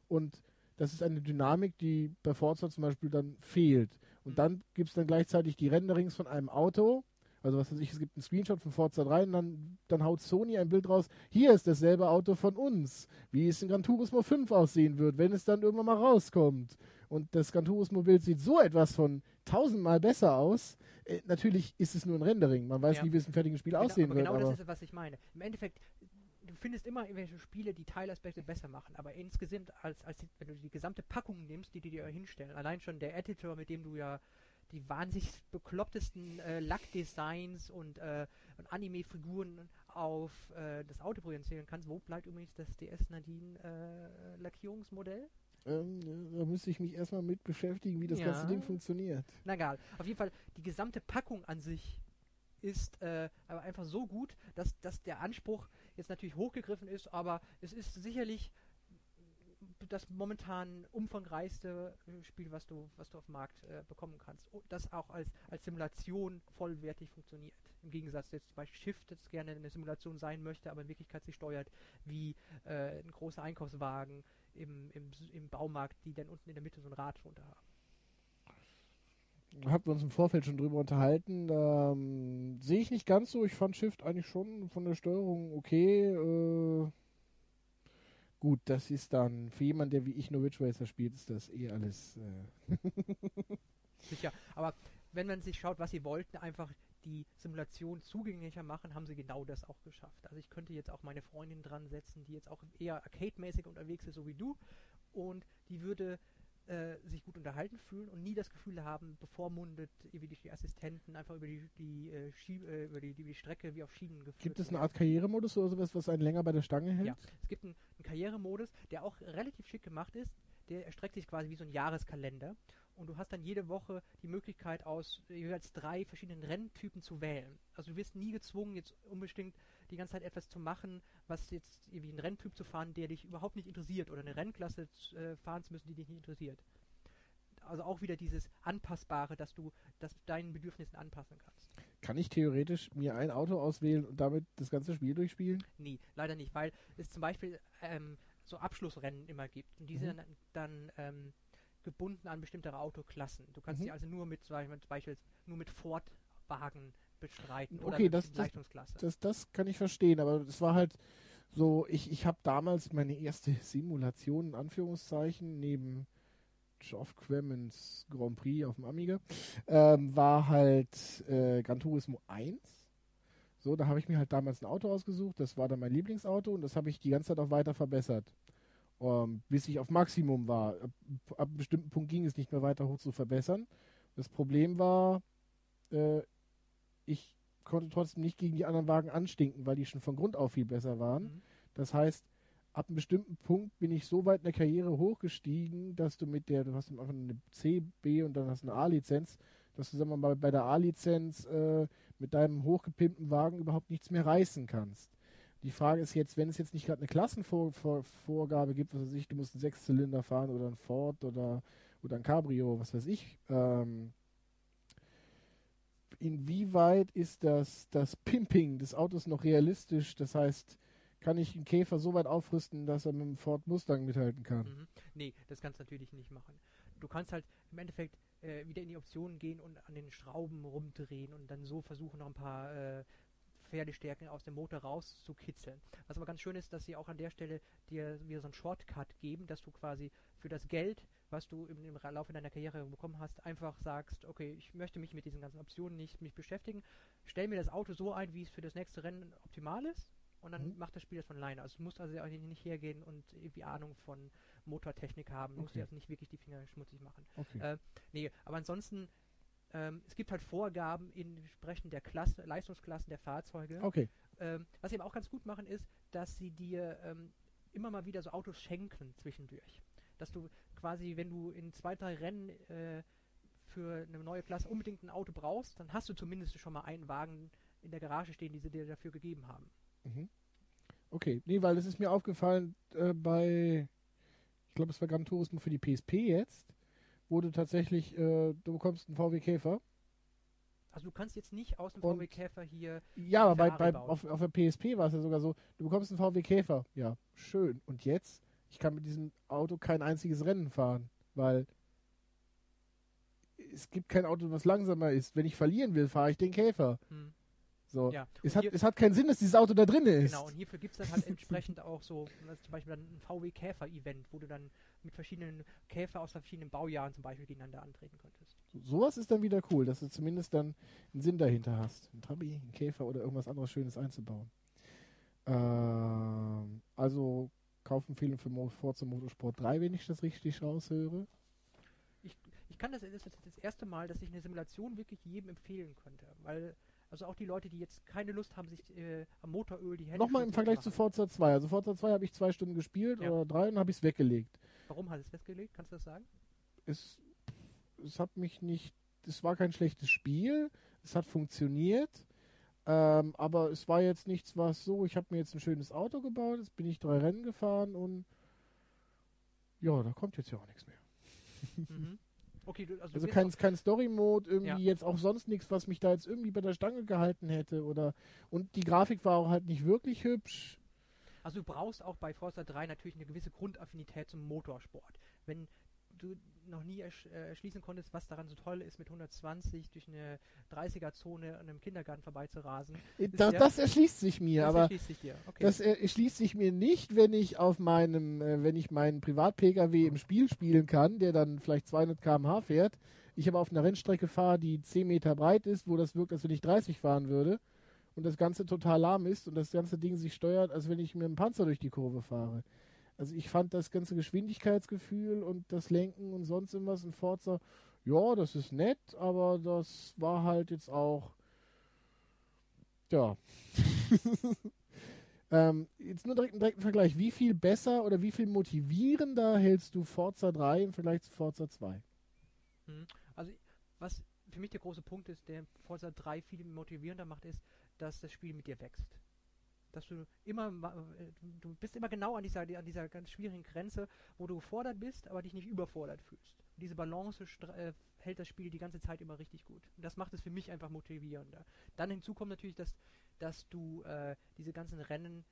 und das ist eine Dynamik, die bei Forza zum Beispiel dann fehlt. Und Mhm. dann gibt es dann gleichzeitig die Renderings von einem Auto, also was weiß ich, es gibt einen Screenshot von Forza 3 und dann, dann haut Sony ein Bild raus, hier ist dasselbe Auto von uns, wie es in Gran Turismo 5 aussehen wird, wenn es dann irgendwann mal rauskommt. Und das Gran Turismo Bild sieht so etwas von tausendmal besser aus. Äh, natürlich ist es nur ein Rendering, man weiß Ja. nie, wie es im fertigen Spiel Genau, aussehen aber wird. genau aber das ist, was ich meine. Im Endeffekt, du findest immer irgendwelche Spiele, die Teilaspekte besser machen, aber insgesamt, als, als wenn du die gesamte Packung nimmst, die die dir hinstellen, allein schon der Editor, mit dem du ja die wahnsinnig beklopptesten äh, Lackdesigns und, äh, und Anime-Figuren auf äh, das Auto projizieren kannst. Wo bleibt übrigens das DS Nadine äh, Lackierungsmodell? ähm, ja, da müsste ich mich erstmal mit beschäftigen, wie das Ja. ganze Ding funktioniert. Na egal. Auf jeden Fall, die gesamte Packung an sich ist äh, aber einfach so gut, dass, dass der Anspruch jetzt natürlich hochgegriffen ist, aber es ist sicherlich das momentan umfangreichste äh, Spiel, was du, was du auf dem Markt äh, bekommen kannst. Und das auch als, als Simulation vollwertig funktioniert. Im Gegensatz jetzt Beispiel Shift, das gerne eine Simulation sein möchte, aber in Wirklichkeit sich steuert wie äh, ein großer Einkaufswagen im, im, im Baumarkt, die dann unten in der Mitte so ein Rad drunter haben. Hatten wir uns im Vorfeld schon drüber unterhalten. Ähm, sehe ich nicht ganz so. Ich fand Shift eigentlich schon von der Steuerung okay. Äh, gut, das ist dann für jemanden, der wie ich nur Ridge spielt, ist das eh alles. Äh, Sicher. Aber wenn man sich schaut, was sie wollten, einfach die Simulation zugänglicher machen, haben sie genau das auch geschafft. Also ich könnte jetzt auch meine Freundin dran setzen, die jetzt auch eher arcade-mäßig unterwegs ist, so wie du, und die würde äh, sich gut unterhalten fühlen und nie das Gefühl haben, bevormundet wie die, die Assistenten einfach über die, die, äh, äh, über die, die, die Strecke wie auf Schienen geführt gibt es eine. Art Karrieremodus oder sowas, was einen länger bei der Stange hält? Ja, es gibt einen, einen Karrieremodus, der auch relativ schick gemacht ist. Der erstreckt sich quasi wie so ein Jahreskalender. Und du hast dann jede Woche die Möglichkeit aus jeweils drei verschiedenen Renntypen zu wählen. Also du wirst nie gezwungen, jetzt unbedingt die ganze Zeit etwas zu machen, was jetzt irgendwie einen Renntyp zu fahren, der dich überhaupt nicht interessiert oder eine Rennklasse äh, fahren zu müssen, die dich nicht interessiert. Also auch wieder dieses Anpassbare, dass du das deinen Bedürfnissen anpassen kannst. Kann ich theoretisch mir ein Auto auswählen und damit das ganze Spiel durchspielen? Nee, leider nicht, weil es zum Beispiel ähm, so Abschlussrennen immer gibt. Und die Mhm. sind dann, dann ähm, gebunden an bestimmte Autoklassen. Du kannst Mhm. die also nur mit, zum Beispiel nur mit Ford-Wagen bestreiten oder Okay, das- das-. Das, das kann ich verstehen, aber es war halt So, ich, ich habe damals meine erste Simulation, in Anführungszeichen, neben Geoff Clemens Grand Prix auf dem Amiga, ähm, war halt äh, Gran Turismo 1. So, da habe ich mir halt damals ein Auto ausgesucht, das war dann mein Lieblingsauto und das habe ich die ganze Zeit auch weiter verbessert. Ähm, bis ich auf Maximum war. Ab, ab einem bestimmten Punkt ging es nicht mehr weiter hoch zu verbessern. Das Problem war, äh, ich konnte trotzdem nicht gegen die anderen Wagen anstinken, weil die schon von Grund auf viel besser waren. Mhm. Das heißt, ab einem bestimmten Punkt bin ich so weit in der Karriere hochgestiegen, dass du mit der, du hast am Anfang eine C, B und dann hast eine A-Lizenz, dass du, sagen wir mal, bei der A-Lizenz äh, mit deinem hochgepimpten Wagen überhaupt nichts mehr reißen kannst. Die Frage ist jetzt, wenn es jetzt nicht gerade eine Klassenvorgabe gibt, was weiß ich, du musst einen Sechszylinder fahren oder ein Ford oder, oder ein Cabrio, was weiß ich, ähm, inwieweit ist das, das Pimping des Autos noch realistisch? Das heißt, kann ich einen Käfer so weit aufrüsten, dass er mit dem Ford Mustang mithalten kann? Mhm. Nee, das kannst du natürlich nicht machen. Du kannst halt im Endeffekt äh, wieder in die Optionen gehen und an den Schrauben rumdrehen und dann so versuchen, noch ein paar äh, Pferdestärken aus dem Motor rauszukitzeln. Was aber ganz schön ist, dass sie auch an der Stelle dir wieder so einen Shortcut geben, dass du quasi für das Geld, was du im, Laufe deiner Karriere bekommen hast, einfach sagst, okay, ich möchte mich mit diesen ganzen Optionen nicht mich beschäftigen, stell mir das Auto so ein, wie es für das nächste Rennen optimal ist und dann Mhm. macht das Spiel das von alleine. Also du musst also nicht hergehen und irgendwie Ahnung von Motortechnik haben, du musst Okay. dir also nicht wirklich die Finger schmutzig machen. Okay. Äh, Nee, aber ansonsten, ähm, es gibt halt Vorgaben in entsprechend der Klasse, Leistungsklassen der Fahrzeuge. okay. Ähm, was sie aber auch ganz gut machen, ist, dass sie dir ähm, immer mal wieder so Autos schenken zwischendurch. Dass du quasi, wenn du in zwei, drei Rennen äh, für eine neue Klasse unbedingt ein Auto brauchst, dann hast du zumindest schon mal einen Wagen in der Garage stehen, die sie dir dafür gegeben haben. Mhm. Okay, nee, weil es ist mir aufgefallen äh, bei, ich glaube, es war Gran Turismo für die PSP jetzt, wo du tatsächlich, äh, du bekommst einen VW Käfer. Also du kannst jetzt nicht aus dem VW Käfer hier Ja, aber bei, bei, auf, auf der PSP war es ja sogar so, du bekommst einen VW Käfer. Ja, schön. Und jetzt? Ich kann mit diesem Auto kein einziges Rennen fahren, weil es gibt kein Auto, was langsamer ist. Wenn ich verlieren will, fahre ich den Käfer. hm, So. ja. Es, hat, es hat keinen Sinn, dass dieses Auto da drin ist. Genau, und hierfür gibt es dann halt entsprechend auch so, zum Beispiel dann ein VW-Käfer-Event, wo du dann mit verschiedenen Käfer aus verschiedenen Baujahren zum Beispiel gegeneinander antreten könntest. So, sowas ist dann wieder cool, dass du zumindest dann einen Sinn dahinter hast. Ein Trabi, ein Käfer oder irgendwas anderes Schönes einzubauen. Ähm, also Kaufempfehlung für Forza Motorsport 3, wenn ich das richtig raushöre. Ich kann das, das ist das erste Mal, dass ich eine Simulation wirklich jedem empfehlen könnte, weil, also auch die Leute, die jetzt keine Lust haben, sich äh, am Motoröl die Hände Nochmal im Vergleich zu. Forza 2. Also Forza 2 habe ich zwei Stunden gespielt Ja. oder drei und habe ich es weggelegt. Warum hat es festgelegt? Kannst du das sagen? Es, es hat mich nicht, es war kein schlechtes Spiel, es hat funktioniert, ähm, aber es war jetzt nichts, was so, ich habe mir jetzt ein schönes Auto gebaut, jetzt bin ich drei Rennen gefahren und ja, da kommt jetzt ja auch nichts mehr. mhm. Okay, du, also, Also kein, kein Story-Mode, irgendwie Ja. jetzt auch sonst nichts, was mich da jetzt irgendwie bei der Stange gehalten hätte oder und die Grafik war auch halt nicht wirklich hübsch. Also du brauchst auch bei Forza 3 natürlich eine gewisse Grundaffinität zum Motorsport. Wenn du noch nie ersch äh, erschließen konntest, was daran so toll ist, mit 120 durch eine 30er-Zone an einem Kindergarten vorbeizurasen, Das, ja- das erschließt sich mir, das aber erschließt sich dir. Okay. Das äh, erschließt sich mir nicht, wenn ich auf meinem, äh, wenn ich meinen Privat-Pkw im Spiel spielen kann, der dann vielleicht 200 km/h fährt. Ich aber auf einer Rennstrecke fahre, die 10 Meter breit ist, wo das wirkt, als wenn ich 30 fahren würde und das Ganze total lahm ist und das ganze Ding sich steuert, als wenn ich mit einem Panzer durch die Kurve fahre. Also ich fand das ganze Geschwindigkeitsgefühl und das Lenken und sonst irgendwas in Forza, ja, das ist nett, aber das war halt jetzt auch, ja. ähm, jetzt nur direkt einen direkten Vergleich. Wie viel besser oder wie viel motivierender hältst du Forza 3 im Vergleich zu Forza 2? Also was für mich der große Punkt ist, der Forza 3 viel motivierender macht, ist, dass das Spiel mit dir wächst. Dass du immer, äh, du- bist immer genau an dieser, an dieser ganz schwierigen Grenze, wo du gefordert bist, aber dich nicht überfordert fühlst. Und diese Balance äh, hält das Spiel die ganze Zeit immer richtig gut. Und das macht es für mich einfach motivierender. Dann hinzu kommt natürlich, dass, dass du äh, diese ganzen Rennen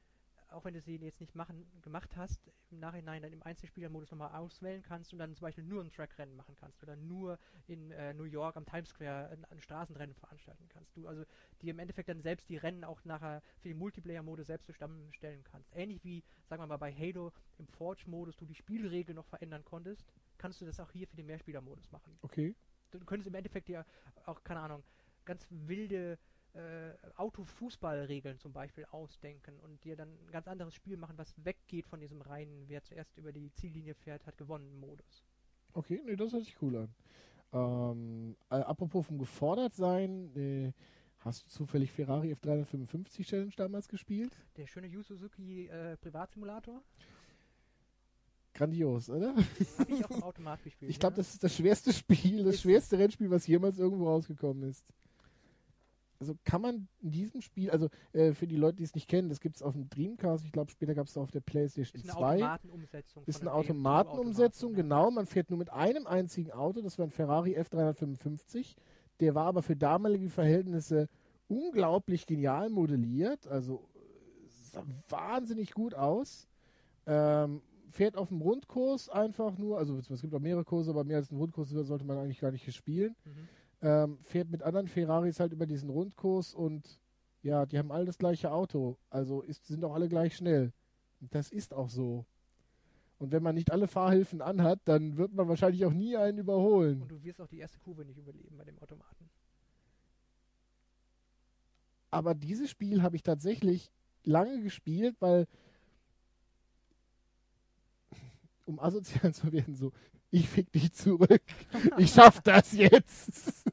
auch wenn du sie jetzt nicht machen, gemacht hast, im Nachhinein dann im Einzelspielermodus nochmal auswählen kannst und dann zum Beispiel nur ein Trackrennen machen kannst oder nur in äh, New York am Times Square ein, ein, Straßenrennen veranstalten kannst. Du also die im Endeffekt dann selbst die Rennen auch nachher für den Multiplayer-Modus selbst zusammenstellen kannst. Ähnlich wie, sagen wir mal, bei Halo im Forge-Modus du die Spielregeln noch verändern konntest, kannst du das auch hier für den Mehrspieler-Modus machen. Okay. Du könntest im Endeffekt ja auch, keine Ahnung, ganz wilde äh, Autofußballregeln zum Beispiel ausdenken und dir dann ein ganz anderes Spiel machen, was weggeht von diesem reinen, wer zuerst über die Ziellinie fährt, hat gewonnen Modus. Okay, nee, das hört sich cool an. Ähm, äh, apropos vom gefordert sein, äh, hast du zufällig Ferrari F355 Challenge damals gespielt? Der schöne Yu Suzuki äh, Privatsimulator? Grandios, oder? Habe ich auch im Automat gespielt. Ich glaube, ja? das ist das schwerste Spiel, das schwerste Rennspiel, was jemals irgendwo rausgekommen ist also kann man in diesem Spiel, also äh, für die Leute, die es nicht kennen, das gibt es auf dem Dreamcast, ich glaube später gab es auf der PlayStation ist eine 2. Automatenumsetzung ist eine Automatenumsetzung, genau. Man fährt nur mit einem einzigen Auto, das war ein Ferrari F355. Der war aber für damalige Verhältnisse unglaublich genial modelliert, also sah wahnsinnig gut aus. Ähm, fährt auf dem Rundkurs einfach nur, also es gibt auch mehrere Kurse, aber mehr als einen Rundkurs sollte man eigentlich gar nicht spielen. Mhm ähm, fährt mit anderen Ferraris halt über diesen Rundkurs und ja, die haben alle das gleiche Auto. Also ist, sind auch alle gleich schnell. Und das ist auch so. Und wenn man nicht alle Fahrhilfen anhat, dann wird man wahrscheinlich auch nie einen überholen. Und du wirst auch die erste Kurve nicht überleben bei dem Automaten. Aber dieses Spiel habe ich tatsächlich lange gespielt, weil um asozial zu werden, so ich fick dich zurück. Ich schaff das jetzt.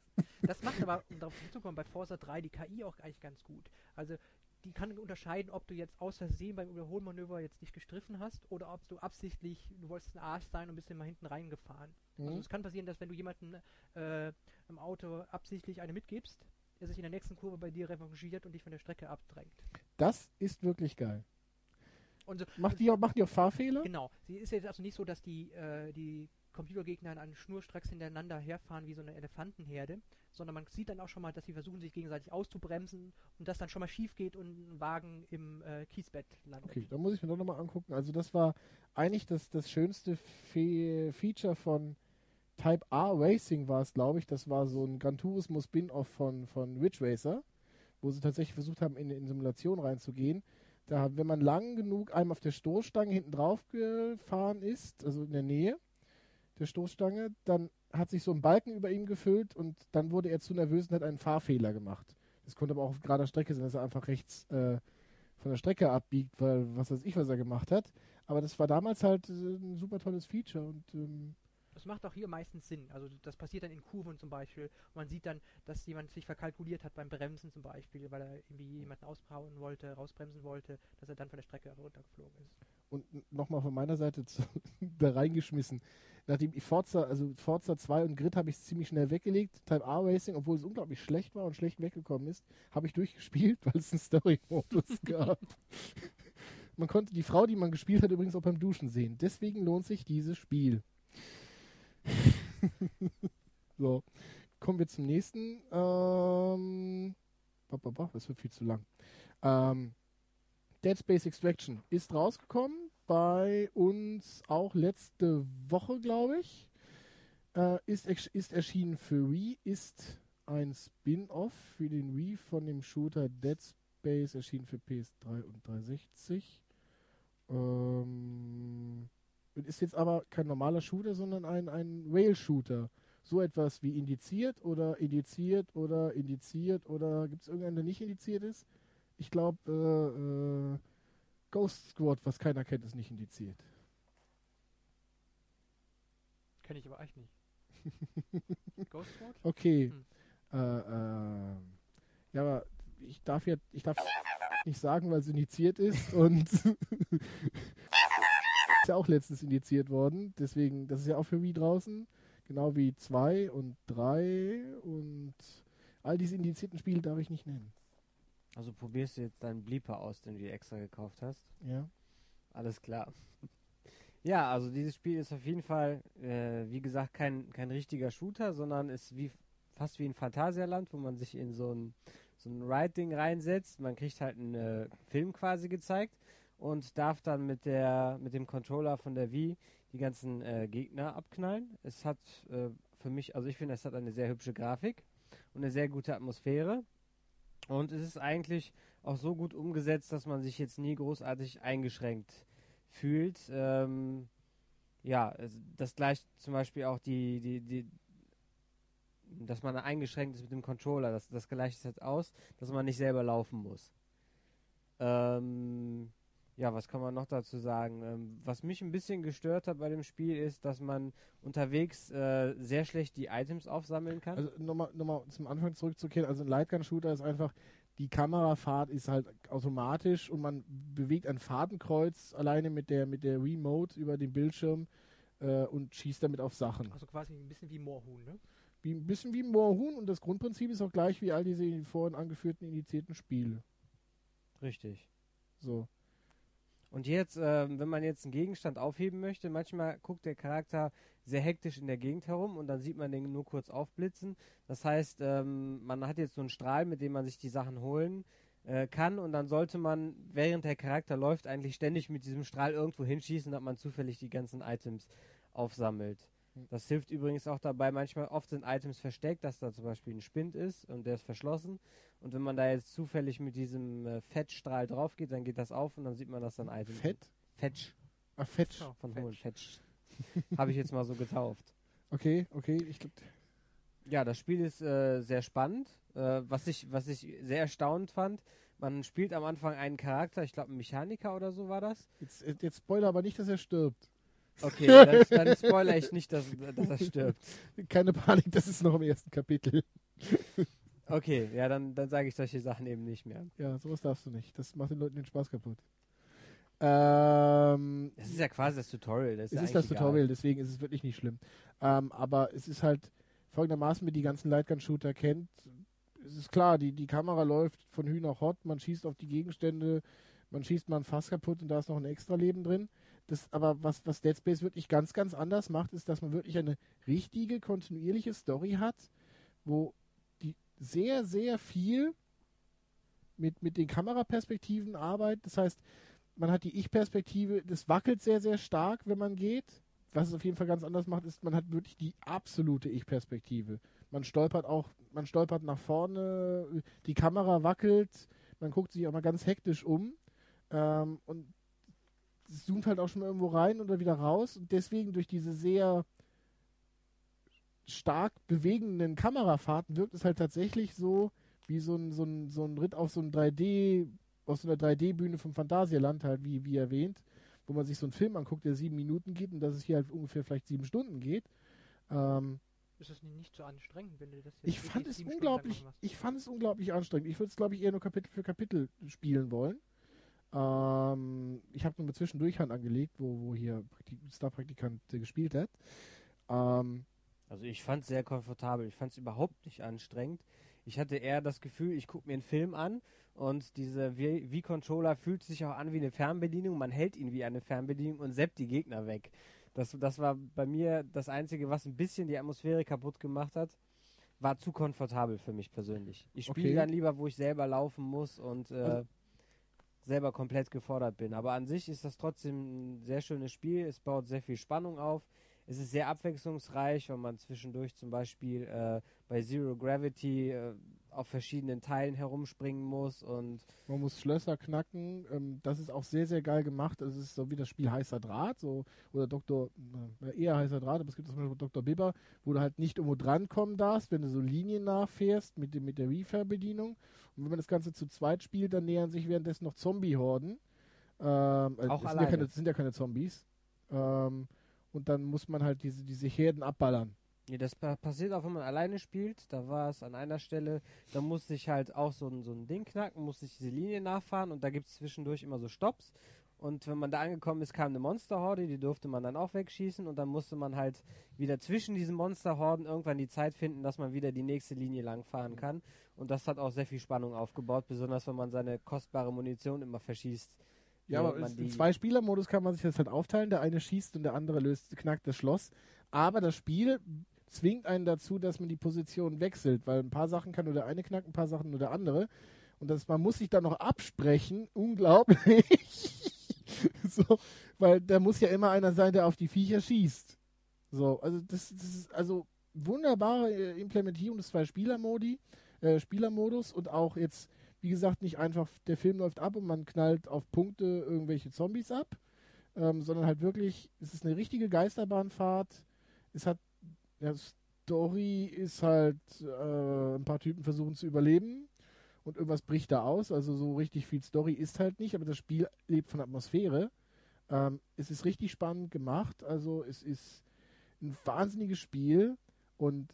Das macht aber, um darauf zurückzukommen, bei Forza 3 die KI auch eigentlich ganz gut. Also die kann unterscheiden, ob du jetzt aus Versehen beim Überholmanöver jetzt nicht gestriffen hast oder ob du absichtlich, du wolltest ein Arsch sein und bist mal hinten reingefahren. Also mhm. Also es kann passieren, dass wenn du jemanden äh, im Auto absichtlich eine mitgibst, er sich in der nächsten Kurve bei dir revanchiert und dich von der Strecke abdrängt. Das ist wirklich geil. Und so, macht, die auch, macht die auch Fahrfehler? Genau. Sie ist jetzt also nicht so, dass die, äh, die Computergegner an Schnurstracks hintereinander herfahren wie so eine Elefantenherde, sondern man sieht dann auch schon mal, dass sie versuchen, sich gegenseitig auszubremsen und das dann schon mal schief geht und ein Wagen im äh, Kiesbett landet. Okay, da muss ich mir doch nochmal angucken. Also das war eigentlich das, das schönste Fe Feature von Type R Racing war es, glaube ich. Das war so ein Gran Turismo Spin-Off von, von Ridge Racer, wo sie tatsächlich versucht haben, in, in Simulation reinzugehen. Da, wenn man lang genug einem auf der Stoßstange hinten drauf gefahren ist, also in der Nähe, der Stoßstange. Dann hat sich so ein Balken über ihm gefüllt und dann wurde er zu nervös und hat einen Fahrfehler gemacht. Das konnte aber auch auf gerader Strecke sein, dass er einfach rechts äh, von der Strecke abbiegt, weil was weiß ich, was er gemacht hat. Aber das war damals halt äh, ein super tolles Feature und ähm, macht auch hier meistens Sinn. Also das passiert dann in Kurven zum Beispiel. Man sieht dann, dass jemand sich verkalkuliert hat beim Bremsen zum Beispiel, weil er irgendwie jemanden ausbauen wollte, rausbremsen wollte, dass er dann von der Strecke runtergeflogen ist. Und nochmal von meiner Seite zu, da reingeschmissen nachdem Forza, also Forza 2 und Grid habe ich ziemlich schnell weggelegt. Type R Racing, obwohl es unglaublich schlecht war und schlecht weggekommen ist, habe ich durchgespielt, weil es einen Story-Modus gab. man konnte die Frau, die man gespielt hat, übrigens auch beim Duschen sehen. Deswegen lohnt sich dieses Spiel. so, kommen wir zum nächsten. Ähm, das wird viel zu lang. Ähm, Dead Space Extraction ist rausgekommen bei uns auch letzte Woche, glaube ich. Äh, ist, ist erschienen für Wii, ist ein Spin-off für den Wii von dem Shooter Dead Space, erschienen für PS3 und 360. Ähm, ist jetzt aber kein normaler Shooter, sondern ein, ein Rail-Shooter. So etwas wie indiziert oder indiziert oder indiziert oder gibt es irgendeinen, der nicht indiziert ist? Ich glaube, äh, äh, Ghost Squad, was keiner kennt, ist nicht indiziert. Kenne ich aber eigentlich nicht. Ghost Squad? Okay. Hm. Äh, äh, ja, aber ich darf ja, ich darf nicht sagen, weil es indiziert ist und ist ja auch letztens indiziert worden. Deswegen, das ist ja auch für Wii draußen. Genau wie 2 und 3 und all diese indizierten Spiele darf ich nicht nennen. Also probierst du jetzt deinen Bleeper aus, den du dir extra gekauft hast? Ja. Alles klar. ja, also dieses Spiel ist auf jeden Fall, äh, wie gesagt, kein, kein richtiger Shooter, sondern ist wie fast wie ein Phantasialand, wo man sich in so ein, so ein Ride-Ding reinsetzt. Man kriegt halt einen äh, Film quasi gezeigt und darf dann mit der mit dem Controller von der Wii die ganzen äh, Gegner abknallen. Es hat äh, für mich, also ich finde, es hat eine sehr hübsche Grafik und eine sehr gute Atmosphäre. Und es ist eigentlich auch so gut umgesetzt, dass man sich jetzt nie großartig eingeschränkt fühlt. Ähm, ja, das gleicht zum Beispiel auch die, die, die, dass man eingeschränkt ist mit dem Controller. Das, das gleicht es jetzt aus, dass man nicht selber laufen muss. Ähm, ja, was kann man noch dazu sagen? Ähm, was mich ein bisschen gestört hat bei dem Spiel ist, dass man unterwegs äh, sehr schlecht die Items aufsammeln kann. Also nochmal noch zum Anfang zurückzukehren, also ein Lightgun-Shooter ist einfach, die Kamerafahrt ist halt automatisch und man bewegt ein Fadenkreuz alleine mit der, mit der Remote über den Bildschirm äh, und schießt damit auf Sachen. Also quasi ein bisschen wie Moorhuhn, ne? Wie, ein bisschen wie Moorhuhn und das Grundprinzip ist auch gleich wie all diese vorhin angeführten indizierten Spiele. Richtig. So. Und jetzt, ähm, wenn man jetzt einen Gegenstand aufheben möchte, manchmal guckt der Charakter sehr hektisch in der Gegend herum und dann sieht man den nur kurz aufblitzen. Das heißt, ähm, man hat jetzt so einen Strahl, mit dem man sich die Sachen holen äh, kann und dann sollte man, während der Charakter läuft, eigentlich ständig mit diesem Strahl irgendwo hinschießen, damit man zufällig die ganzen Items aufsammelt. Das hilft übrigens auch dabei, manchmal oft sind Items versteckt, dass da zum Beispiel ein Spind ist und der ist verschlossen. Und wenn man da jetzt zufällig mit diesem äh, Fettstrahl drauf geht, dann geht das auf und dann sieht man, dass dann Item Fett? Fetch. Ach, Fetch. Von Fetch. Hohen Fetch. Habe ich jetzt mal so getauft. Okay, okay. Ich glaub, Ja, das Spiel ist äh, sehr spannend. Äh, was, ich, was ich sehr erstaunend fand, man spielt am Anfang einen Charakter, ich glaube ein Mechaniker oder so war das. jetzt, jetzt spoiler aber nicht, dass er stirbt. Okay, dann, dann spoiler ich nicht, dass, dass er stirbt. Keine Panik, das ist noch im ersten Kapitel. Okay, ja, dann, dann sage ich solche Sachen eben nicht mehr. Ja, sowas darfst du nicht. Das macht den Leuten den Spaß kaputt. Ähm, Das ist ja quasi das Tutorial. Das ist es ist das Tutorial, egal. deswegen ist es wirklich nicht schlimm. Ähm, aber es ist halt folgendermaßen, wie die ganzen Lightgun-Shooter kennt. Es ist klar, die, die Kamera läuft von Hü nach Hot, man schießt auf die Gegenstände, man schießt mal ein Fass kaputt und da ist noch ein extra Leben drin. Das, aber was, was Dead Space wirklich ganz, ganz anders macht, ist, dass man wirklich eine richtige, kontinuierliche Story hat, wo die sehr, sehr viel mit, mit den Kameraperspektiven arbeitet. Das heißt, man hat die Ich-Perspektive, das wackelt sehr, sehr stark, wenn man geht. Was es auf jeden Fall ganz anders macht, ist, man hat wirklich die absolute Ich-Perspektive. Man stolpert auch, man stolpert nach vorne, die Kamera wackelt, man guckt sich auch mal ganz hektisch um ähm, und zoomt halt auch schon mal irgendwo rein oder wieder raus und deswegen durch diese sehr stark bewegenden Kamerafahrten wirkt es halt tatsächlich so wie so ein, so ein, so ein Ritt auf so ein 3D, auf so einer 3D-Bühne vom Phantasialand halt, wie, wie erwähnt, wo man sich so einen Film anguckt, der sieben Minuten geht und dass es hier halt ungefähr vielleicht sieben Stunden geht. Ähm, Ist das nicht so anstrengend, wenn du das jetzt ich fand es unglaublich, ich fand es unglaublich anstrengend. Ich würde es, glaube ich, eher nur Kapitel für Kapitel spielen wollen. Ähm, ich habe nur zwischendurch Hand angelegt, wo, wo hier Praktik Star-Praktikant gespielt hat. Ähm, Also ich fand es sehr komfortabel. Ich fand es überhaupt nicht anstrengend. Ich hatte eher das Gefühl, ich gucke mir einen Film an und dieser Wii-Controller fühlt sich auch an wie eine Fernbedienung. Man hält ihn wie eine Fernbedienung und seppt die Gegner weg. Das, das war bei mir das Einzige, was ein bisschen die Atmosphäre kaputt gemacht hat. War zu komfortabel für mich persönlich. Ich spiele Okay. dann lieber, wo ich selber laufen muss und äh, Also- selber komplett gefordert bin. Aber an sich ist das trotzdem ein sehr schönes Spiel. Es baut sehr viel Spannung auf. Es ist sehr abwechslungsreich, wenn man zwischendurch zum Beispiel äh, bei Zero Gravity äh, auf verschiedenen Teilen herumspringen muss und Man muss Schlösser knacken. Ähm, das ist auch sehr, sehr geil gemacht. Es ist so wie das Spiel Heißer Draht, so oder Doktor, äh, eher Heißer Draht, aber es gibt zum Beispiel Dr. Bibber, wo du halt nicht irgendwo drankommen darfst, wenn du so Linien nachfährst mit, dem, mit der Refair-Bedienung. Und wenn man das Ganze zu zweit spielt, dann nähern sich währenddessen noch Zombie-Horden. Ähm, äh, Auch es sind ja, alleine. keine, sind ja keine Zombies. Ähm, und dann muss man halt diese, diese Herden abballern. Nee, das pa passiert auch, wenn man alleine spielt. Da war es an einer Stelle, da musste ich halt auch so ein, so ein Ding knacken, musste ich diese Linie nachfahren und da gibt es zwischendurch immer so Stops. Und wenn man da angekommen ist, kam eine Monsterhorde, die durfte man dann auch wegschießen und dann musste man halt wieder zwischen diesen Monsterhorden irgendwann die Zeit finden, dass man wieder die nächste Linie lang fahren kann. Und das hat auch sehr viel Spannung aufgebaut, besonders wenn man seine kostbare Munition immer verschießt. Ja, aber im Zwei-Spieler-Modus kann man sich das halt aufteilen. Der eine schießt und der andere löst, knackt das Schloss. Aber das Spiel zwingt einen dazu, dass man die Position wechselt, weil ein paar Sachen kann nur der eine knacken, ein paar Sachen nur der andere. Und das, man muss sich dann noch absprechen, unglaublich, so, weil da muss ja immer einer sein, der auf die Viecher schießt. So, also das, das ist also wunderbare äh, Implementierung des zwei Spielermodi, äh, Spielermodus und auch jetzt, wie gesagt, nicht einfach der Film läuft ab und man knallt auf Punkte irgendwelche Zombies ab, ähm, sondern halt wirklich, es ist eine richtige Geisterbahnfahrt. Es hat, ja, Story ist halt, äh, ein paar Typen versuchen zu überleben und irgendwas bricht da aus. Also so richtig viel Story ist halt nicht, aber das Spiel lebt von Atmosphäre. Ähm, es ist richtig spannend gemacht, also es ist ein wahnsinniges Spiel und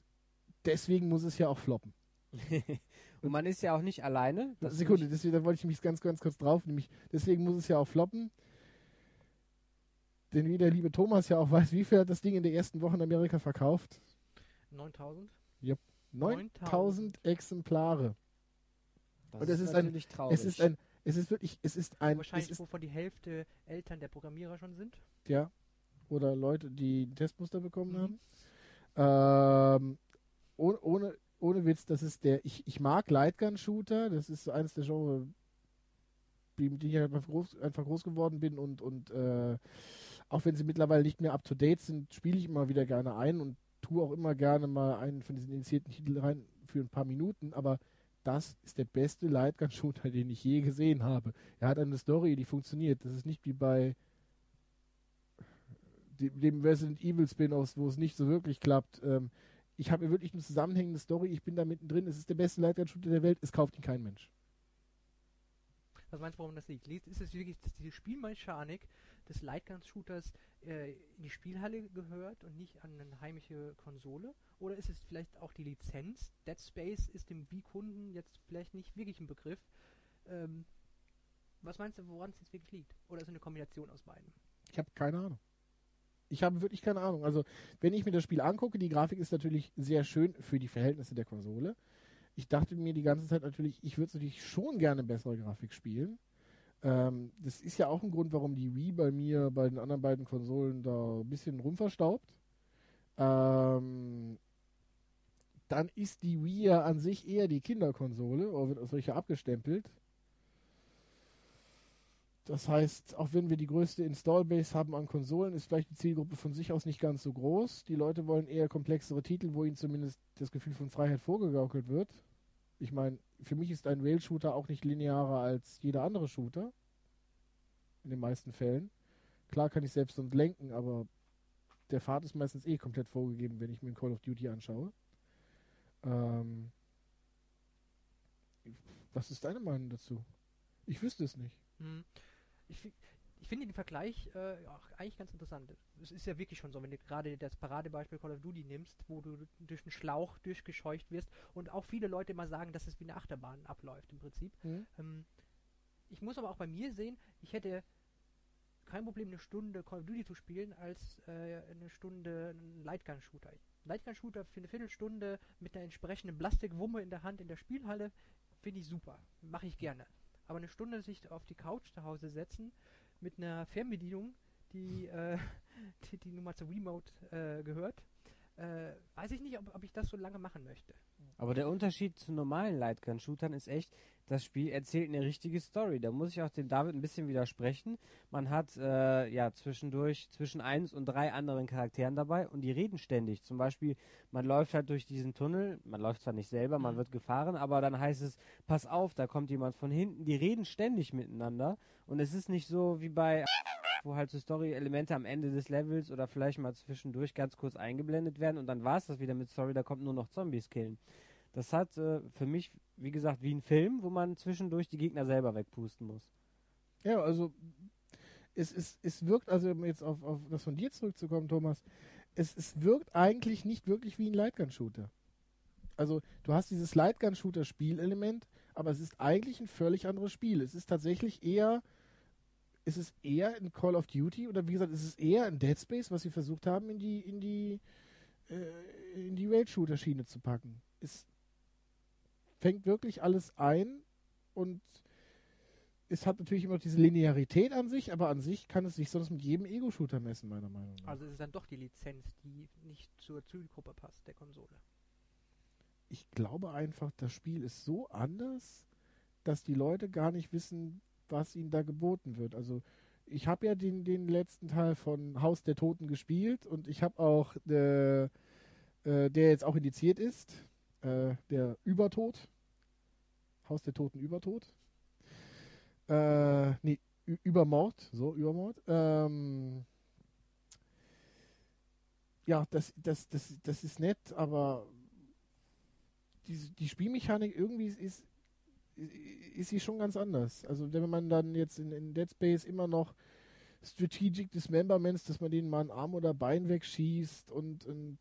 deswegen muss es ja auch floppen. und man ist ja auch nicht alleine. Sekunde, deswegen, da wollte ich mich ganz, ganz kurz drauf, nämlich deswegen muss es ja auch floppen. Denn wie der liebe Thomas ja auch weiß, wie viel hat das Ding in der ersten Woche in Amerika verkauft? 9000? Ja. 9000 Exemplare. Das Und es ist ist ein- natürlich traurig. Es ist ein, es ist wirklich, es ist ein, es Wahrscheinlich, ist, wovon die Hälfte Eltern der Programmierer schon sind. ja, oder Leute, die ein Testmuster bekommen Mhm. haben. Ähm, ohne, ohne, ohne Witz, das ist der, ich, ich mag Lightgun-Shooter, das ist eines der Genre, mit denen ich einfach groß, einfach groß geworden bin und, und äh, auch wenn sie mittlerweile nicht mehr up to date sind, spiele ich immer wieder gerne ein und tue auch immer gerne mal einen von diesen initiierten Titeln rein für ein paar Minuten, aber das ist der beste Lightgun-Shooter, den ich je gesehen habe. Er hat eine Story, die funktioniert. Das ist nicht wie bei dem, dem Resident Evil Spin-offs, wo es nicht so wirklich klappt. Ähm, ich habe wirklich eine zusammenhängende Story, ich bin da mittendrin, es ist der beste Lightgun-Shooter der Welt, es kauft ihn kein Mensch. Was meinst du, warum das liegt? Liegt- Ist es wirklich, dass diese Spielmechanik des Lightgun-Shooters äh, in die Spielhalle gehört und nicht an eine heimische Konsole? Oder ist es vielleicht auch die Lizenz? Dead Space ist dem Wii-Kunden jetzt vielleicht nicht wirklich ein Begriff. Ähm, was meinst du, woran es jetzt wirklich liegt? Oder ist es eine Kombination aus beiden? Ich habe keine Ahnung. Ich habe wirklich keine Ahnung. Also, wenn ich mir das Spiel angucke, die Grafik ist natürlich sehr schön für die Verhältnisse der Konsole. Ich dachte mir die ganze Zeit natürlich, ich würde natürlich schon gerne bessere Grafik spielen. Ähm, das ist ja auch ein Grund, warum die Wii bei mir bei den anderen beiden Konsolen da ein bisschen rumverstaubt. Ähm, dann ist die Wii ja an sich eher die Kinderkonsole, oder wird als solche abgestempelt. Das heißt, auch wenn wir die größte Installbase haben an Konsolen, ist vielleicht die Zielgruppe von sich aus nicht ganz so groß. Die Leute wollen eher komplexere Titel, wo ihnen zumindest das Gefühl von Freiheit vorgegaukelt wird. Ich meine, für mich ist ein Rail-Shooter auch nicht linearer als jeder andere Shooter. In den meisten Fällen. Klar kann ich selbst und lenken, aber der Pfad ist meistens eh komplett vorgegeben, wenn ich mir Call of Duty anschaue. Ähm, was ist deine Meinung dazu? Ich wüsste es nicht. Hm. Ich, ich finde den Vergleich äh, auch eigentlich ganz interessant. Es ist ja wirklich schon so, wenn du gerade das Paradebeispiel Call of Duty nimmst, wo du durch einen Schlauch durchgescheucht wirst und auch viele Leute immer sagen, dass es wie eine Achterbahn abläuft im Prinzip. Mhm. Ähm, ich muss aber auch bei mir sehen, ich hätte kein Problem, eine Stunde Call of Duty zu spielen, als äh, eine Stunde einen Lightgun-Shooter. Lightgun-Shooter für eine Viertelstunde mit einer entsprechenden Plastikwumme in der Hand in der Spielhalle finde ich super. Mache ich gerne. Aber eine Stunde sich auf die Couch zu Hause setzen mit einer Fernbedienung, die, äh, die, die nun mal zur Remote äh, gehört, äh, weiß ich nicht, ob, ob ich das so lange machen möchte. Aber der Unterschied zu normalen Lightgun-Shootern ist echt, das Spiel erzählt eine richtige Story. Da muss ich auch dem David ein bisschen widersprechen. Man hat äh, ja zwischendurch zwischen eins und drei anderen Charakteren dabei und die reden ständig. Zum Beispiel, man läuft halt durch diesen Tunnel, man läuft zwar nicht selber, man Mhm. wird gefahren, aber dann heißt es, pass auf, da kommt jemand von hinten. Die reden ständig miteinander und es ist nicht so wie bei wo halt so Story-Elemente am Ende des Levels oder vielleicht mal zwischendurch ganz kurz eingeblendet werden und dann war es das wieder mit Story, da kommt nur noch Zombies killen. Das hat äh, für mich, wie gesagt, wie ein Film, wo man zwischendurch die Gegner selber wegpusten muss. Ja, also es, es, es wirkt, also um jetzt auf, auf das von dir zurückzukommen, Thomas, es, es wirkt eigentlich nicht wirklich wie ein Lightgun-Shooter. Also du hast dieses Lightgun-Shooter-Spielelement, aber es ist eigentlich ein völlig anderes Spiel. Es ist tatsächlich eher, es ist eher ein Call of Duty oder wie gesagt, es ist eher ein Dead Space, was sie versucht haben, in die, in die, äh, in die Raid-Shooter-Schiene zu packen. Es fängt wirklich alles ein und es hat natürlich immer noch diese Linearität an sich, aber an sich kann es sich sonst mit jedem Ego-Shooter messen, meiner Meinung nach. Also es ist dann doch die Lizenz, die nicht zur Zielgruppe passt, der Konsole. ich glaube einfach, das Spiel ist so anders, dass die Leute gar nicht wissen, was ihnen da geboten wird. Also ich habe ja den, den letzten Teil von Haus der Toten gespielt und ich habe auch, äh, äh, der jetzt auch indiziert ist, äh, der Übertod. Haus der Toten Übertod. Äh, nee, Übermord, so, Übermord. Ähm, ja, das, das, das, das ist nett, aber die, die Spielmechanik irgendwie ist, ist sie schon ganz anders. Also wenn man dann jetzt in, in Dead Space immer noch Strategic Dismemberments, dass man denen mal einen Arm oder Bein wegschießt und, und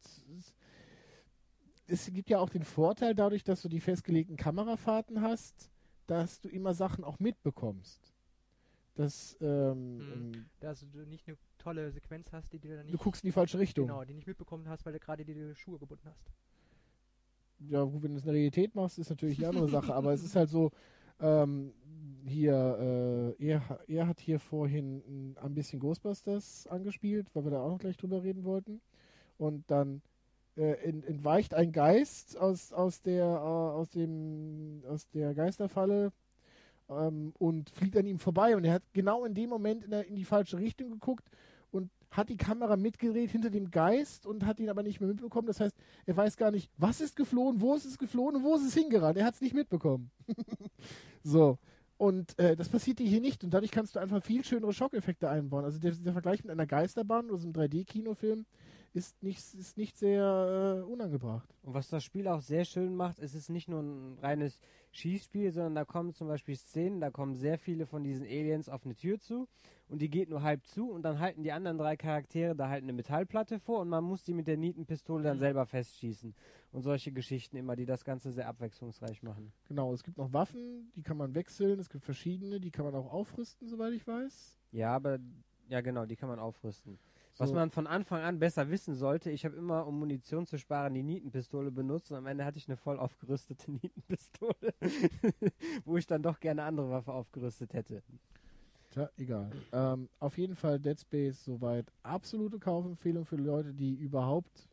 es, gibt ja auch den Vorteil dadurch, dass du die festgelegten Kamerafahrten hast, dass du immer Sachen auch mitbekommst. Dass, ähm, hm. dass du nicht eine tolle Sequenz hast, die dir dann nicht. Du guckst in die falsche Richtung. Genau, die nicht mitbekommen hast, weil du gerade dir die Schuhe gebunden hast. Ja, gut, wenn du es in der Realität machst, ist natürlich eine andere Sache, aber es ist halt so, ähm, hier, äh, er, er hat hier vorhin ein bisschen Ghostbusters angespielt, weil wir da auch noch gleich drüber reden wollten. Und dann äh, entweicht ein Geist aus, aus, der, äh, aus, dem, aus der Geisterfalle ähm, und fliegt an ihm vorbei. Und er hat genau in dem Moment in, der, in die falsche Richtung geguckt hat die Kamera mitgedreht hinter dem Geist und hat ihn aber nicht mehr mitbekommen. Das heißt, er weiß gar nicht, was ist geflohen, wo ist es geflohen und wo ist es hingerannt. Er hat es nicht mitbekommen. so. Und äh, das passiert dir hier nicht. Und dadurch kannst du einfach viel schönere Schockeffekte einbauen. Also der, der Vergleich mit einer Geisterbahn oder so einem 3D-Kinofilm ist nicht, ist nicht sehr äh, unangebracht. Und was das Spiel auch sehr schön macht, ist es nicht nur ein reines Schießspiel, sondern da kommen zum Beispiel Szenen, da kommen sehr viele von diesen Aliens auf eine Tür zu und die geht nur halb zu und dann halten die anderen drei Charaktere da halt eine Metallplatte vor und man muss die mit der Nietenpistole dann mhm. selber festschießen. Und solche Geschichten immer, die das Ganze sehr abwechslungsreich machen. Genau, es gibt noch Waffen, die kann man wechseln, es gibt verschiedene, die kann man auch aufrüsten, soweit ich weiß. Ja, aber ja genau, die kann man aufrüsten. Was man von Anfang an besser wissen sollte, ich habe immer, um Munition zu sparen, die Nietenpistole benutzt und am Ende hatte ich eine voll aufgerüstete Nietenpistole, wo ich dann doch gerne andere Waffe aufgerüstet hätte. Tja, egal. Ähm, auf jeden Fall Dead Space soweit absolute Kaufempfehlung für Leute, die überhaupt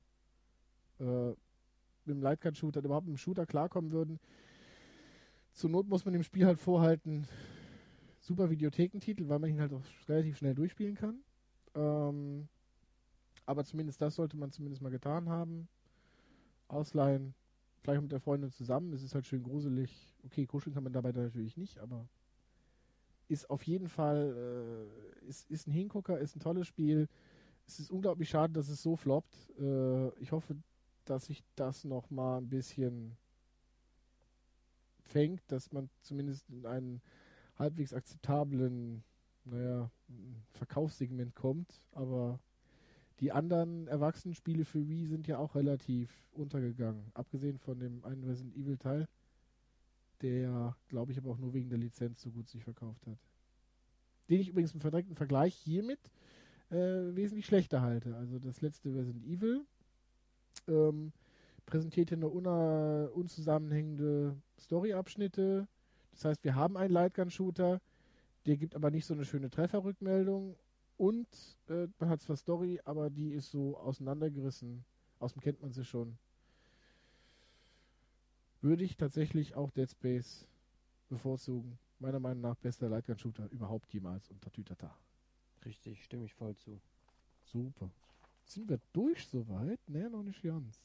äh, mit dem Lightgun-Shooter, überhaupt mit dem Shooter klarkommen würden. Zur Not muss man dem Spiel halt vorhalten, super Videothekentitel, weil man ihn halt auch relativ schnell durchspielen kann. Ähm, aber zumindest das sollte man zumindest mal getan haben. Ausleihen, vielleicht mit der Freundin zusammen. Es ist halt schön gruselig. Okay, kuscheln kann man dabei natürlich nicht, aber ist auf jeden Fall, äh, ist, ist ein Hingucker, ist ein tolles Spiel. Es ist unglaublich schade, dass es so floppt. Äh, ich hoffe, dass sich das noch mal ein bisschen fängt, dass man zumindest in einen halbwegs akzeptablen naja, Verkaufssegment kommt, aber die anderen Erwachsenenspiele für Wii sind ja auch relativ untergegangen. Abgesehen von dem einen Resident Evil Teil, der, glaube ich, aber auch nur wegen der Lizenz so gut sich verkauft hat. Den ich übrigens im verdreckten Vergleich hiermit äh, wesentlich schlechter halte. Also das letzte Resident Evil ähm, präsentierte nur unzusammenhängende Story-Abschnitte. Das heißt, wir haben einen Lightgun-Shooter, der gibt aber nicht so eine schöne Trefferrückmeldung. Und äh, man hat zwar Story, aber die ist so auseinandergerissen. Außerdem kennt man sie schon. Würde ich tatsächlich auch Dead Space bevorzugen. Meiner Meinung nach bester Lightgun-Shooter überhaupt jemals unter Tütata. Richtig, stimme ich voll zu. Super. Sind wir durch soweit? Ne, noch nicht ganz.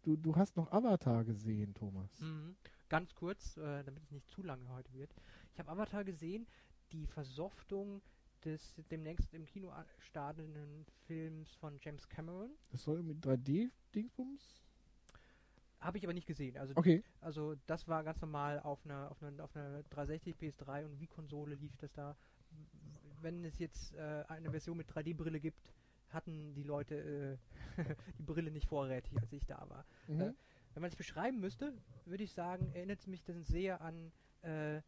Du, du hast noch Avatar gesehen, Thomas. Mhm. Ganz kurz, äh, damit es nicht zu lange heute wird. Ich habe Avatar gesehen die Versoftung des demnächst im Kino startenden Films von James Cameron. Das soll mit 3D-Dingsbums? Habe ich aber nicht gesehen. Also, okay. also das war ganz normal auf einer, auf einer, auf einer 360 PS3 und Wii-Konsole lief das da. Wenn es jetzt äh, eine Version mit 3D-Brille gibt, hatten die Leute äh, die Brille nicht vorrätig, als ich da war. Mhm. Äh, wenn man es beschreiben müsste, würde ich sagen, erinnert es mich dann sehr an äh,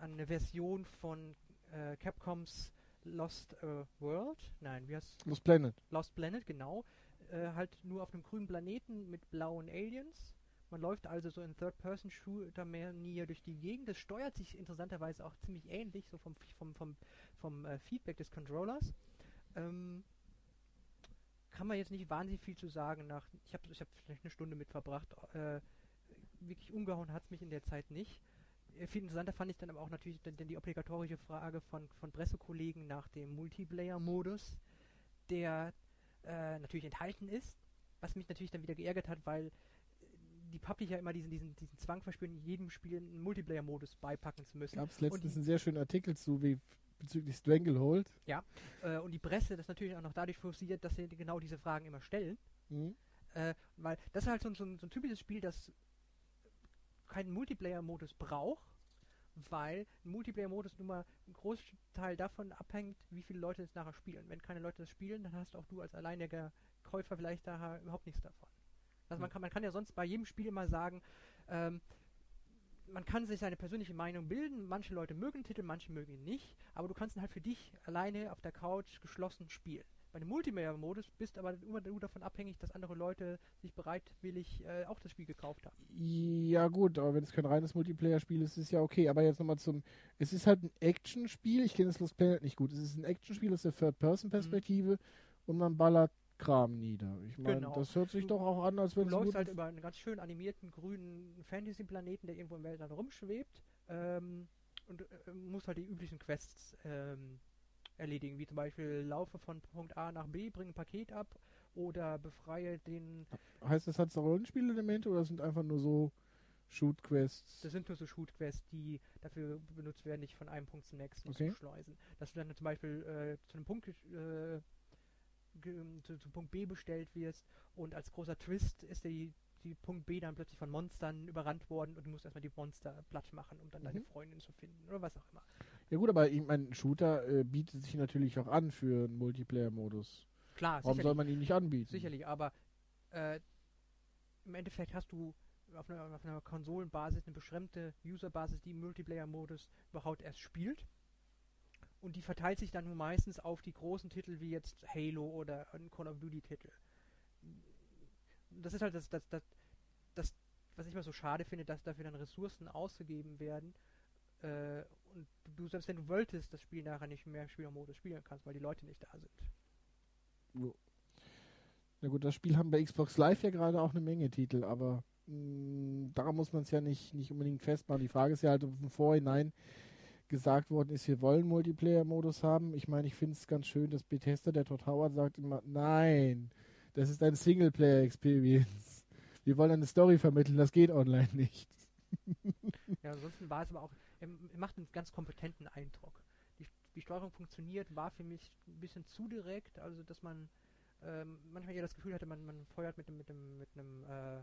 an eine Version von äh, Capcoms Lost äh, World. Nein, wie heißt Lost Planet. Lost Planet, genau. Äh, halt nur auf einem grünen Planeten mit blauen Aliens. Man läuft also so in Third-Person-Shooter-Manier durch die Gegend. Das steuert sich interessanterweise auch ziemlich ähnlich, so vom, vom, vom, vom äh, Feedback des Controllers. Ähm, kann man jetzt nicht wahnsinnig viel zu sagen. Nach, ich habe ich hab vielleicht eine Stunde mit verbracht. Äh, wirklich umgehauen hat es mich in der Zeit nicht Viel interessanter fand ich dann aber auch natürlich dann, die obligatorische Frage von, von Pressekollegen nach dem Multiplayer-Modus, der äh, natürlich enthalten ist, was mich natürlich dann wieder geärgert hat, weil äh, die Publisher immer diesen, diesen, diesen Zwang verspüren, in jedem Spiel einen Multiplayer-Modus beipacken zu müssen. Gab es letztens die- einen sehr schönen Artikel zu, wie bezüglich Stranglehold. Äh, und die Presse das natürlich auch noch dadurch forciert, dass sie genau diese Fragen immer stellen. Mhm. Äh, weil das ist halt so, so, so ein typisches Spiel, das keinen Multiplayer-Modus braucht, weil ein Multiplayer-Modus nun mal ein Großteil davon abhängt, wie viele Leute es nachher spielen. Wenn keine Leute das spielen, dann hast auch du als alleiniger Käufer vielleicht da überhaupt nichts davon. Also man Hm. kann, man kann ja sonst bei jedem Spiel immer sagen, ähm, man kann sich seine persönliche Meinung bilden. Manche Leute mögen den Titel, manche mögen ihn nicht. Aber du kannst ihn halt für dich alleine auf der Couch geschlossen spielen. Bei dem Multiplayer-Modus bist aber immer nur davon abhängig, dass andere Leute sich bereitwillig äh, auch das Spiel gekauft haben. Ja gut, aber wenn es kein reines Multiplayer-Spiel ist, ist es ja okay. Aber jetzt nochmal zum, es ist halt ein Action-Spiel. Ich kenne das Lost Planet nicht gut. Es ist ein Action-Spiel aus der Third-Person-Perspektive und man ballert Kram nieder. Ich meine, Genau. das hört sich Du- doch auch an, als Du wenn es ein läufst halt über einen ganz schön animierten grünen Fantasy-Planeten, der irgendwo im Weltall rumschwebt. Ähm, und äh, musst halt die üblichen Quests ähm, erledigen, wie zum Beispiel laufe von Punkt A nach B, bringe ein Paket ab oder befreie den. Heißt das, hat es Rollenspielelemente oder sind einfach nur so Shoot-Quests? Das sind nur so Shoot-Quests, die dafür benutzt werden, dich von einem Punkt zum nächsten Okay. zu schleusen. Dass du dann zum Beispiel äh, zu einem Punkt äh, zu, zu Punkt B bestellt wirst und als großer Twist ist die, die Punkt B dann plötzlich von Monstern überrannt worden und du musst erstmal die Monster platt machen, um dann deine Mhm. Freundin zu finden oder was auch immer. Ja gut, aber ich meine, ein Shooter äh, bietet sich natürlich auch an für einen Multiplayer-Modus. Klar, Warum soll man ihn nicht anbieten? sicherlich, aber äh, im Endeffekt hast du auf einer, auf einer Konsolenbasis eine beschränkte Userbasis, die im Multiplayer-Modus überhaupt erst spielt. Und die verteilt sich dann nur meistens auf die großen Titel wie jetzt Halo oder ein Call of Duty-Titel. Das ist halt das, das, das, das, was ich mal so schade finde, dass dafür dann Ressourcen ausgegeben werden. Äh, und du, selbst wenn du wolltest, das Spiel nachher nicht mehr im Spielermodus spielen kannst, weil die Leute nicht da sind. Na gut, das Spiel haben bei Xbox Live ja gerade auch eine Menge Titel, aber mh, daran muss man es ja nicht, nicht unbedingt festmachen. Die Frage ist ja halt, ob im Vorhinein gesagt worden ist, wir wollen Multiplayer-Modus haben. Ich meine, ich finde es ganz schön, dass Bethesda, der Todd Howard, sagt immer, nein, das ist eine Singleplayer-Experience. Wir wollen eine Story vermitteln, das geht online nicht. Ja, ansonsten war es aber auch, er macht einen ganz kompetenten Eindruck. Die, die Steuerung funktioniert, war für mich ein bisschen zu direkt, also dass man ähm, manchmal eher das Gefühl hatte, man, man feuert mit dem, mit dem, mit einem, äh,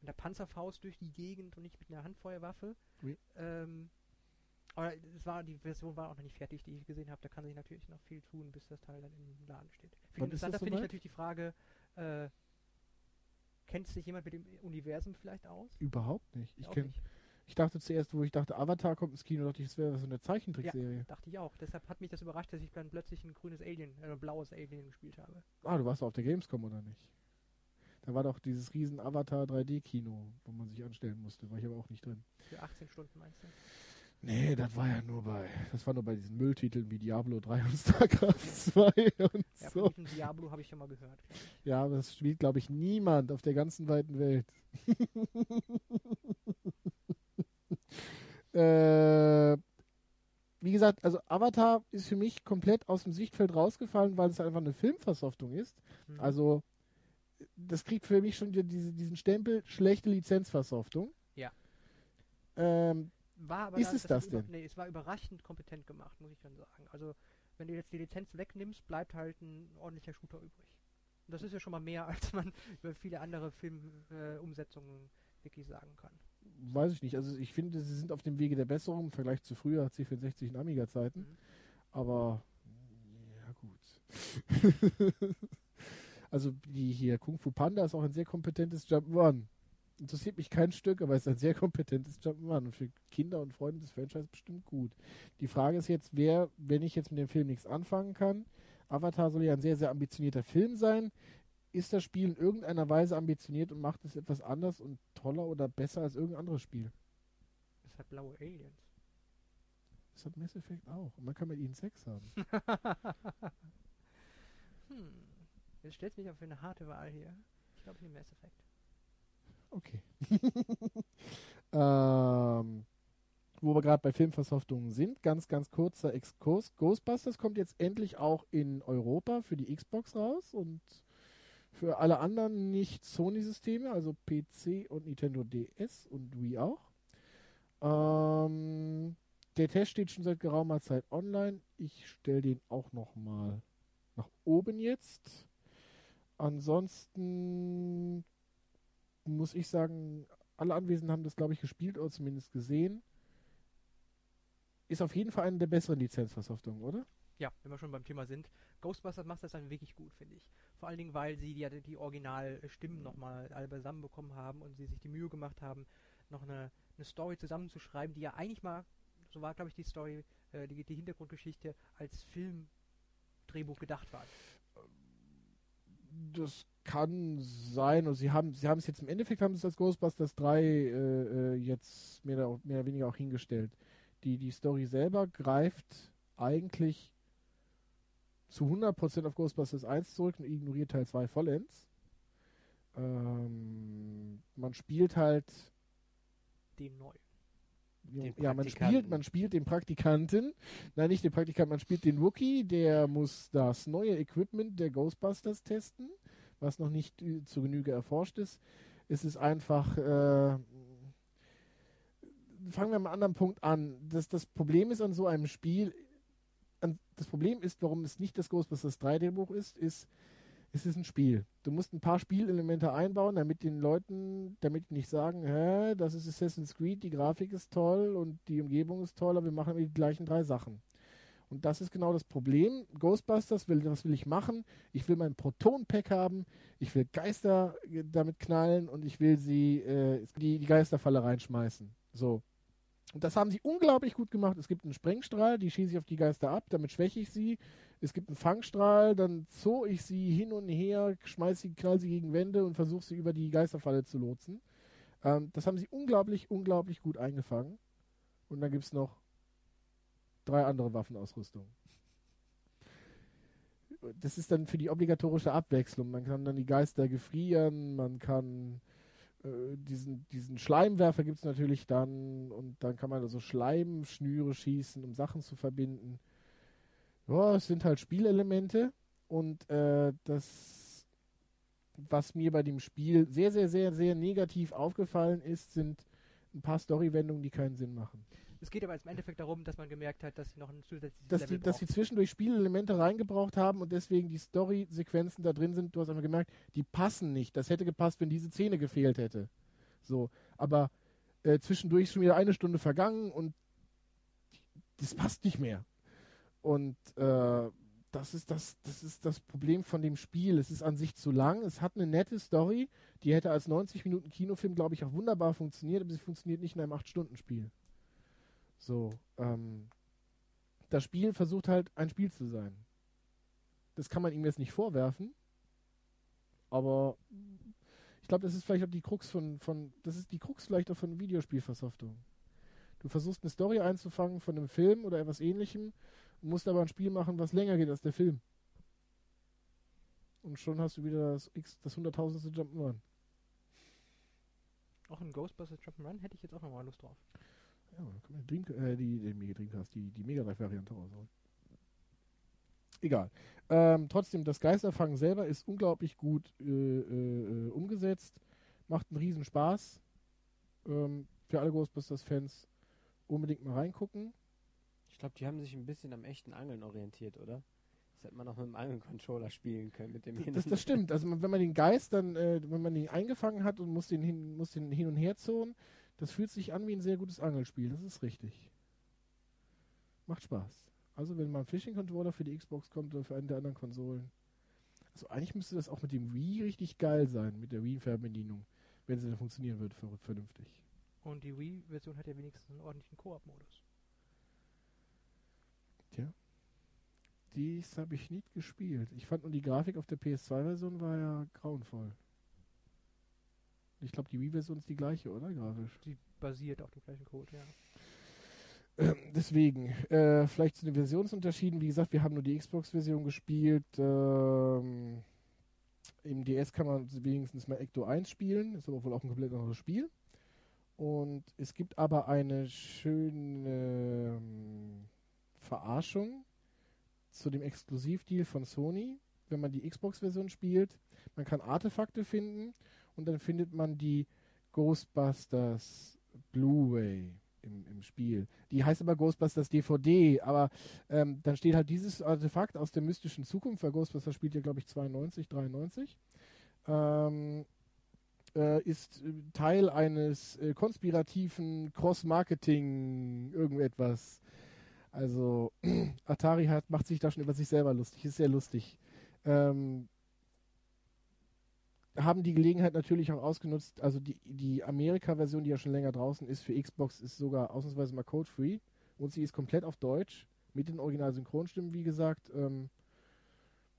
mit der Panzerfaust durch die Gegend und nicht mit einer Handfeuerwaffe. Oui. Ähm, aber es war, die Version war auch noch nicht fertig, die ich gesehen habe. Da kann sich natürlich noch viel tun, bis das Teil dann im Laden steht. Viel interessanter finde ich natürlich die Frage, äh, kennt sich jemand mit dem Universum vielleicht aus? Überhaupt nicht. Ich, Auch kenn, nicht. Ich dachte zuerst, wo ich dachte, Avatar kommt ins Kino, dachte ich, das wäre so eine Zeichentrickserie. Dachte ich auch. Deshalb hat mich das überrascht, dass ich dann plötzlich ein grünes Alien, äh, ein blaues Alien gespielt habe. Ah, du warst auf der Gamescom oder nicht? Da war doch dieses riesen Avatar 3D-Kino, wo man sich anstellen musste. War ich aber auch nicht drin. Für 18 Stunden meinst du? Nee, das war ja nur bei, das war nur bei diesen Mülltiteln wie Diablo 3 und StarCraft 2 und Ja, so. von Diablo habe ich schon mal gehört. Ja, aber das spielt, glaube ich, niemand auf der ganzen weiten Welt. äh, wie gesagt, also Avatar ist für mich komplett aus dem Sichtfeld rausgefallen, weil es einfach eine Filmversoftung ist. Mhm. Also, das kriegt für mich schon wieder diese, diesen Stempel schlechte Lizenzversoftung. Ja. Ähm, war aber ist da- es das über- denn? Nee, es war überraschend kompetent gemacht, muss ich dann sagen. Also, wenn du jetzt die Lizenz wegnimmst, bleibt halt ein ordentlicher Shooter übrig. Und das ist ja schon mal mehr, als man über viele andere Filmumsetzungen äh, wirklich sagen kann. Weiß ich nicht. Also ich finde, sie sind auf dem Wege der Besserung im Vergleich zu früher C64 und Amiga-Zeiten. Mhm. Aber ja gut. also die hier Kung Fu Panda ist auch ein sehr kompetentes Jump'n'Run. Interessiert mich kein Stück, aber es ist ein sehr kompetentes Jump'n'Run und für Kinder und Freunde des Franchise bestimmt gut. Die Frage ist jetzt, wer, wenn ich jetzt mit dem Film nichts anfangen kann, Avatar soll ja ein sehr, sehr ambitionierter Film sein. Ist das Spiel in irgendeiner Weise ambitioniert und macht es etwas anders und toller oder besser als irgendein anderes Spiel? Das hat blaue Aliens. Das hat Mass Effect auch. Und man kann mit ihnen Sex haben. Hm. Jetzt stellt mich auf eine harte Wahl hier. Ich glaube, hier Mass Effect. Okay. ähm, wo wir gerade bei Filmversoftungen sind, ganz, ganz kurzer Exkurs. Ghostbusters kommt jetzt endlich auch in Europa für die Xbox raus und für alle anderen nicht Sony-Systeme, also PC und Nintendo DS und Wii auch. Ähm, der Test steht schon seit geraumer Zeit online. Ich stelle den auch noch mal nach oben jetzt. Ansonsten muss ich sagen, alle Anwesenden haben das, glaube ich, gespielt oder zumindest gesehen. Ist auf jeden Fall eine der besseren Lizenzversoftungen, oder? Ja, wenn wir schon beim Thema sind. Ghostbusters macht das dann wirklich gut, finde ich. Vor allen Dingen, weil sie die, die Originalstimmen nochmal alle beisammen bekommen haben und sie sich die Mühe gemacht haben, noch eine, eine Story zusammenzuschreiben, die ja eigentlich mal, so war glaube ich die Story, äh, die, die Hintergrundgeschichte als Filmdrehbuch gedacht war. Das kann sein. Und sie haben, sie haben es jetzt im Endeffekt haben es als Ghostbusters 3 äh, äh, jetzt mehr, oder, mehr oder weniger auch hingestellt. Die, die Story selber greift eigentlich zu 100% auf Ghostbusters 1 zurück und ignoriert Teil 2 vollends. Ähm, man spielt halt Den neu. Den ja, man spielt, man spielt den Praktikanten. Nein, nicht den Praktikanten, man spielt den Wookie, der muss das neue Equipment der Ghostbusters testen, was noch nicht äh, zu Genüge erforscht ist. Es ist einfach, äh, fangen wir am anderen Punkt an. Das, das Problem ist an so einem Spiel, das Problem ist, warum es nicht das Ghostbusters 3D-Buch ist, ist, es ist ein Spiel. Du musst ein paar Spielelemente einbauen, damit den Leuten, damit die nicht sagen, hä, das ist Assassin's Creed, die Grafik ist toll und die Umgebung ist toll, aber wir machen die gleichen drei Sachen. Und das ist genau das Problem. Ghostbusters, will, was will ich machen? Ich will mein Proton-Pack haben, ich will Geister äh, damit knallen und ich will sie äh, die, die Geisterfalle reinschmeißen. So. Und das haben sie unglaublich gut gemacht. Es gibt einen Sprengstrahl, die schieße ich auf die Geister ab, damit schwäche ich sie. Es gibt einen Fangstrahl, dann zoo ich sie hin und her, schmeiß sie, knall sie gegen Wände und versuche sie über die Geisterfalle zu lotsen. Ähm, das haben sie unglaublich, unglaublich gut eingefangen. Und dann gibt es noch drei andere Waffenausrüstungen. Das ist dann für die obligatorische Abwechslung. Man kann dann die Geister gefrieren, man kann äh, diesen, diesen Schleimwerfer gibt es natürlich dann und dann kann man also Schleimschnüre schießen, um Sachen zu verbinden. Ja, es sind halt Spielelemente und äh, das, was mir bei dem Spiel sehr, sehr, sehr, sehr negativ aufgefallen ist, sind ein paar Storywendungen, die keinen Sinn machen. Es geht aber jetzt im Endeffekt darum, dass man gemerkt hat, dass sie noch ein zusätzliches Dass Level die, dass brauchen. zwischendurch Spielelemente reingebraucht haben und deswegen die Story-Sequenzen da drin sind, du hast einmal gemerkt, die passen nicht. Das hätte gepasst, wenn diese Szene gefehlt hätte. So, aber äh, zwischendurch ist schon wieder eine Stunde vergangen und das passt nicht mehr. Und äh, das ist das, das ist das Problem von dem Spiel. Es ist an sich zu lang. Es hat eine nette Story, die hätte als 90 Minuten Kinofilm, glaube ich, auch wunderbar funktioniert, aber sie funktioniert nicht in einem 8-Stunden-Spiel. So, ähm, das Spiel versucht halt ein Spiel zu sein. Das kann man ihm jetzt nicht vorwerfen, aber ich glaube, das ist vielleicht auch die Krux von, von, das ist die Krux vielleicht auch von Videospielversoftung. Du versuchst eine Story einzufangen von einem Film oder etwas ähnlichem, musst aber ein Spiel machen, was länger geht als der Film. Und schon hast du wieder das, X, das hunderttausendste Jump'n'Run. Auch ein Ghostbusters Jump'n'Run hätte ich jetzt auch nochmal Lust drauf. Ja, dann kann man Dream, äh, die, die, Dreamcast, die, die Mega Drive-Variante rausholen. Egal. Ähm, trotzdem, das Geisterfangen selber ist unglaublich gut äh, äh, äh, umgesetzt. Macht einen riesen Spaß. Ähm, für alle Ghostbusters-Fans unbedingt mal reingucken. Ich glaube, die haben sich ein bisschen am echten Angeln orientiert, oder? Das hätte man auch mit dem Angelcontroller spielen können, mit dem Das, das stimmt. Also wenn man den Geist dann, äh, wenn man den eingefangen hat und muss den hin, muss den hin und her zonen, das fühlt sich an wie ein sehr gutes Angelspiel. Das ist richtig. Macht Spaß. Also wenn mal ein Fishing Controller für die Xbox kommt oder für eine der anderen Konsolen. Also eigentlich müsste das auch mit dem Wii richtig geil sein, mit der Wii-Fernbedienung, wenn sie dann funktionieren würde, ver- vernünftig. Und die Wii-Version hat ja wenigstens einen ordentlichen Koop-Modus. Dies habe ich nicht gespielt. Ich fand nur die Grafik auf der PS2-Version war ja grauenvoll. Ich glaube, die Wii-Version ist die gleiche, oder? Grafisch. Die basiert auf dem gleichen Code, ja. Ähm, deswegen, äh, vielleicht zu den Versionsunterschieden. Wie gesagt, wir haben nur die Xbox-Version gespielt. Ähm, Im DS kann man wenigstens mal Ecto 1 spielen. Ist aber wohl auch ein komplett anderes Spiel. Und es gibt aber eine schöne ähm, Verarschung zu dem Exklusivdeal von Sony, wenn man die Xbox-Version spielt. Man kann Artefakte finden und dann findet man die Ghostbusters Blu-ray im, im Spiel. Die heißt aber Ghostbusters DVD, aber ähm, dann steht halt dieses Artefakt aus der mystischen Zukunft, weil Ghostbusters spielt ja, glaube ich, 92, 93. Ähm, äh, ist äh, Teil eines äh, konspirativen Cross-Marketing irgendetwas. Also Atari hat, macht sich da schon über sich selber lustig, ist sehr lustig. Ähm, haben die Gelegenheit natürlich auch ausgenutzt, also die, die Amerika-Version, die ja schon länger draußen ist, für Xbox ist sogar ausnahmsweise mal code-free und sie ist komplett auf Deutsch, mit den Original-Synchronstimmen, wie gesagt. Ähm,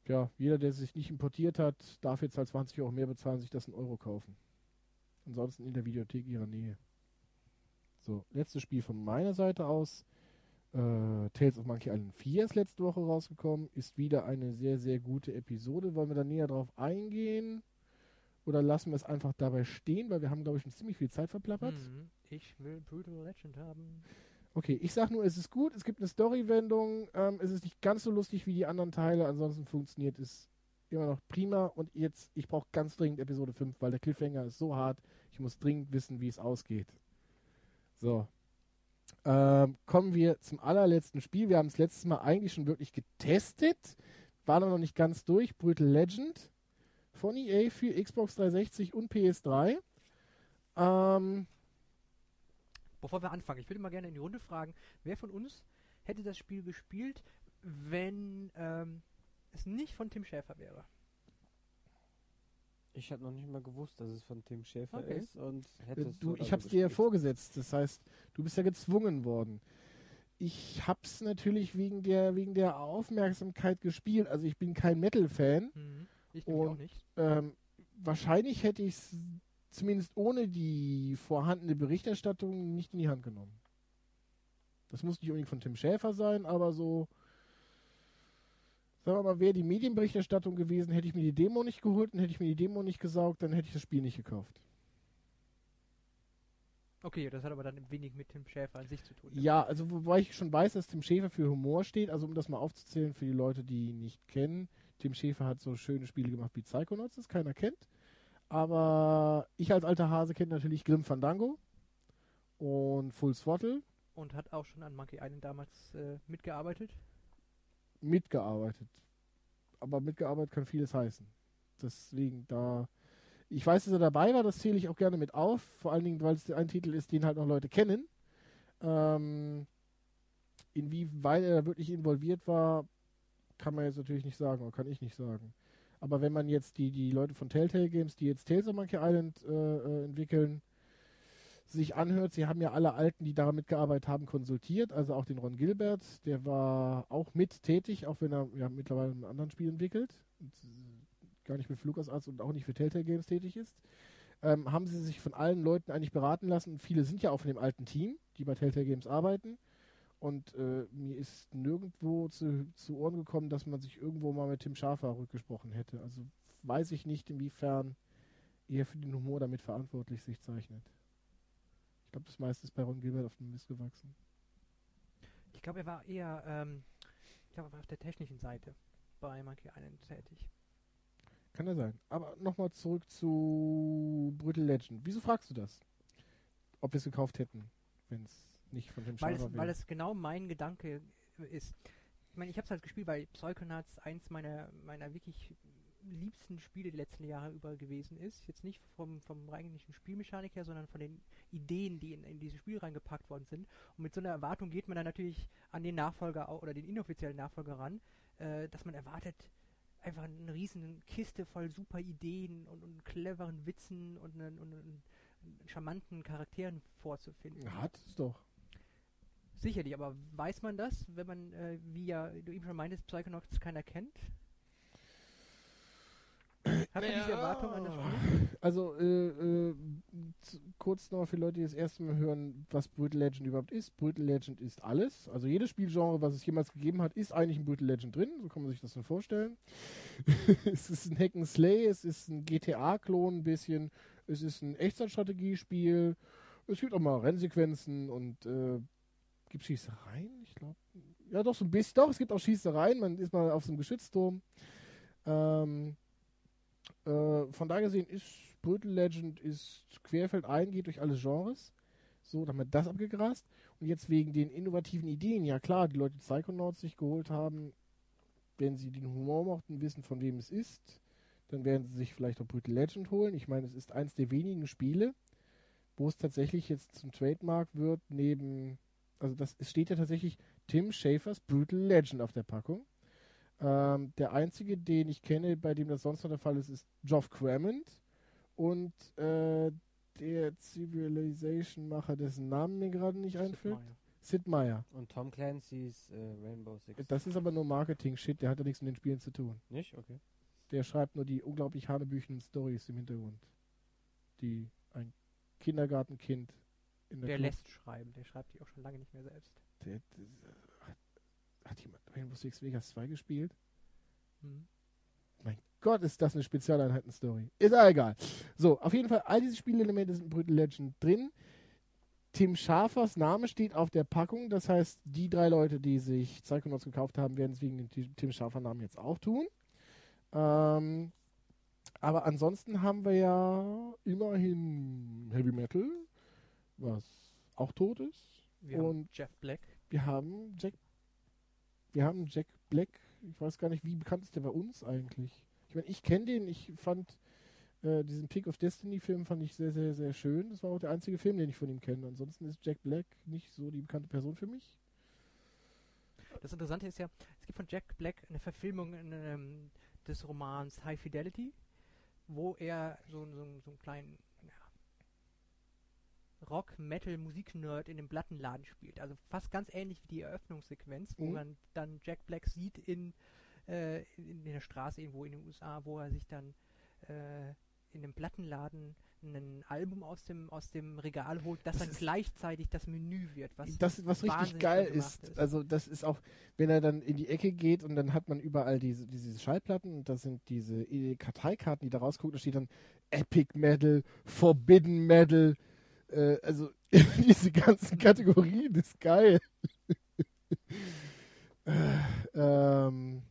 ja, jeder, der sich nicht importiert hat, darf jetzt halt 20 Euro mehr bezahlen, sich das in Euro kaufen. Ansonsten in der Videothek ihrer Nähe. So, letztes Spiel von meiner Seite aus. Äh, Tales of Monkey Island 4 ist letzte Woche rausgekommen. Ist wieder eine sehr, sehr gute Episode. Wollen wir da näher drauf eingehen? Oder lassen wir es einfach dabei stehen, weil wir haben, glaube ich, schon ziemlich viel Zeit verplappert. Mhm. Ich will Brutal Legend haben. Okay, ich sag nur, es ist gut, es gibt eine Story-Wendung, ähm, es ist nicht ganz so lustig wie die anderen Teile, ansonsten funktioniert es immer noch prima und jetzt, ich brauche ganz dringend Episode 5, weil der Cliffhanger ist so hart, ich muss dringend wissen, wie es ausgeht. So. Ähm, kommen wir zum allerletzten Spiel. Wir haben es letztes Mal eigentlich schon wirklich getestet, waren aber noch nicht ganz durch. Brutal Legend von EA für Xbox 360 und PS3. Ähm, Bevor wir anfangen, ich würde mal gerne in die Runde fragen, wer von uns hätte das Spiel gespielt, wenn ähm, es nicht von Tim Schäfer wäre? Ich habe noch nicht mal gewusst, dass es von Tim Schäfer Okay. ist und hätte Äh, es Du, ich lange hab's dir ja vorgesetzt. Das heißt, du bist ja gezwungen worden. Ich hab's natürlich wegen der, wegen der Aufmerksamkeit gespielt. Also ich bin kein Metal-Fan. Mhm. Ich Und- auch nicht. Ähm, wahrscheinlich hätte ich es zumindest ohne die vorhandene Berichterstattung nicht in die Hand genommen. Das muss nicht unbedingt von Tim Schäfer sein, aber so, sagen wir mal, wäre die Medienberichterstattung gewesen, hätte ich mir die Demo nicht geholt und hätte ich mir die Demo nicht gesaugt, dann hätte ich das Spiel nicht gekauft. Okay, das hat aber dann wenig mit Tim Schäfer an sich zu tun. Ja, also wobei ich schon weiß, dass Tim Schäfer für Humor steht, also um das mal aufzuzählen für die Leute, die ihn nicht kennen. Tim Schäfer hat so schöne Spiele gemacht wie Psychonauts, das keiner kennt. Aber ich als alter Hase kenne natürlich Grim Fandango und Full Throttle Und hat auch schon an Monkey Island damals äh, mitgearbeitet. mitgearbeitet. Aber mitgearbeitet kann vieles heißen. Deswegen da. Ich weiß, dass er dabei war, das zähle ich auch gerne mit auf. Vor allen Dingen, weil es ein Titel ist, den halt noch Leute kennen. Ähm, inwieweit er da wirklich involviert war, kann man jetzt natürlich nicht sagen, oder kann ich nicht sagen. Aber wenn man jetzt die, die Leute von Telltale Games, die jetzt Tales of Monkey Island äh, äh, entwickeln, sich anhört, sie haben ja alle Alten, die daran mitgearbeitet haben, konsultiert, also auch den Ron Gilbert, der war auch mit tätig, auch wenn er ja, mittlerweile ein anderen Spiel entwickelt und gar nicht mit LucasArts und auch nicht für Telltale Games tätig ist. Ähm, haben sie sich von allen Leuten eigentlich beraten lassen. Viele sind ja auch von dem alten Team, die bei Telltale Games arbeiten. Und äh, mir ist nirgendwo zu, zu Ohren gekommen, dass man sich irgendwo mal mit Tim Schafer rückgesprochen hätte. Also weiß ich nicht, inwiefern er für den Humor damit verantwortlich sich zeichnet. Ich glaube, das meiste ist bei Ron Gilbert auf dem Mist gewachsen. Ich glaube, er war eher, ähm, ich glaube, er war auf der technischen Seite bei Monkey Island tätig. Kann ja sein. Aber nochmal zurück zu Brutal Legend. Wieso fragst du das? Ob wir es gekauft hätten, wenn es nicht von Tim Weil es, weil es genau mein Gedanke ist. Ich meine, ich habe es halt gespielt, weil Psychonauts eins meiner, meiner wirklich liebsten Spiele die letzten Jahre über gewesen ist. Jetzt nicht vom, vom eigentlichen Spielmechanik her, sondern von den Ideen, die in, in dieses Spiel reingepackt worden sind. Und mit so einer Erwartung geht man dann natürlich an den Nachfolger oder den inoffiziellen Nachfolger ran, äh, dass man erwartet, einfach eine riesen Kiste voll super Ideen und, und cleveren Witzen und einen, und einen charmanten Charakteren vorzufinden. Hat es doch. Sicherlich, aber weiß man das, wenn man, äh, wie ja du eben schon meintest, Psychonauts keiner kennt? Hat man diese Erwartung an das Spiel? Also, äh, äh, kurz noch für Leute, die das erste Mal hören, was Brutal Legend überhaupt ist. Brutal Legend ist alles. Also jedes Spielgenre, was es jemals gegeben hat, ist eigentlich in Brutal Legend drin. So kann man sich das dann vorstellen. es ist ein Hack and Slay, es ist ein GTA-Klon ein bisschen, es ist ein Echtzeitstrategiespiel, Es gibt auch mal Rennsequenzen und äh, gibt Schießereien, ich glaube. Ja, doch, so ein bisschen. Doch, es gibt auch Schießereien. Man ist mal auf so einem Geschützturm. Ähm, äh, von da gesehen ist Brutal Legend ist querfeldein, geht durch alle Genres. So, dann haben wir das abgegrast. Und jetzt wegen den innovativen Ideen, ja klar, die Leute Psychonauts sich geholt haben, wenn sie den Humor mochten, wissen, von wem es ist, dann werden sie sich vielleicht auch Brutal Legend holen. Ich meine, es ist eins der wenigen Spiele, wo es tatsächlich jetzt zum Trademark wird, neben, also das, es steht ja tatsächlich Tim Schafers Brutal Legend auf der Packung. Ähm, der einzige, den ich kenne, bei dem das sonst noch der Fall ist, ist Geoff Crammond und äh, der Civilization-Macher, dessen Namen mir gerade nicht einfällt. Sid Meier. Und Tom Clancy's äh, Rainbow Six. Das ist aber nur Marketing-Shit, der hat ja nichts mit den Spielen zu tun. Nicht? Okay. Der schreibt nur die unglaublich hanebüchenden Stories im Hintergrund, die ein Kindergartenkind in der Der lässt schreiben, der schreibt die auch schon lange nicht mehr selbst. Der, der, hat, hat jemand Rainbow Six Vegas 2 gespielt? Hm. Mein Gott, ist das eine Spezialeinheiten-Story. Ist ja egal. So, auf jeden Fall, all diese Spielelemente sind in Brutal Legend drin. Tim Schafers Name steht auf der Packung. Das heißt, die drei Leute, die sich Psychonauts gekauft haben, werden es wegen dem Ti- Tim Schafer Namen jetzt auch tun. Ähm, aber ansonsten haben wir ja immerhin Heavy Metal, was auch tot ist. Wir haben Und Jeff Black. wir haben Jack. Wir haben Jack Black. Ich weiß gar nicht, wie bekannt ist der bei uns eigentlich. Ich meine, ich kenne den. Ich fand äh, diesen Pick of Destiny Film fand ich sehr, sehr, sehr schön. Das war auch der einzige Film, den ich von ihm kenne. Ansonsten ist Jack Black nicht so die bekannte Person für mich. Das Interessante ist ja, es gibt von Jack Black eine Verfilmung ähm, des Romans High Fidelity, wo er so, so, so einen kleinen Rock-Metal-Musik-Nerd in dem Plattenladen spielt. Also fast ganz ähnlich wie die Eröffnungssequenz, wo Mhm. man dann Jack Black sieht in, äh, in, in der Straße irgendwo in den USA, wo er sich dann äh, in dem Plattenladen ein Album aus dem, aus dem Regal holt, das, Das dann ist- gleichzeitig das Menü wird. Was das, was richtig geil gemacht ist, also das ist auch, wenn er dann in die Ecke geht und dann hat man überall diese, diese Schallplatten und das sind diese äh, Karteikarten, die da rausgucken, da steht dann Epic Metal, Forbidden Metal, äh, also diese ganzen Kategorien, das ist geil. äh, ähm,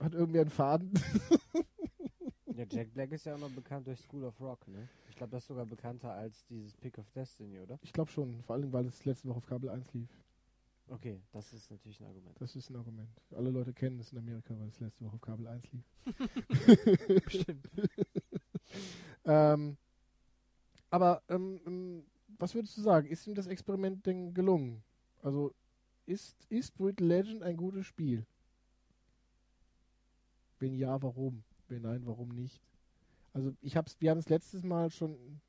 hat irgendwer einen Faden? Ja, Jack Black ist ja auch noch bekannt durch School of Rock, ne? Ich glaube, das ist sogar bekannter als dieses Pick of Destiny, oder? Ich glaube schon, vor allem, weil es letzte Woche auf Kabel 1 lief. Okay, das ist natürlich ein Argument. Das ist ein Argument. Alle Leute kennen es in Amerika, weil es letzte Woche auf Kabel 1 lief. Bestimmt. Ähm, aber ähm, ähm, was würdest du sagen? Ist ihm das Experiment denn gelungen? Also ist, ist Brutal Legend ein gutes Spiel? Wenn ja, warum? Wenn nein, warum nicht? Also ich hab's, wir haben es letztes Mal schon.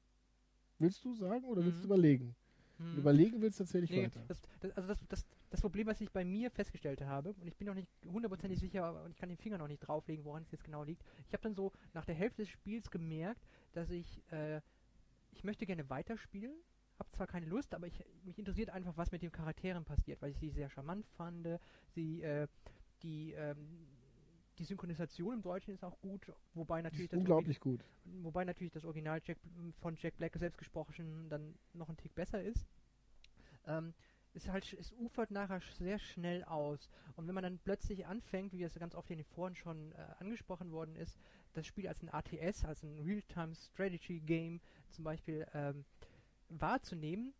Willst du sagen oder willst du Mhm. überlegen? Hm. Überlegen willst du tatsächlich Nee, weiter. das, das, also das, das, das Problem, was ich bei mir festgestellt habe, und ich bin noch nicht hundertprozentig sicher und ich kann den Finger noch nicht drauflegen, woran es jetzt genau liegt. Ich habe dann so nach der Hälfte des Spiels gemerkt, dass ich, äh, ich möchte gerne weiterspielen, habe zwar keine Lust, aber ich, mich interessiert einfach, was mit den Charakteren passiert, weil ich sie sehr charmant fand. Sie, äh, die, ähm, die Synchronisation im Deutschen ist auch gut, wobei natürlich das unglaublich gut. wobei natürlich das Original Jack, von Jack Black selbst gesprochen dann noch ein Tick besser ist. Ähm, es halt, es ufert nachher sehr schnell aus. Und wenn man dann plötzlich anfängt, wie es ganz oft in den Foren schon äh, angesprochen worden ist, das Spiel als ein ATS, als ein Real-Time Strategy Game zum Beispiel ähm, wahrzunehmen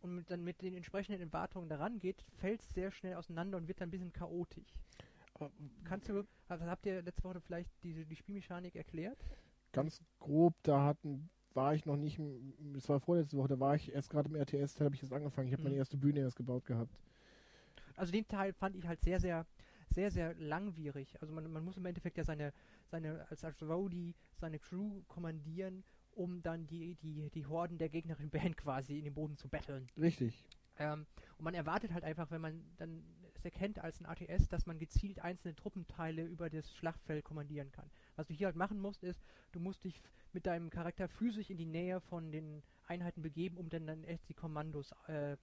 und mit, dann mit den entsprechenden Erwartungen daran geht, fällt es sehr schnell auseinander und wird dann ein bisschen chaotisch. Aber Kannst du, also habt ihr letzte Woche vielleicht diese, die Spielmechanik erklärt? ganz grob, da hatten, war ich noch nicht, es war vorletzte Woche, da war ich erst gerade im RTS, da habe ich jetzt angefangen. Ich habe meine Mhm. erste Bühne erst gebaut gehabt. Also den Teil fand ich halt sehr, sehr, sehr, sehr langwierig. Also man, man muss im Endeffekt ja seine, seine, als, als Rowdy seine Crew kommandieren, um dann die, die, die Horden der gegnerischen Band quasi in den Boden zu betteln. Richtig. Ähm, und man erwartet halt einfach, wenn man dann es erkennt als ein ATS, dass man gezielt einzelne Truppenteile über das Schlachtfeld kommandieren kann. Was du hier halt machen musst, ist, du musst dich mit deinem Charakter physisch in die Nähe von den Einheiten begeben, um dann, dann echt die Kommandos äh,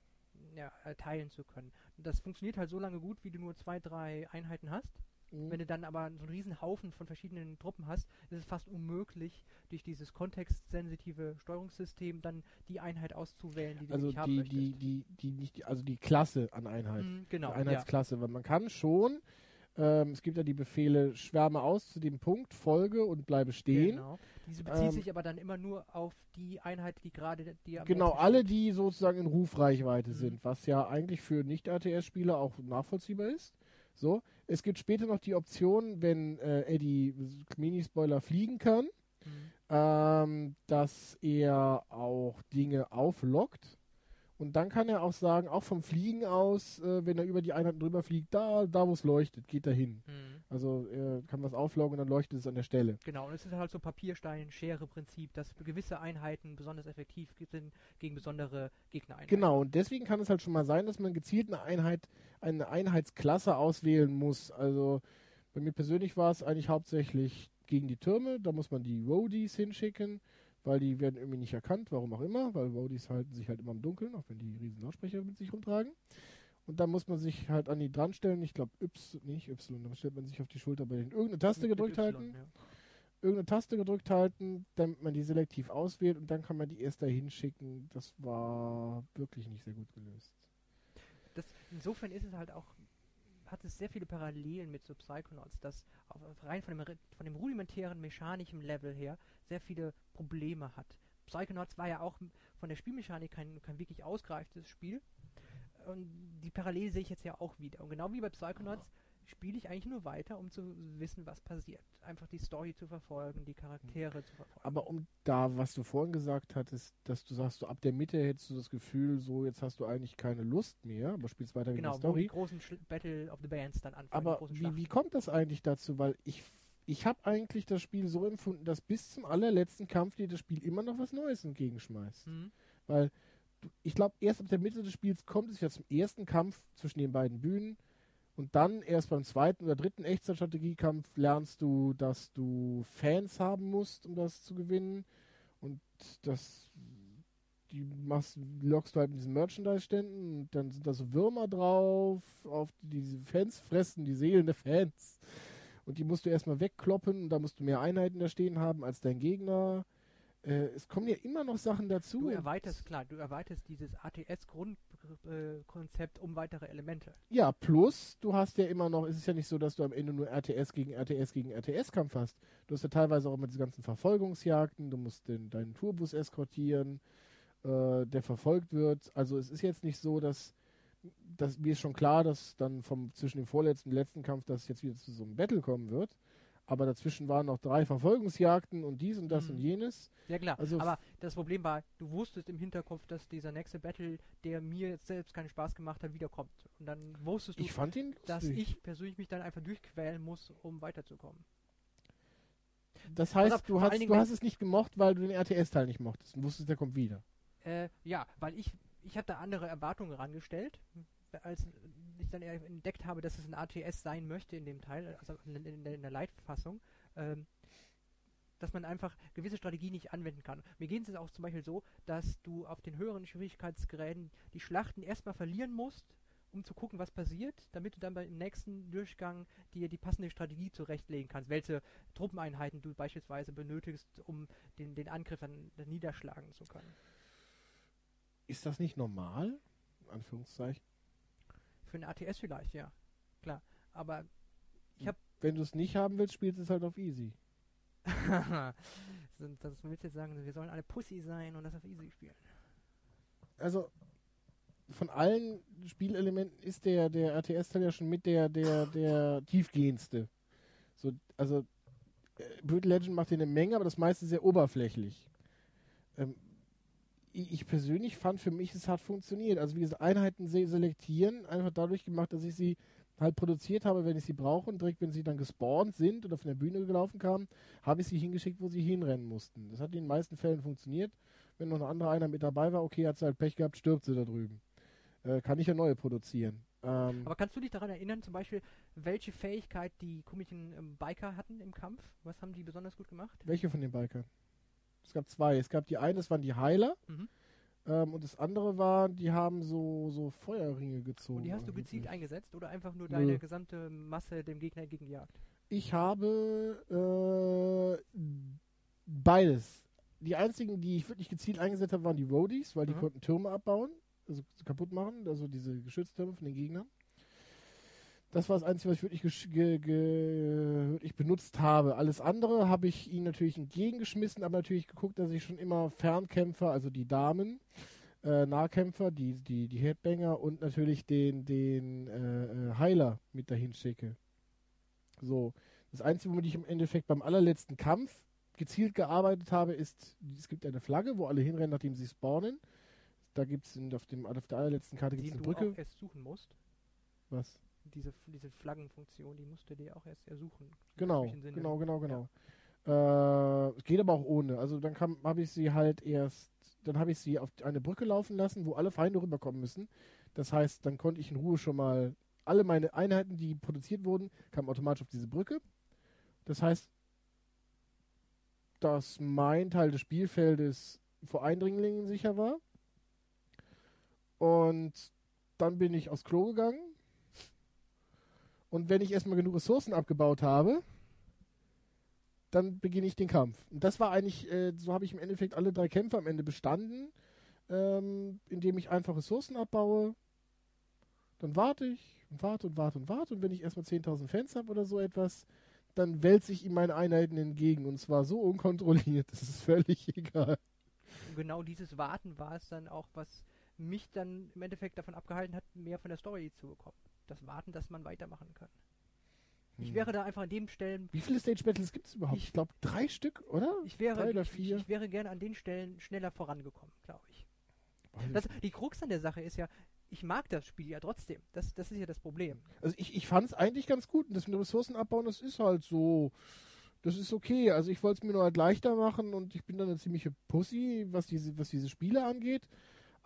ja, erteilen zu können. Das funktioniert halt so lange gut, wie du nur zwei, drei Einheiten hast. Mhm. Wenn du dann aber so einen riesen Haufen von verschiedenen Truppen hast, ist es fast unmöglich, durch dieses kontextsensitive Steuerungssystem dann die Einheit auszuwählen, die du Also wirklich haben die, möchtest. die, die, die, die, also die Klasse an Einheit. Mhm, genau, Die ja. Einheitsklasse, weil man kann schon, ähm, es gibt ja die Befehle, schwärme aus zu dem Punkt, folge und bleibe stehen. Genau. Diese bezieht Ähm, sich aber dann immer nur auf die Einheit, die gerade die am Genau, alle, die sozusagen in Rufreichweite Mhm. sind, was ja eigentlich für Nicht-RTS-Spieler auch nachvollziehbar ist. So, es gibt später noch die Option, wenn äh, Eddie Mini-Spoiler fliegen kann, Mhm. ähm, dass er auch Dinge auflockt. Und dann kann er auch sagen, auch vom Fliegen aus, äh, wenn er über die Einheiten drüber fliegt, da, da wo es leuchtet, geht er hin. Mhm. Also er kann was aufloggen und dann leuchtet es an der Stelle. Genau, und es ist halt so Papierstein-Schere-Prinzip, dass gewisse Einheiten besonders effektiv sind gegen besondere Gegnereinheiten. Genau, und deswegen kann es halt schon mal sein, dass man gezielt eine Einheit, eine Einheitsklasse auswählen muss. Also bei mir persönlich war es eigentlich hauptsächlich gegen die Türme, da muss man die Roadies hinschicken, weil die werden irgendwie nicht erkannt, warum auch immer, weil Roadies halten sich halt immer im Dunkeln, auch wenn die riesen Lautsprecher mit sich rumtragen. Und dann muss man sich halt an die dran stellen, ich glaube Y, nicht Y, dann stellt man sich auf die Schulter bei denen. Irgendeine Taste Mit- mit gedrückt Y, halten, ja. irgendeine Taste gedrückt halten, damit man die selektiv auswählt und dann kann man die erst dahin schicken. Das war wirklich nicht sehr gut gelöst. Das, insofern ist es halt auch, hat es sehr viele Parallelen mit so Psychonauts, das auf, rein von dem, von dem rudimentären mechanischen Level her sehr viele Probleme hat. Psychonauts war ja auch von der Spielmechanik kein, kein wirklich ausgereiftes Spiel. Und die Parallele sehe ich jetzt ja auch wieder. Und genau wie bei Psychonauts spiele ich eigentlich nur weiter, um zu wissen, was passiert. Einfach die Story zu verfolgen, die Charaktere zu verfolgen. Aber um da, was du vorhin gesagt hattest, dass du sagst, so ab der Mitte hättest du das Gefühl, so jetzt hast du eigentlich keine Lust mehr, aber spielst weiter genau, der wo die Story. großen Schl Battle of the Bands dann anfangen. die Aber wie, wie kommt das eigentlich dazu? Weil ich, ich habe eigentlich das Spiel so empfunden, dass bis zum allerletzten Kampf dir das Spiel immer noch was Neues entgegenschmeißt. Hm? Weil ich glaube, erst ab der Mitte des Spiels kommt es ja zum ersten Kampf zwischen den beiden Bühnen. Und dann erst beim zweiten oder dritten Echtzeitstrategiekampf lernst du, dass du Fans haben musst, um das zu gewinnen. Und das die machst, lockst du halt mit diesen Merchandise-Ständen und dann sind da so Würmer drauf, auf die diese Fans fressen, die Seelen der Fans. Und die musst du erstmal wegkloppen und da musst du mehr Einheiten da stehen haben als dein Gegner. Äh, es kommen ja immer noch Sachen dazu. Du erweiterst, klar, du erweiterst dieses ATS-Grundkonzept um weitere Elemente. Ja, plus, du hast ja immer noch, es ist ja nicht so, dass du am Ende nur RTS gegen RTS gegen RTS-Kampf hast. Du hast ja teilweise auch immer diese ganzen Verfolgungsjagden, du musst den, deinen Tourbus eskortieren, äh, der verfolgt wird. Also es ist jetzt nicht so, dass, dass mir ist schon klar, dass dann vom zwischen dem vorletzten und letzten Kampf, dass es jetzt wieder zu so einem Battle kommen wird. Aber dazwischen waren noch drei Verfolgungsjagden und dies und das Mhm. und jenes. Ja klar, Also aber das Problem war, du wusstest im Hinterkopf, dass dieser nächste Battle, der mir jetzt selbst keinen Spaß gemacht hat, wiederkommt. Und dann wusstest du, Ich dass ich persönlich mich dann einfach durchquälen muss, um weiterzukommen. Das heißt, du, hast, du hast es nicht gemocht, weil du den RTS-Teil nicht mochtest und wusstest, der kommt wieder. Äh, ja, weil ich, ich da andere Erwartungen herangestellt, als ich dann entdeckt habe, dass es ein ATS sein möchte in dem Teil, also in, der- in der Leitfassung, ähm, dass man einfach gewisse Strategien nicht anwenden kann. Mir geht es auch zum Beispiel so, dass du auf den höheren Schwierigkeitsgeräten die Schlachten erstmal verlieren musst, um zu gucken, was passiert, damit du dann beim nächsten Durchgang dir die passende Strategie zurechtlegen kannst, welche Truppeneinheiten du beispielsweise benötigst, um den, den Angriff dann niederschlagen zu können. Ist das nicht normal? Anführungszeichen. Für ein ATS vielleicht, ja. Klar. Aber ich habe. Wenn du es nicht haben willst, spielst du es halt auf easy. das das willst du jetzt sagen, wir sollen alle Pussy sein und das auf easy spielen. Also von allen Spielelementen ist der, der RTS-Teil ja schon mit der, der, der tiefgehendste. So, also äh, Brutal Legend macht hier eine Menge, aber das meiste sehr oberflächlich. Ähm, ich, ich persönlich fand, für mich, es hat funktioniert. Also wie gesagt, Einheiten se selektieren, einfach dadurch gemacht, dass ich sie halt produziert habe, wenn ich sie brauche und direkt, wenn sie dann gespawnt sind oder von der Bühne gelaufen kamen, habe ich sie hingeschickt, wo sie hinrennen mussten. Das hat in den meisten Fällen funktioniert. Wenn noch eine andere einer mit dabei war, okay, hat sie halt Pech gehabt, stirbt sie da drüben. Äh, kann ich ja neue produzieren. Ähm, Aber kannst du dich daran erinnern, zum Beispiel, welche Fähigkeit die komischen ähm, Biker hatten im Kampf? Was haben die besonders gut gemacht? welche von den Bikern? Es gab zwei. Es gab die eine, das waren die Heiler. Mhm. Ähm, und das andere war, die haben so, so Feuerringe gezogen. Und die hast du gezielt eingesetzt oder einfach nur Nö. deine gesamte Masse dem Gegner entgegengejagt? Ich habe äh, beides. Die einzigen, die ich wirklich gezielt eingesetzt habe, waren die Roadies, weil die Mhm. konnten Türme abbauen, also kaputt machen, also diese Geschütztürme von den Gegnern. Das war das Einzige, was ich wirklich, ge, ge, wirklich benutzt habe. Alles andere habe ich ihnen natürlich entgegengeschmissen, aber natürlich geguckt, dass ich schon immer Fernkämpfer, also die Damen, äh, Nahkämpfer, die, die, die Headbanger und natürlich den, den äh, äh, Heiler mit dahin schicke. So. Das Einzige, womit ich im Endeffekt beim allerletzten Kampf gezielt gearbeitet habe, ist, es gibt eine Flagge, wo alle hinrennen, nachdem sie spawnen. Da gibt es auf, dem- auf der allerletzten Karte gibt's Die eine du Brücke. auch erst suchen musst. Was? Diese, diese Flaggenfunktion, die musst du dir auch erst ersuchen. Genau, genau, genau, genau. Äh, es geht aber auch ohne. Also dann habe ich sie halt erst, dann habe ich sie auf eine Brücke laufen lassen, wo alle Feinde rüberkommen müssen. Das heißt, dann konnte ich in Ruhe schon mal alle meine Einheiten, die produziert wurden, kamen automatisch auf diese Brücke. Das heißt, dass mein Teil des Spielfeldes vor Eindringlingen sicher war. Und dann bin ich aufs Klo gegangen. Und wenn ich erstmal genug Ressourcen abgebaut habe, dann beginne ich den Kampf. Und das war eigentlich, äh, so habe ich im Endeffekt alle drei Kämpfe am Ende bestanden, ähm, indem ich einfach Ressourcen abbaue. Dann warte ich und warte und warte und warte. Und wenn ich erstmal 10.000 Fans habe oder so etwas, dann wälze ich ihm meine Einheiten entgegen. Und zwar so unkontrolliert, das ist völlig egal. Und genau dieses Warten war es dann auch, was mich dann im Endeffekt davon abgehalten hat, mehr von der Story zu bekommen. Das Warten, dass man weitermachen kann. Ich Hm. wäre da einfach an dem Stellen, Wie viele Stage Battles gibt es überhaupt? Ich- Ich glaube drei Stück, oder? ich wäre, Drei oder ich, vier? ich, ich wäre gerne an den Stellen schneller vorangekommen, glaube ich. Das, ich die Krux an der Sache ist ja, ich mag das Spiel ja trotzdem. Das, das ist ja das Problem. Also ich, ich fand es eigentlich ganz gut. Und das mit Ressourcen abbauen, das ist halt so. Das ist okay. Also ich wollte es mir nur halt leichter machen und ich bin dann eine ziemliche Pussy, was diese, was diese Spiele angeht.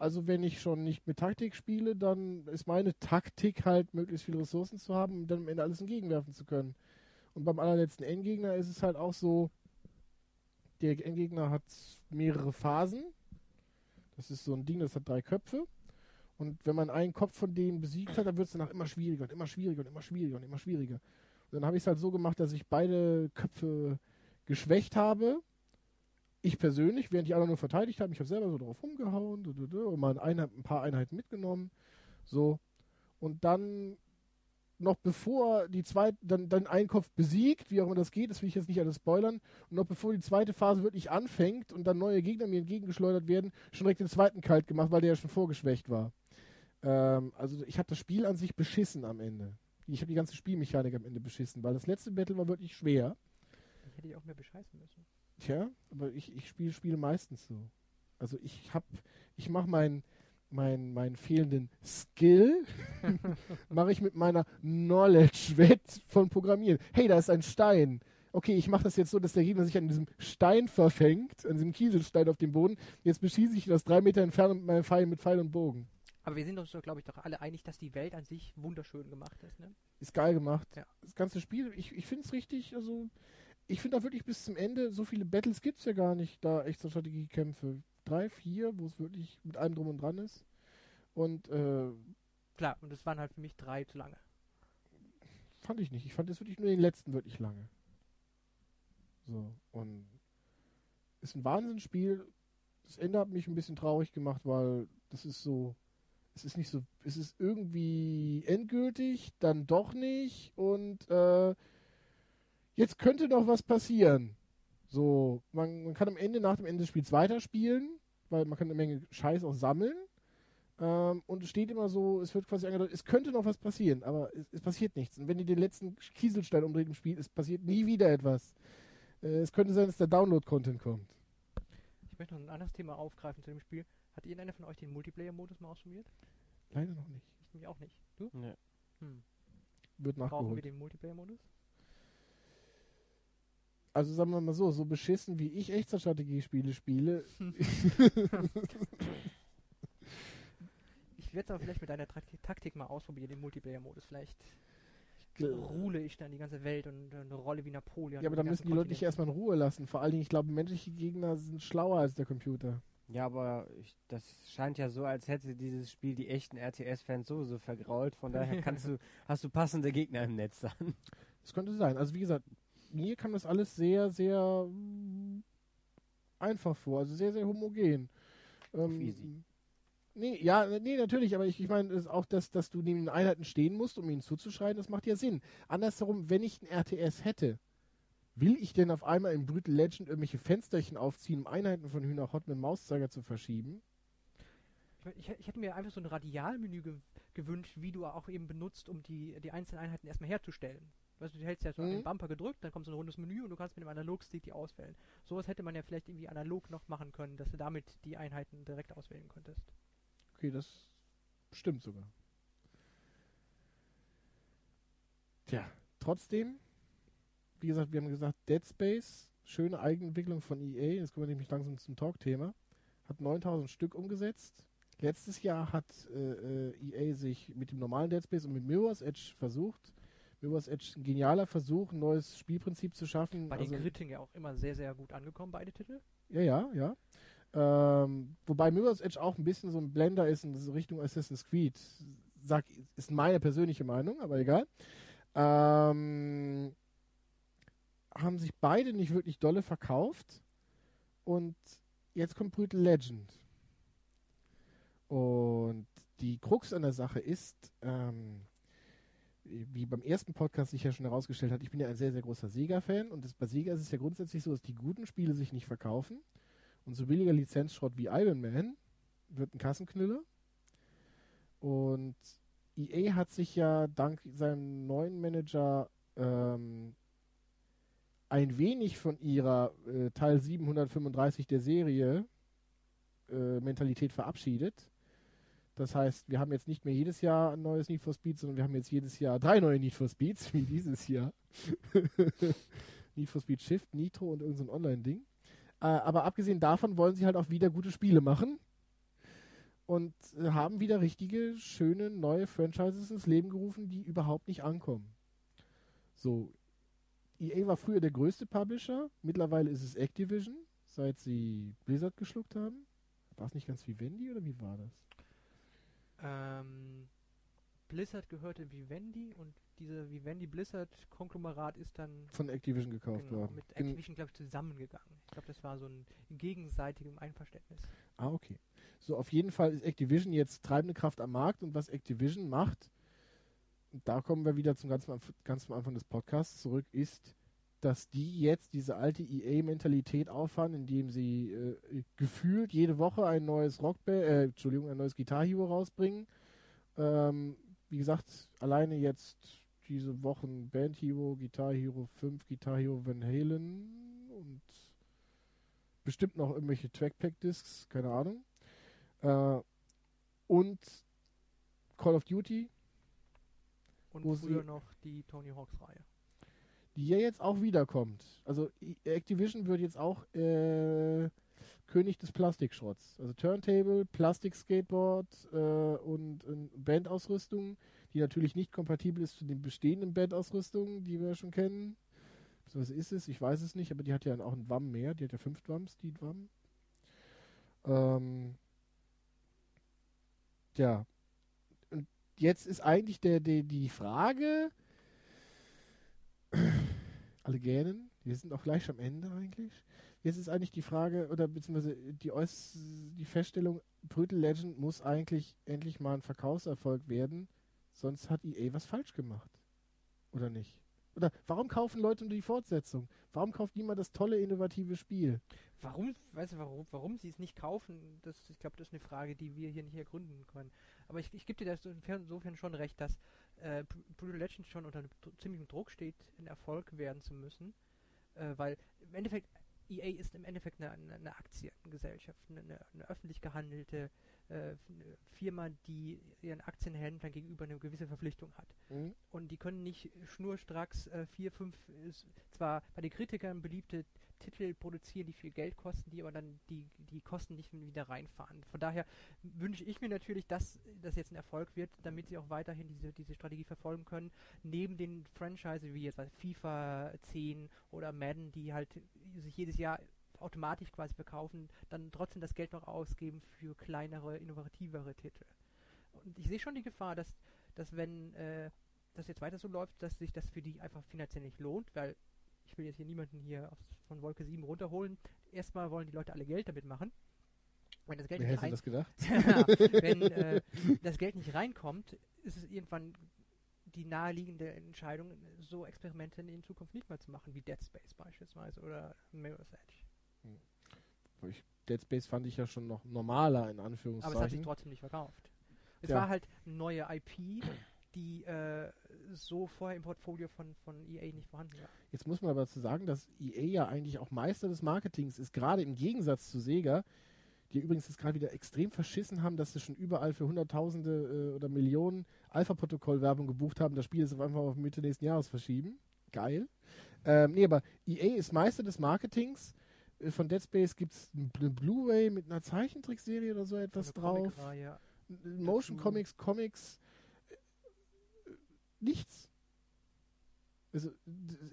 Also wenn ich schon nicht mit Taktik spiele, dann ist meine Taktik halt, möglichst viele Ressourcen zu haben und dann am Ende alles entgegenwerfen zu können. Und beim allerletzten Endgegner ist es halt auch so, der Endgegner hat mehrere Phasen. Das ist so ein Ding, das hat drei Köpfe. Und wenn man einen Kopf von denen besiegt hat, dann wird es danach immer schwieriger und immer schwieriger und immer schwieriger und immer schwieriger. Und dann habe ich es halt so gemacht, dass ich beide Köpfe geschwächt habe. Ich persönlich, während die anderen nur verteidigt haben, ich habe selber so drauf rumgehauen und mal ein, Einheit, ein paar Einheiten mitgenommen. So. Und dann noch bevor die zweite, dann, dann einen Kopf besiegt, wie auch immer das geht, das will ich jetzt nicht alles spoilern, und noch bevor die zweite Phase wirklich anfängt und dann neue Gegner mir entgegengeschleudert werden, schon direkt den zweiten kalt gemacht, weil der ja schon vorgeschwächt war. Ähm, also ich habe das Spiel an sich beschissen am Ende. Ich habe die ganze Spielmechanik am Ende beschissen, weil das letzte Battle war wirklich schwer. Ich hätte ich auch mehr bescheißen müssen. Tja, aber ich, ich spiele Spiele meistens so. Also ich hab, ich mache meinen mein, mein fehlenden Skill mache ich mit meiner Knowledge wett von Programmieren. Hey, da ist ein Stein. Okay, ich mache das jetzt so, dass der Gegner sich an diesem Stein verfängt, an diesem Kieselstein auf dem Boden. Jetzt beschieße ich ihn aus drei Meter Entfernung mit meinem Pfeil mit Pfeil und Bogen. Aber wir sind uns doch, glaube ich, doch alle einig, dass die Welt an sich wunderschön gemacht ist. Ne? Ist geil gemacht. Ja. Das ganze Spiel, ich, ich finde es richtig, also ich finde auch wirklich bis zum Ende, so viele Battles gibt es ja gar nicht, da echte Strategiekämpfe. Drei, vier, wo es wirklich mit allem drum und dran ist. Und äh, Klar, und es waren halt für mich drei zu lange. fand ich nicht. Ich fand es wirklich nur den letzten wirklich lange. So, und ist ein Wahnsinnsspiel. Das Ende hat mich ein bisschen traurig gemacht, weil das ist so, es ist nicht so, es ist irgendwie endgültig, dann doch nicht und äh, jetzt könnte noch was passieren. So, man, man kann am Ende, nach dem Ende des Spiels weiterspielen, weil man kann eine Menge Scheiß auch sammeln. Ähm, und es steht immer so, es wird quasi angedeutet, es könnte noch was passieren, aber es, es passiert nichts. Und wenn ihr den letzten Kieselstein umdreht im Spiel, es passiert nie wieder etwas. Äh, es könnte sein, dass der Download-Content kommt. Ich möchte noch ein anderes Thema aufgreifen zu dem Spiel. Hat irgendeiner von euch den Multiplayer-Modus mal ausprobiert? Leider noch nicht. Ich mich auch nicht. Du? Nee. Hm. Wird Brauchen wir nachgeholt. den Multiplayer-Modus? Also sagen wir mal so, so beschissen wie ich Echtzeitstrategiespiele spiele, Ich werde es aber vielleicht mit deiner Taktik mal ausprobieren, den Multiplayer-Modus. Vielleicht gl- ruhle ich dann die ganze Welt und äh, eine Rolle wie Napoleon. ja, aber dann müssen die ganzen Leute dich Kontinent. erstmal in Ruhe lassen. Vor allen Dingen, ich glaube, menschliche Gegner sind schlauer als der Computer. Ja, aber ich, das scheint ja so, als hätte dieses Spiel die echten RTS-Fans sowieso vergrault. Von daher kannst du, hast du passende Gegner im Netz dann. Das könnte sein. Also wie gesagt, mir kam das alles sehr, sehr mm, einfach vor. Also sehr, sehr homogen. Ähm, easy. Nee, ja, nee, natürlich, aber ich, ich meine, auch das, dass du neben den Einheiten stehen musst, um ihnen zuzuschreien, das macht ja Sinn. Andersherum, wenn ich ein RTS hätte, will ich denn auf einmal in Brutal Legend irgendwelche Fensterchen aufziehen, um Einheiten von Hühner Hot mit dem Mauszeiger zu verschieben? Ich, mein, ich, ich hätte mir einfach so ein Radialmenü ge gewünscht, wie du auch eben benutzt, um die, die einzelnen Einheiten erstmal herzustellen. Weißt du, du hältst ja so Mhm. den Bumper gedrückt, dann kommt so ein rundes Menü und du kannst mit dem Analogstick die auswählen. Sowas hätte man ja vielleicht irgendwie analog noch machen können, dass du damit die Einheiten direkt auswählen könntest. Okay, das stimmt sogar. Tja, trotzdem, wie gesagt, wir haben gesagt, Dead Space, schöne Eigenentwicklung von EA, jetzt kommen wir nämlich langsam zum Talk-Thema, hat 9000 Stück umgesetzt. Letztes Jahr hat äh, äh, EA sich mit dem normalen Dead Space und mit Mirror's Edge versucht. Mirror's Edge ein genialer Versuch, ein neues Spielprinzip zu schaffen. Bei Also- den Kritiken ja auch immer sehr, sehr gut angekommen, beide Titel. ja, ja, ja. Ähm, wobei Mirror's Edge auch ein bisschen so ein Blender ist in Richtung Assassin's Creed. Sag, ist meine persönliche Meinung, aber egal. Ähm, haben sich beide nicht wirklich dolle verkauft. Und jetzt kommt Brutal Legend. Und die Krux an der Sache ist, ähm, wie beim ersten Podcast sich ja schon herausgestellt hat, ich bin ja ein sehr, sehr großer Sega-Fan und das, bei Sega ist es ja grundsätzlich so, dass die guten Spiele sich nicht verkaufen und so billiger Lizenzschrott wie Iron Man wird ein Kassenknüller. Und EA hat sich ja dank seinem neuen Manager ähm, ein wenig von ihrer äh, Teil 735 der Serie äh, Mentalität verabschiedet. Das heißt, wir haben jetzt nicht mehr jedes Jahr ein neues Need for Speed, sondern wir haben jetzt jedes Jahr drei neue Need for Speeds, wie dieses Jahr. Need for Speed Shift, Nitro und irgendein so Online-Ding. Äh, aber abgesehen davon wollen sie halt auch wieder gute Spiele machen und äh, haben wieder richtige, schöne, neue Franchises ins Leben gerufen, die überhaupt nicht ankommen. So, EA war früher der größte Publisher, mittlerweile ist es Activision, seit sie Blizzard geschluckt haben. War es nicht ganz Vivendi oder wie war das? Ähm, Blizzard gehörte Vivendi und diese Vivendi Blizzard Konglomerat ist dann Von Activision gekauft genau, worden. mit Activision, glaube ich, zusammengegangen. Ich glaube, das war so ein gegenseitigem Einverständnis. Ah, okay. So, auf jeden Fall ist Activision jetzt treibende Kraft am Markt und was Activision macht, da kommen wir wieder zum ganz, am- ganz am Anfang des Podcasts zurück, ist, dass die jetzt diese alte EA-Mentalität auffahren, indem sie äh, gefühlt jede Woche ein neues Rockband, äh, Entschuldigung, ein neues Guitar Hero rausbringen. Ähm, wie gesagt, alleine jetzt diese Wochen Band Hero, Guitar Hero 5, Guitar Hero Van Halen und bestimmt noch irgendwelche Trackpack-Discs, keine Ahnung. Äh, und Call of Duty, Und früher noch die Tony Hawks Reihe. Die ja jetzt auch wiederkommt. Also Activision wird jetzt auch äh, König des Plastikschrotts. Also Turntable, Plastik-Skateboard äh, und, und Bandausrüstung, die natürlich nicht kompatibel ist zu den bestehenden Bandausrüstungen, die wir schon kennen. Was ist es? Ich weiß es nicht, aber die hat ja auch einen Drum mehr. Die hat ja fünf Drums, die Drum. Ähm, ja. Und jetzt ist eigentlich der, der, die Frage, alle gähnen. Wir sind auch gleich am Ende eigentlich. Jetzt ist eigentlich die Frage, oder beziehungsweise die, Äuß die Feststellung, Brutal Legend muss eigentlich endlich mal ein Verkaufserfolg werden, sonst hat EA was falsch gemacht. Oder nicht? Oder warum kaufen Leute nur die Fortsetzung? Warum kauft niemand das tolle, innovative Spiel? Warum, weißt du, warum, warum sie es nicht kaufen, das, ich glaube, das ist eine Frage, die wir hier nicht ergründen können. Aber ich, ich gebe dir insofern, insofern schon recht, dass äh, Br- Brutal Legend schon unter ziemlichem Druck steht, ein Erfolg werden zu müssen. Äh, weil im Endeffekt, EA ist im Endeffekt eine, eine, Aktiengesellschaft, eine, eine öffentlich gehandelte äh, Firma, die ihren Aktienhändlern gegenüber eine gewisse Verpflichtung hat. Hm? Und die können nicht schnurstracks äh, vier, fünf, ist zwar bei den Kritikern beliebte Titel produzieren, die viel Geld kosten, die aber dann die, die Kosten nicht wieder reinfahren. Von daher wünsche ich mir natürlich, dass das jetzt ein Erfolg wird, damit sie auch weiterhin diese, diese Strategie verfolgen können. Neben den Franchises wie jetzt FIFA 10 oder Madden, die halt sich jedes Jahr automatisch quasi verkaufen, dann trotzdem das Geld noch ausgeben für kleinere, innovativere Titel. Und ich sehe schon die Gefahr, dass, dass wenn äh, das jetzt weiter so läuft, dass sich das für die einfach finanziell nicht lohnt, weil ich will jetzt hier niemanden hier aus, von Wolke 7 runterholen. Erstmal wollen die Leute alle Geld damit machen. Wenn das Geld Wer nicht rein, das gedacht? ja, wenn äh, das Geld nicht reinkommt, ist es irgendwann die naheliegende Entscheidung, so Experimente in Zukunft nicht mehr zu machen, wie Dead Space beispielsweise oder Mirror's Edge. Ich, Dead Space fand ich ja schon noch normaler, in Aber es hat sich Anführungszeichen. trotzdem nicht verkauft. Es Ja. war halt eine neue IP, die äh, so vorher im Portfolio von, von EA nicht vorhanden war. Jetzt muss man aber dazu sagen, dass EA ja eigentlich auch Meister des Marketings ist, gerade im Gegensatz zu Sega, die übrigens jetzt gerade wieder extrem verschissen haben, dass sie schon überall für Hunderttausende äh, oder Millionen Alpha-Protokoll-Werbung gebucht haben. Das Spiel ist auf einmal auf Mitte nächsten Jahres verschieben. Geil. Ähm, nee, aber EA ist Meister des Marketings. Von Dead Space gibt es eine Blu-ray mit einer Zeichentrickserie oder so etwas drauf. Motion dazu. Comics, Comics, äh, nichts. Also,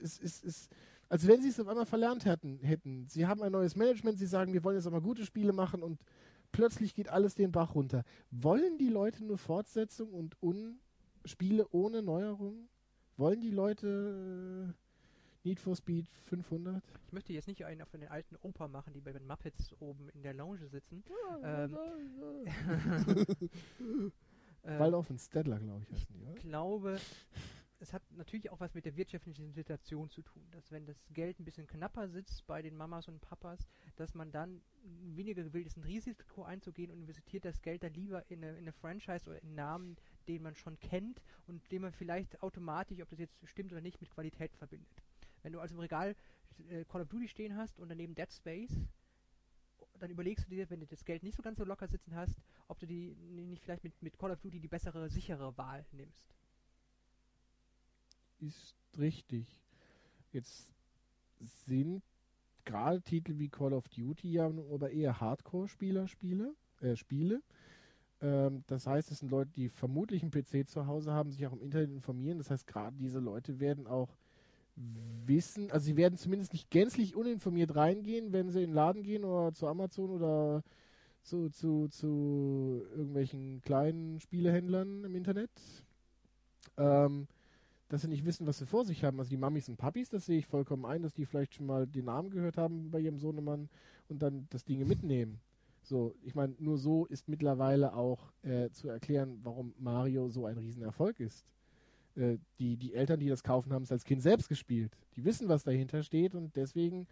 es ist, als wenn sie es auf einmal verlernt hätten, hätten. Sie haben ein neues Management, sie sagen, wir wollen jetzt aber gute Spiele machen und plötzlich geht alles den Bach runter. Wollen die Leute nur Fortsetzung und un Spiele ohne Neuerung? Wollen die Leute äh, Need for Speed 500? Ich möchte jetzt nicht einen von den alten Opa machen, die bei den Muppets oben in der Lounge sitzen. Ähm, Äh, Waldorf und Stedler, glaube ich, heißen die, oder? Ich glaube, es hat natürlich auch was mit der wirtschaftlichen Situation zu tun, dass wenn das Geld ein bisschen knapper sitzt bei den Mamas und Papas, dass man dann weniger gewillt ist, ein Risiko einzugehen und investiert das Geld dann lieber in eine, in eine Franchise oder in Namen, den man schon kennt und den man vielleicht automatisch, ob das jetzt stimmt oder nicht, mit Qualität verbindet. Wenn du also im Regal äh, Call of Duty stehen hast und daneben Dead Space, dann überlegst du dir, wenn du das Geld nicht so ganz so locker sitzen hast, ob du die nicht vielleicht mit, mit Call of Duty die bessere, sichere Wahl nimmst. ist richtig. Jetzt sind gerade Titel wie Call of Duty ja aber eher Hardcore-Spieler Spiele, äh, Spiele. Ähm, das heißt, es sind Leute, die vermutlich einen PC zu Hause haben, sich auch im Internet informieren. Das heißt, gerade diese Leute werden auch wissen, also sie werden zumindest nicht gänzlich uninformiert reingehen, wenn sie in den Laden gehen oder zu Amazon oder zu, zu, zu irgendwelchen kleinen Spielehändlern im Internet. Ähm, dass sie nicht wissen, was sie vor sich haben. Also die Mamis und Papis, das sehe ich vollkommen ein, dass die vielleicht schon mal den Namen gehört haben bei ihrem Sohnemann und dann das Ding mitnehmen. So, ich meine, nur so ist mittlerweile auch äh, zu erklären, warum Mario so ein Riesenerfolg ist. Äh, die, die Eltern, die das kaufen, haben es als Kind selbst gespielt. Die wissen, was dahinter steht und deswegen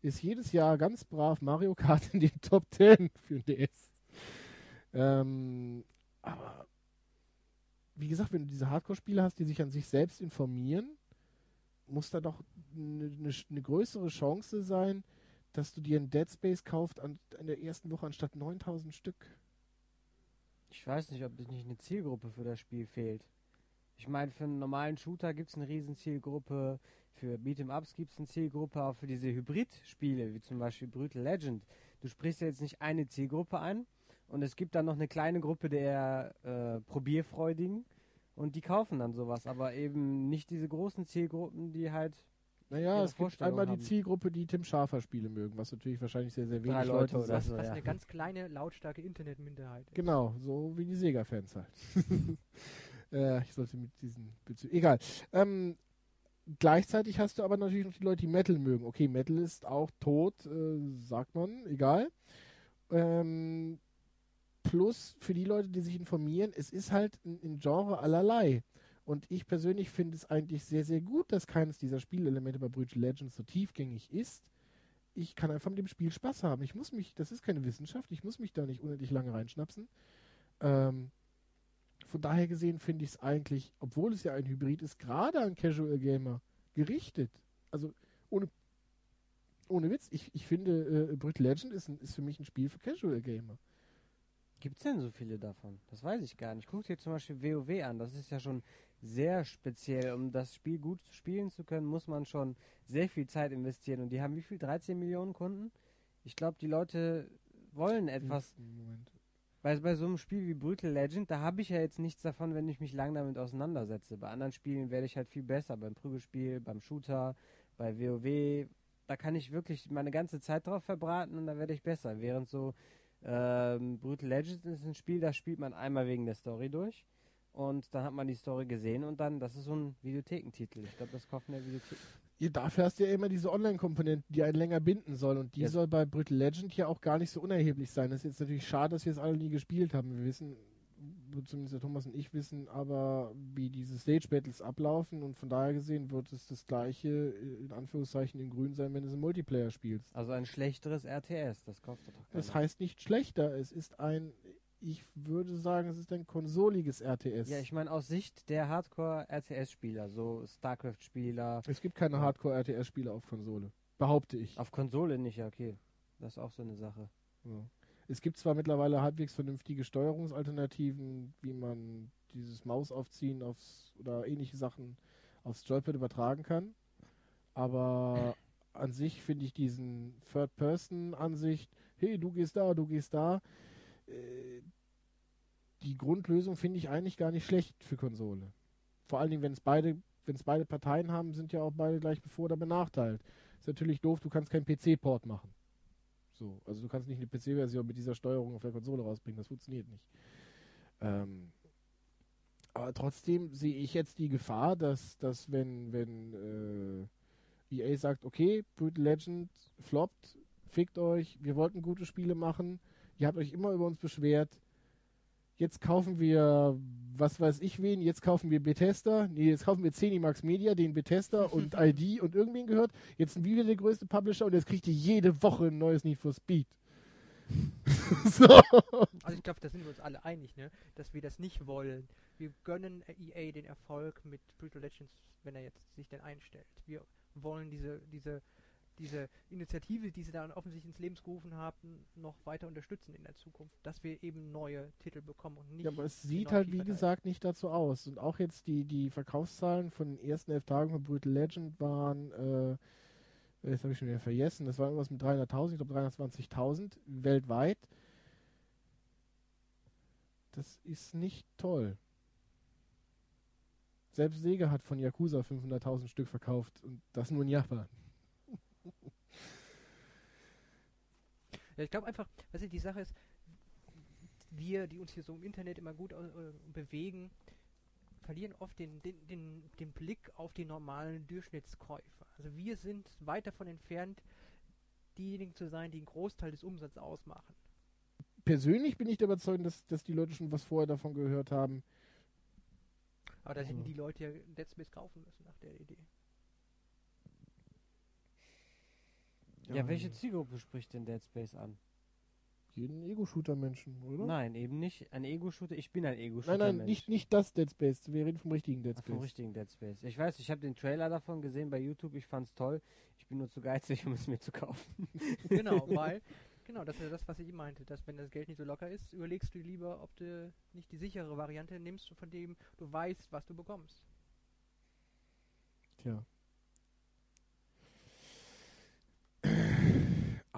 ist jedes Jahr ganz brav Mario Kart in den Top 10 für den DS. Ähm, aber wie gesagt, wenn du diese Hardcore-Spieler hast, die sich an sich selbst informieren, muss da doch eine ne, ne größere Chance sein, dass du dir ein Dead Space kaufst an, in der ersten Woche anstatt 9000 Stück. Ich weiß nicht, ob nicht eine Zielgruppe für das Spiel fehlt. Ich meine, für einen normalen Shooter gibt es eine riesen Zielgruppe, für Beat'em-Ups gibt es eine Zielgruppe, auch für diese Hybrid-Spiele, wie zum Beispiel Brutal Legend. Du sprichst ja jetzt nicht eine Zielgruppe an und es gibt dann noch eine kleine Gruppe der äh, Probierfreudigen und die kaufen dann sowas, aber eben nicht diese großen Zielgruppen, die halt Naja, es gibt einmal die haben. Zielgruppe, die Tim Schafer Spiele mögen, was natürlich wahrscheinlich sehr, sehr wenig Drei Leute, Leute oder sind. so. was was ja. eine ganz kleine, lautstarke Internetminderheit ist. Genau, so wie die Sega-Fans halt. äh, ich sollte mit diesen Bezü Egal. Ähm, gleichzeitig hast du aber natürlich noch die Leute, die Metal mögen. Okay, Metal ist auch tot, äh, sagt man, egal. Ähm, plus für die Leute, die sich informieren, es ist halt ein, Genre allerlei. Und ich persönlich finde es eigentlich sehr, sehr gut, dass keines dieser Spielelemente bei Brutal Legends so tiefgängig ist. Ich kann einfach mit dem Spiel Spaß haben. Ich muss mich, das ist keine Wissenschaft, ich muss mich da nicht unendlich lange reinschnapsen. Ähm, von daher gesehen finde ich es eigentlich, obwohl es ja ein Hybrid ist, gerade an Casual Gamer gerichtet. Also ohne, ohne Witz, ich, ich finde, äh, Brutal Legend ist, ein, ist für mich ein Spiel für Casual Gamer. Gibt es denn so viele davon? Das weiß ich gar nicht. Guck dir zum Beispiel WoW an. Das ist ja schon sehr speziell. Um das Spiel gut spielen zu können, muss man schon sehr viel Zeit investieren. Und die haben wie viel? 13 Millionen Kunden? Ich glaube, die Leute wollen etwas. Moment. Bei, bei so einem Spiel wie Brutal Legend, da habe ich ja jetzt nichts davon, wenn ich mich lang damit auseinandersetze. Bei anderen Spielen werde ich halt viel besser. Beim Prügelspiel, beim Shooter, bei WoW da kann ich wirklich meine ganze Zeit drauf verbraten und da werde ich besser. Während so ähm, Brutal Legends ist ein Spiel, da spielt man einmal wegen der Story durch und dann hat man die Story gesehen und dann, das ist so ein Videothekentitel. Ich glaube, das kaufen der Videothek. Ja, dafür hast du ja immer diese Online-Komponente, die einen länger binden soll. Und die Ja. soll bei Brutal Legend ja auch gar nicht so unerheblich sein. Das ist jetzt natürlich schade, dass wir es alle nie gespielt haben. Wir wissen, zumindest der Thomas und ich wissen aber, wie diese Stage-Battles ablaufen. Und von daher gesehen wird es das gleiche, äh, in Anführungszeichen, in grün sein, wenn du es im Multiplayer spielst. Also ein schlechteres RTS, das kauft doch keiner. Das heißt nicht schlechter. Es ist ein, ich würde sagen, es ist ein konsoliges RTS. Ja, ich meine aus Sicht der Hardcore-RTS-Spieler, so StarCraft-Spieler. es gibt keine Hardcore-RTS-Spiele auf Konsole. Behaupte ich. Auf Konsole nicht, ja, okay. Das ist auch so eine Sache. Ja. Es gibt zwar mittlerweile halbwegs vernünftige Steuerungsalternativen, wie man dieses Mausaufziehen aufs oder ähnliche Sachen aufs Joypad übertragen kann, aber an sich finde ich diesen Third-Person-Ansicht, hey, du gehst da, du gehst da, äh, die Grundlösung finde ich eigentlich gar nicht schlecht für Konsole. Vor allen Dingen, wenn es beide, wenn es beide Parteien haben, sind ja auch beide gleich bevor oder benachteilt. Ist natürlich doof, du kannst keinen PC-Port machen. So, also du kannst nicht eine PC-Version mit dieser Steuerung auf der Konsole rausbringen, das funktioniert nicht. Ähm, aber trotzdem sehe ich jetzt die Gefahr, dass, dass wenn, wenn äh, EA sagt, okay, Brutal Legend floppt, fickt euch, wir wollten gute Spiele machen, ihr habt euch immer über uns beschwert, jetzt kaufen wir, was weiß ich wen, jetzt kaufen wir Bethesda, nee, jetzt kaufen wir Zenimax Media, den Bethesda und ID und irgendwen gehört, jetzt sind wir wieder der größte Publisher und jetzt kriegt ihr jede Woche ein neues Need for Speed. so. Also ich glaube, da sind wir uns alle einig, ne? dass wir das nicht wollen. Wir gönnen EA den Erfolg mit Brutal Legends, wenn er jetzt sich denn einstellt. Wir wollen diese, diese, diese Initiative, die sie dann offensichtlich ins Leben gerufen haben, noch weiter unterstützen in der Zukunft, dass wir eben neue Titel bekommen und nicht. Ja, aber es die sieht halt, wie gesagt, nicht dazu aus. Und auch jetzt die, die Verkaufszahlen von den ersten elf Tagen von Brutal Legend waren, äh, jetzt habe ich schon wieder vergessen, das war irgendwas mit 300.000, ich glaube 320.000 weltweit. Das ist nicht toll. Selbst Sega hat von Yakuza 500.000 Stück verkauft und das nur in Japan. Ja, ich glaube einfach, weißt du, die Sache ist, wir, die uns hier so im Internet immer gut äh, bewegen, verlieren oft den, den, den, den Blick auf die normalen Durchschnittskäufer. Also wir sind weit davon entfernt, diejenigen zu sein, die einen Großteil des Umsatzes ausmachen. Persönlich bin ich der Überzeugung, dass, dass die Leute schon was vorher davon gehört haben. Aber da hätten Mhm. die Leute ja Space kaufen müssen nach der Idee. Ja, welche Zielgruppe spricht denn Dead Space an? Jeden Ego-Shooter-Menschen, oder? Nein, eben nicht. Ein Ego-Shooter. Ich bin ein Nein, Ego-Shooter. nein, nicht, nicht das Dead Space. Wir reden vom richtigen Dead Ach, Space. vom richtigen Dead Space. Ich weiß, ich habe den Trailer davon gesehen bei YouTube. Ich fand's toll. Ich bin nur zu geizig, um es mir zu kaufen. Genau, weil, genau, das ist ja das, was ich meinte, dass wenn das Geld nicht so locker ist, überlegst du lieber, ob du nicht die sichere Variante nimmst, von dem du weißt, was du bekommst. Tja.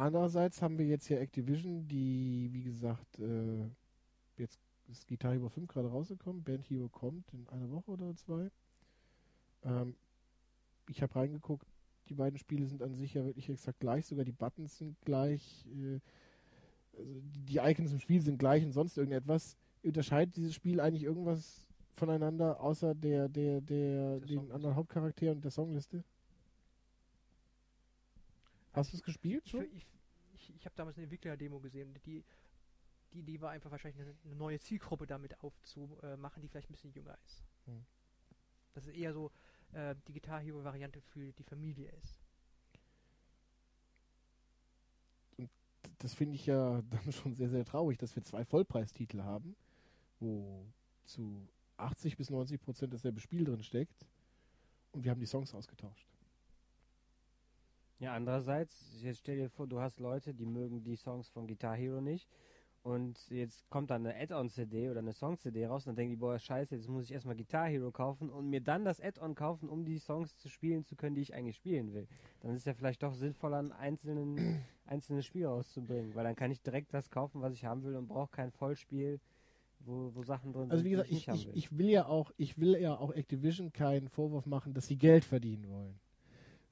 Andererseits haben wir jetzt hier Activision, die, wie gesagt, äh, jetzt ist Guitar Hero 5 gerade rausgekommen. Band Hero kommt in einer Woche oder zwei. Ähm, ich habe reingeguckt, die beiden Spiele sind an sich ja wirklich exakt gleich, sogar die Buttons sind gleich, äh, also die, Icons im Spiel sind gleich und sonst irgendetwas. Unterscheidet dieses Spiel eigentlich irgendwas voneinander, außer der, der, der, Der den anderen Hauptcharakteren und der Songliste? Hast du es gespielt Ich, schon? ich, ich, ich habe damals eine Entwickler-Demo gesehen und die, die Idee war einfach wahrscheinlich eine, eine neue Zielgruppe damit aufzumachen, die vielleicht ein bisschen jünger ist. Hm. Dass es eher so äh, die Guitar Hero-Variante für die Familie ist. das finde ich ja dann schon sehr, sehr traurig, dass wir zwei Vollpreistitel haben, wo zu 80 bis 90 Prozent dasselbe Spiel drin steckt und wir haben die Songs ausgetauscht. Ja, andererseits, jetzt stell dir vor, du hast Leute, die mögen die Songs von Guitar Hero nicht. Und jetzt kommt dann eine Add-on-CD oder eine Song-CD raus und dann denken die, boah, scheiße, jetzt muss ich erstmal Guitar Hero kaufen und mir dann das Add-on kaufen, um die Songs zu spielen zu können, die ich eigentlich spielen will. Dann ist ja vielleicht doch sinnvoller, ein einzelnen, einzelnes Spiel rauszubringen, weil dann kann ich direkt das kaufen, was ich haben will und brauche kein Vollspiel, wo, wo Sachen drin Also sind, wie die gesagt, ich ich, nicht haben ich, will. ich will ja auch, ich will ja auch Activision keinen Vorwurf machen, dass sie Geld verdienen wollen.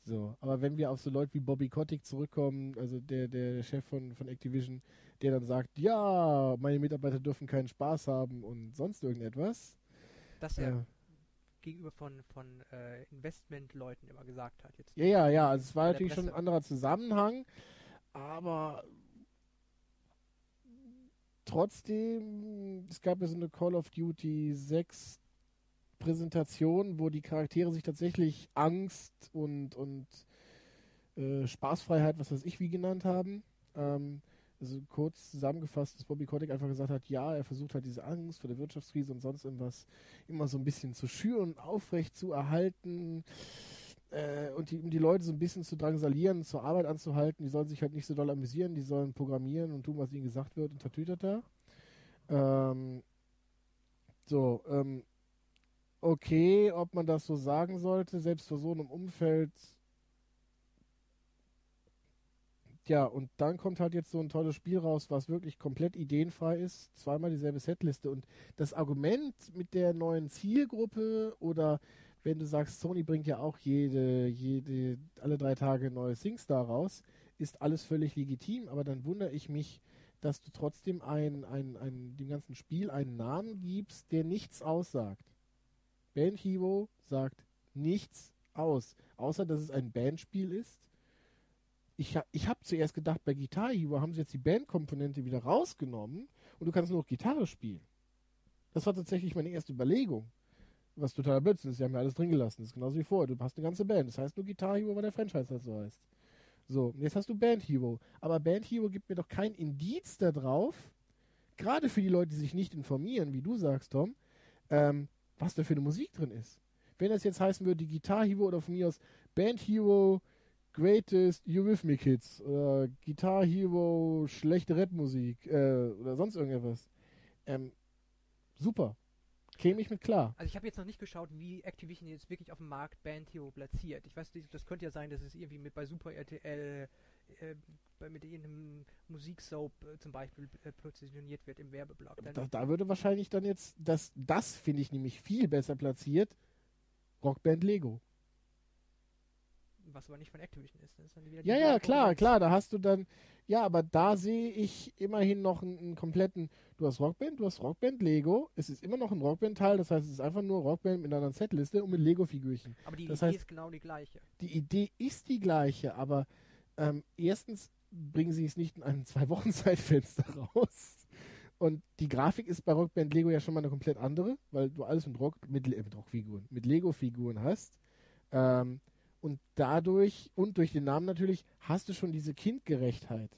So, aber wenn wir auf so Leute wie Bobby Kotick zurückkommen, also der, der Chef von, von Activision, der dann sagt, ja, meine Mitarbeiter dürfen keinen Spaß haben und sonst irgendetwas. Das er Äh, gegenüber von, von äh, Investmentleuten immer gesagt hat. Jetzt ja, ja, ja, also es war natürlich schon ein anderer Zusammenhang, aber trotzdem, es gab ja so eine Call of Duty 6 Präsentation, wo die Charaktere sich tatsächlich Angst und, und äh, Spaßfreiheit, was weiß ich, wie genannt haben. Ähm, also kurz zusammengefasst, dass Bobby Kotick einfach gesagt hat, ja, er versucht halt diese Angst vor der Wirtschaftskrise und sonst irgendwas immer so ein bisschen zu schüren aufrecht zu erhalten äh, und die, um die Leute so ein bisschen zu drangsalieren, zur Arbeit anzuhalten. Die sollen sich halt nicht so doll amüsieren, die sollen programmieren und tun, was ihnen gesagt wird und tatütata. Ähm, so, ähm, okay, ob man das so sagen sollte, selbst vor so einem Umfeld. Ja, und dann kommt halt jetzt so ein tolles Spiel raus, was wirklich komplett ideenfrei ist. Zweimal dieselbe Setliste. Und das Argument mit der neuen Zielgruppe oder wenn du sagst, Sony bringt ja auch jede, jede, alle drei Tage neue SingStar raus, ist alles völlig legitim, aber dann wundere ich mich, dass du trotzdem ein, ein, ein, dem ganzen Spiel einen Namen gibst, der nichts aussagt. Band Hero sagt nichts aus, außer dass es ein Bandspiel ist. Ich, ich habe zuerst gedacht, bei Guitar Hero haben sie jetzt die Bandkomponente wieder rausgenommen und du kannst nur noch Gitarre spielen. Das war tatsächlich meine erste Überlegung. Was totaler Blödsinn ist, sie haben ja alles drin gelassen. Das ist genauso wie vorher. Du hast eine ganze Band. Das heißt nur Guitar Hero, weil der Franchise halt so heißt. So, jetzt hast du Band Hero. Aber Band Hero gibt mir doch kein Indiz darauf, gerade für die Leute, die sich nicht informieren, wie du sagst, Tom, ähm, was da für eine Musik drin ist. Wenn das jetzt heißen würde, die Guitar Hero oder von mir aus Band Hero Greatest Eurythmic Hits oder Guitar Hero schlechte Rapmusik äh, oder sonst irgendetwas. Ähm, super. Käme ich mit klar. Also ich habe jetzt noch nicht geschaut, wie Activision jetzt wirklich auf dem Markt Band Hero platziert. Ich weiß, nicht, das könnte ja sein, dass es irgendwie mit bei Super RTL äh, mit irgendeinem Musiksoap äh, zum Beispiel äh, positioniert wird im Werbeblock. Da, da würde wahrscheinlich dann jetzt, das, das finde ich nämlich viel besser platziert, Rockband Lego. was aber nicht von Activision ist. Das ist Ja, ja, klar, klar, da hast du dann, ja, aber da sehe ich immerhin noch einen, einen kompletten, du hast Rockband, du hast Rockband Lego, es ist immer noch ein Rockband-Teil, das heißt, es ist einfach nur Rockband mit einer Setliste und mit Lego-Figürchen. Aber die Das Idee heißt- ist genau die gleiche. Die Idee ist die gleiche, aber ähm, erstens bringen sie es nicht in einem Zwei-Wochen-Zeitfenster raus. Und die Grafik ist bei Rockband Lego ja schon mal eine komplett andere, weil du alles mit, Rock, mit, Le- mit Rockfiguren, mit Lego-Figuren hast. Ähm, und dadurch, und durch den Namen natürlich, hast du schon diese Kindgerechtheit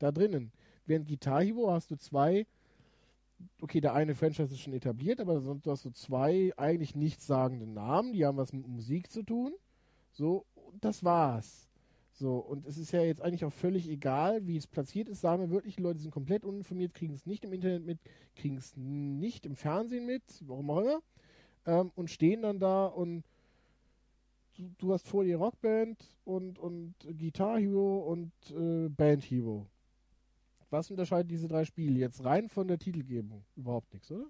da drinnen. Während Guitar Hero hast du zwei, okay, der eine Franchise ist schon etabliert, aber sonst hast du zwei eigentlich nichtssagende Namen, die haben was mit Musik zu tun. So, das war's. So, und es ist ja jetzt eigentlich auch völlig egal, wie es platziert ist. Sagen wir wirklich, die Leute sind komplett uninformiert, kriegen es nicht im Internet mit, kriegen es nicht im Fernsehen mit, warum auch immer, ähm, und stehen dann da und du, du hast vor dir Rockband und, und Guitar Hero und äh, Band Hero. Was unterscheidet diese drei Spiele jetzt rein von der Titelgebung? Überhaupt nichts, oder?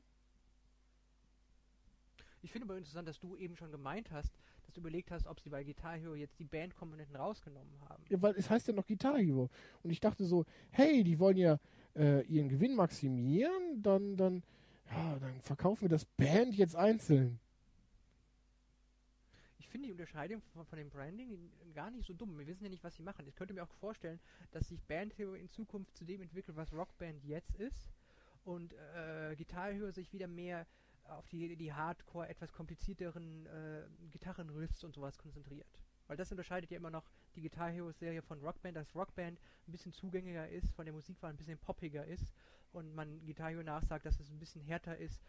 Ich finde aber interessant, dass du eben schon gemeint hast, du überlegt hast, ob sie bei Guitar Hero jetzt die Bandkomponenten rausgenommen haben. Ja, weil es heißt ja noch Guitar Hero. Und ich dachte so, hey, die wollen ja äh, ihren Gewinn maximieren, dann, dann, ja, dann verkaufen wir das Band jetzt einzeln. Ich finde die Unterscheidung von, von dem Branding gar nicht so dumm. Wir wissen ja nicht, was sie machen. Ich könnte mir auch vorstellen, dass sich Band Hero in Zukunft zu dem entwickelt, was Rockband jetzt ist. Und äh, Guitar Hero sich wieder mehr auf die, die Hardcore, etwas komplizierteren äh, Gitarrenriffs und sowas konzentriert. Weil das unterscheidet ja immer noch die Guitar Hero Serie von Rockband, dass Rockband ein bisschen zugänglicher ist, von der Musikwahl ein bisschen poppiger ist und man Guitar Hero nachsagt, dass es ein bisschen härter ist,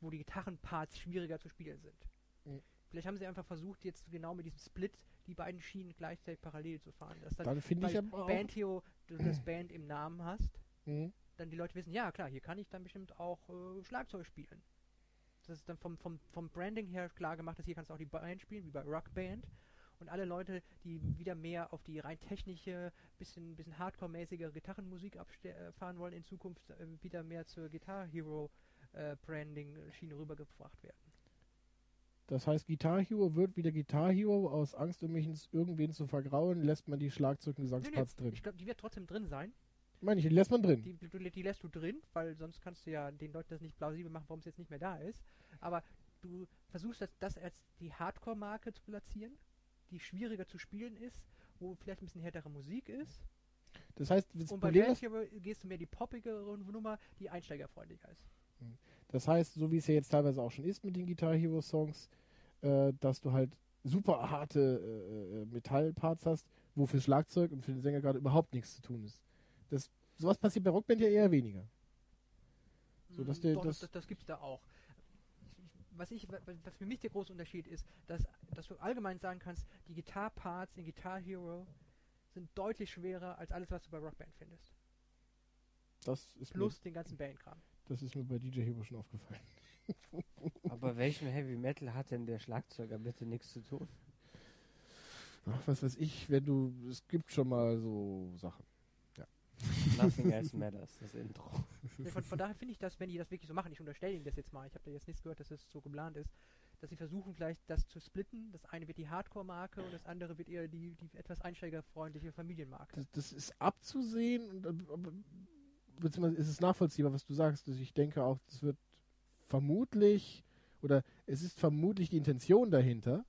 wo die Gitarrenparts schwieriger zu spielen sind. Mhm. Vielleicht haben sie einfach versucht, jetzt genau mit diesem Split die beiden Schienen gleichzeitig parallel zu fahren. Dass dann, Dann finde ich aber. Band Hero, du das Band im Namen hast, Hm, dann die Leute wissen, ja klar, hier kann ich dann bestimmt auch äh, Schlagzeug spielen. Das ist dann vom, vom, vom Branding her klar gemacht, dass hier kannst du auch die Band spielen, wie bei Rockband. Und alle Leute, die wieder mehr auf die rein technische, bisschen, bisschen hardcore-mäßige Gitarrenmusik äh, fahren wollen, in Zukunft äh, wieder mehr zur Guitar Hero äh, Branding-Schiene rübergebracht werden. Das heißt, Guitar Hero wird wieder Guitar Hero. Aus Angst, um mich irgendwen zu vergrauen, lässt man die Schlagzeug- und Nee, nee, Gesangsparts drin. ich glaube, die wird trotzdem drin sein. Meine ich, die lässt man drin. Die, du, die lässt du drin, weil sonst kannst du ja den Leuten das nicht plausibel machen, warum es jetzt nicht mehr da ist. Aber du versuchst das, das als die Hardcore-Marke zu platzieren, die schwieriger zu spielen ist, wo vielleicht ein bisschen härtere Musik ist. Das heißt, das Und bei Hero gehst du mehr die poppigere Nummer, die einsteigerfreundlicher ist. das heißt, so wie es ja jetzt teilweise auch schon ist mit den Guitar Hero Songs, äh, dass du halt super harte äh, äh, Metallparts hast, wo für Schlagzeug und für den Sänger gerade überhaupt nichts zu tun ist. Das, sowas passiert bei Rockband ja eher weniger. So, dass Mm, der- doch, das- das, das, gibt's da auch. Was, ich, wa- was für mich der große Unterschied ist, dass, dass du allgemein sagen kannst, die Gitarparts in Guitar Hero sind deutlich schwerer als alles, was du bei Rockband findest. Das ist, Plus den ganzen Bandkram. mir, das ist mir bei DJ Hero schon aufgefallen. Aber welchem Heavy Metal hat denn der Schlagzeuger bitte nichts zu tun? Ach, was weiß ich, wenn du, es gibt schon mal so Sachen. Nothing else matters, das Intro. Von, von daher finde ich das, wenn die das wirklich so machen, ich unterstelle ihnen das jetzt mal, ich habe da jetzt nichts gehört, dass es so geplant ist, dass sie versuchen vielleicht das zu splitten. Das eine wird die Hardcore-Marke und das andere wird eher die, die etwas einsteigerfreundliche Familienmarke. Das, das ist abzusehen, und, äh, aber- beziehungsweise ist es nachvollziehbar, was du sagst. Also ich denke auch, das wird vermutlich, oder es ist vermutlich die Intention dahinter.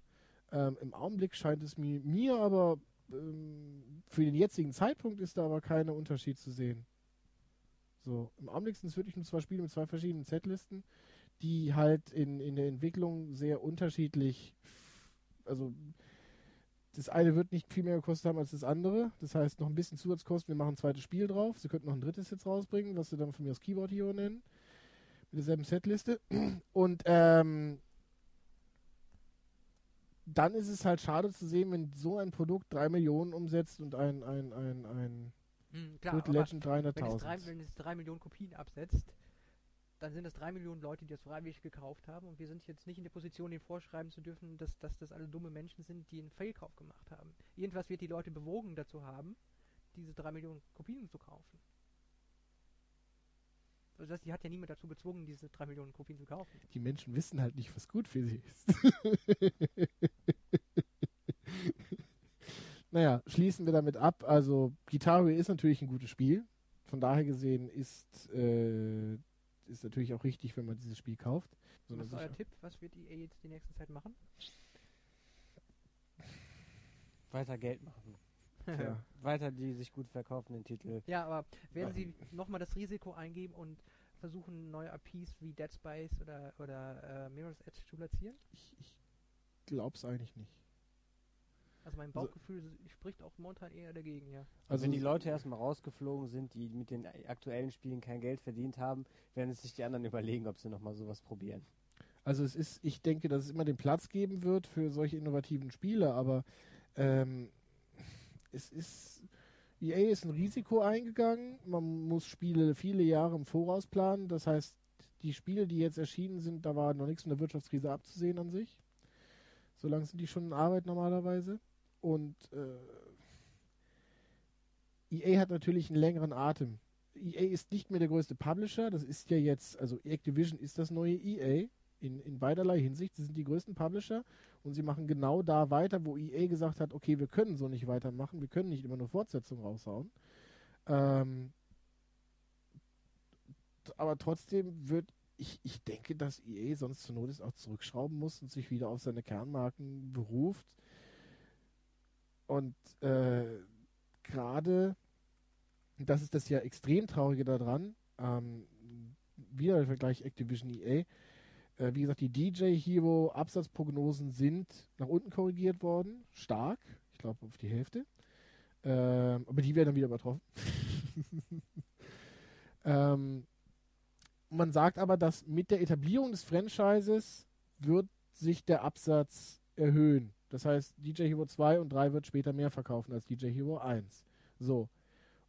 Ähm, Im Augenblick scheint es mir, mir aber, für den jetzigen Zeitpunkt ist da aber keiner Unterschied zu sehen. So, im Augenblick sind es wirklich nur zwei Spiele mit zwei verschiedenen Setlisten, die halt in, in der Entwicklung sehr unterschiedlich, also das eine wird nicht viel mehr gekostet haben als das andere. Das heißt, noch ein bisschen Zusatzkosten. Wir machen ein zweites Spiel drauf. Sie könnten noch ein drittes jetzt rausbringen, was sie dann von mir aus Keyboard Hero nennen. Mit derselben Setliste. Und ähm, dann ist es halt schade zu sehen, wenn so ein Produkt 3 Millionen umsetzt und ein, ein, ein, ein Hm, klar, Good Legend wenn es, drei, 300.000. wenn es drei Millionen Kopien absetzt, dann sind es drei Millionen Leute, die das freiwillig gekauft haben und wir sind jetzt nicht in der Position, ihnen vorschreiben zu dürfen, dass, dass das alle dumme Menschen sind, die einen Fehlkauf gemacht haben. Irgendwas wird die Leute bewogen dazu haben, diese drei Millionen Kopien zu kaufen. Also das, die hat ja niemand dazu gezwungen, diese drei Millionen Kopien zu kaufen. Die Menschen wissen halt nicht, was gut für sie ist. naja, schließen wir damit ab. Also, Guitar Hero ist natürlich ein gutes Spiel. Von daher gesehen ist, äh, ist natürlich auch richtig, wenn man dieses Spiel kauft. So Was ist euer Tipp? Was wird EA jetzt die nächste Zeit machen? Weiter Geld machen. Tja. Weiter die sich gut verkaufenden Titel. Ja, aber werden Sie nochmal das Risiko eingehen und versuchen, neue IPs wie Dead Space oder, oder äh, Mirror's Edge zu platzieren? Ich, ich glaub's eigentlich nicht. Also mein Also- Bauchgefühl spricht auch momentan eher dagegen, ja. Also wenn die Leute erstmal rausgeflogen sind, die mit den aktuellen Spielen kein Geld verdient haben, werden es sich die anderen überlegen, ob sie nochmal sowas probieren. Also es ist, ich denke, dass es immer den Platz geben wird für solche innovativen Spiele, aber ähm, es ist, EA ist ein Risiko eingegangen. Man muss Spiele viele Jahre im Voraus planen. Das heißt, die Spiele, die jetzt erschienen sind, da war noch nichts von der Wirtschaftskrise abzusehen an sich. So lange sind die schon in Arbeit normalerweise. Und äh, EA hat natürlich einen längeren Atem. EA ist nicht mehr der größte Publisher. Das ist ja jetzt, also Activision ist das neue EA in, in beiderlei Hinsicht. Sie sind die größten Publisher und sie machen genau da weiter, wo EA gesagt hat, okay, wir können so nicht weitermachen, wir können nicht immer nur Fortsetzungen raushauen. Ähm, aber trotzdem wird, ich, ich denke, dass EA sonst zur Not ist auch zurückschrauben muss und sich wieder auf seine Kernmarken beruft. Und äh, gerade, das ist das ja extrem Traurige daran, ähm, wieder der Vergleich Activision EA, äh, wie gesagt, die DJ Hero Absatzprognosen sind nach unten korrigiert worden, stark, ich glaube auf die Hälfte. Ähm, aber die werden dann wieder übertroffen. ähm, man sagt aber, dass mit der Etablierung des Franchises wird sich der Absatz erhöhen. Das heißt, DJ Hero 2 und 3 wird später mehr verkaufen als DJ Hero 1. So.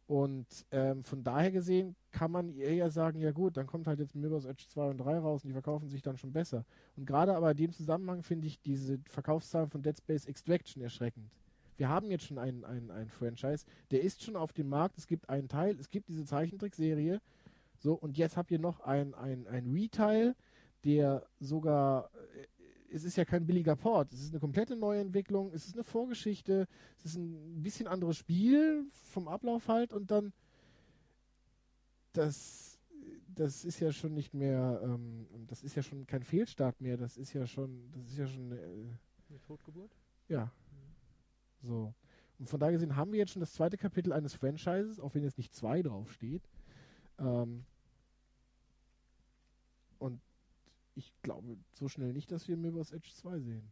Und ähm, von daher gesehen kann man eher sagen, ja gut, dann kommt halt jetzt Mirror's Edge 2 und 3 raus und die verkaufen sich dann schon besser. Und gerade aber in dem Zusammenhang finde ich diese Verkaufszahlen von Dead Space Extraction erschreckend. Wir haben jetzt schon einen, einen, einen Franchise, der ist schon auf dem Markt, es gibt einen Teil, es gibt diese Zeichentrickserie, so, und jetzt habt ihr noch ein, ein, ein Retail, der sogar äh, es ist ja kein billiger Port. Es ist eine komplette neue Entwicklung. Es ist eine Vorgeschichte. Es ist ein bisschen anderes Spiel vom Ablauf halt. Und dann, das, das ist ja schon nicht mehr, ähm, das ist ja schon kein Fehlstart mehr. Das ist ja schon, das ist ja schon, äh, Eine Totgeburt? ja. So. Und von daher gesehen haben wir jetzt schon das zweite Kapitel eines Franchises, auch wenn jetzt nicht zwei draufsteht. Ähm, und ich glaube so schnell nicht, dass wir Mirror's Edge 2 sehen.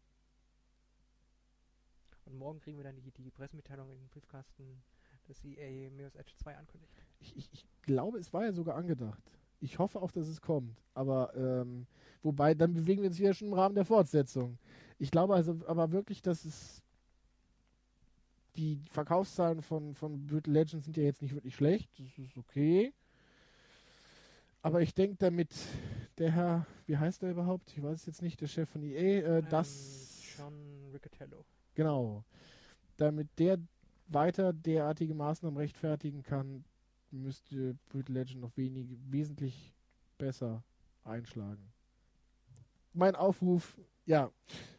Und morgen kriegen wir dann die, die Pressemitteilung in den Briefkasten, dass EA Mirror's Edge 2 ankündigt. Ich, ich, ich glaube, es war ja sogar angedacht. Ich hoffe auch, dass es kommt. Aber ähm, wobei, dann bewegen wir uns wieder schon im Rahmen der Fortsetzung. Ich glaube also aber wirklich, dass es die Verkaufszahlen von, von Brutal Legends sind ja jetzt nicht wirklich schlecht. Das ist okay. Aber ich denke, damit der Herr, wie heißt er überhaupt? Ich weiß es jetzt nicht, der Chef von EA, äh, das. Ähm, John Riccatello. Genau. Damit der weiter derartige Maßnahmen rechtfertigen kann, müsste Brutal Legend noch wenig, wesentlich besser einschlagen. Mein Aufruf, ja,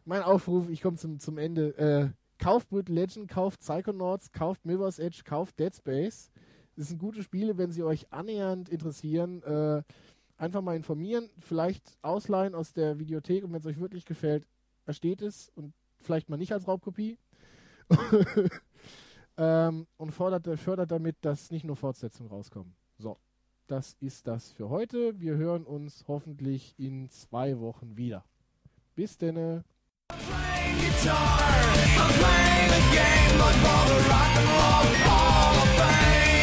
mein Aufruf, ich komme zum, zum Ende. Äh, kauft Brutal Legend, kauft Psychonauts, kauft Mirror's Edge, kauft Dead Space. Das sind gute Spiele, wenn sie euch annähernd interessieren. Äh, einfach mal informieren, vielleicht ausleihen aus der Videothek und wenn es euch wirklich gefällt, ersteht es und vielleicht mal nicht als Raubkopie. ähm, und fordert, fördert damit, dass nicht nur Fortsetzungen rauskommen. So, das ist das für heute. Wir hören uns hoffentlich in zwei Wochen wieder. Bis denne. I'm playing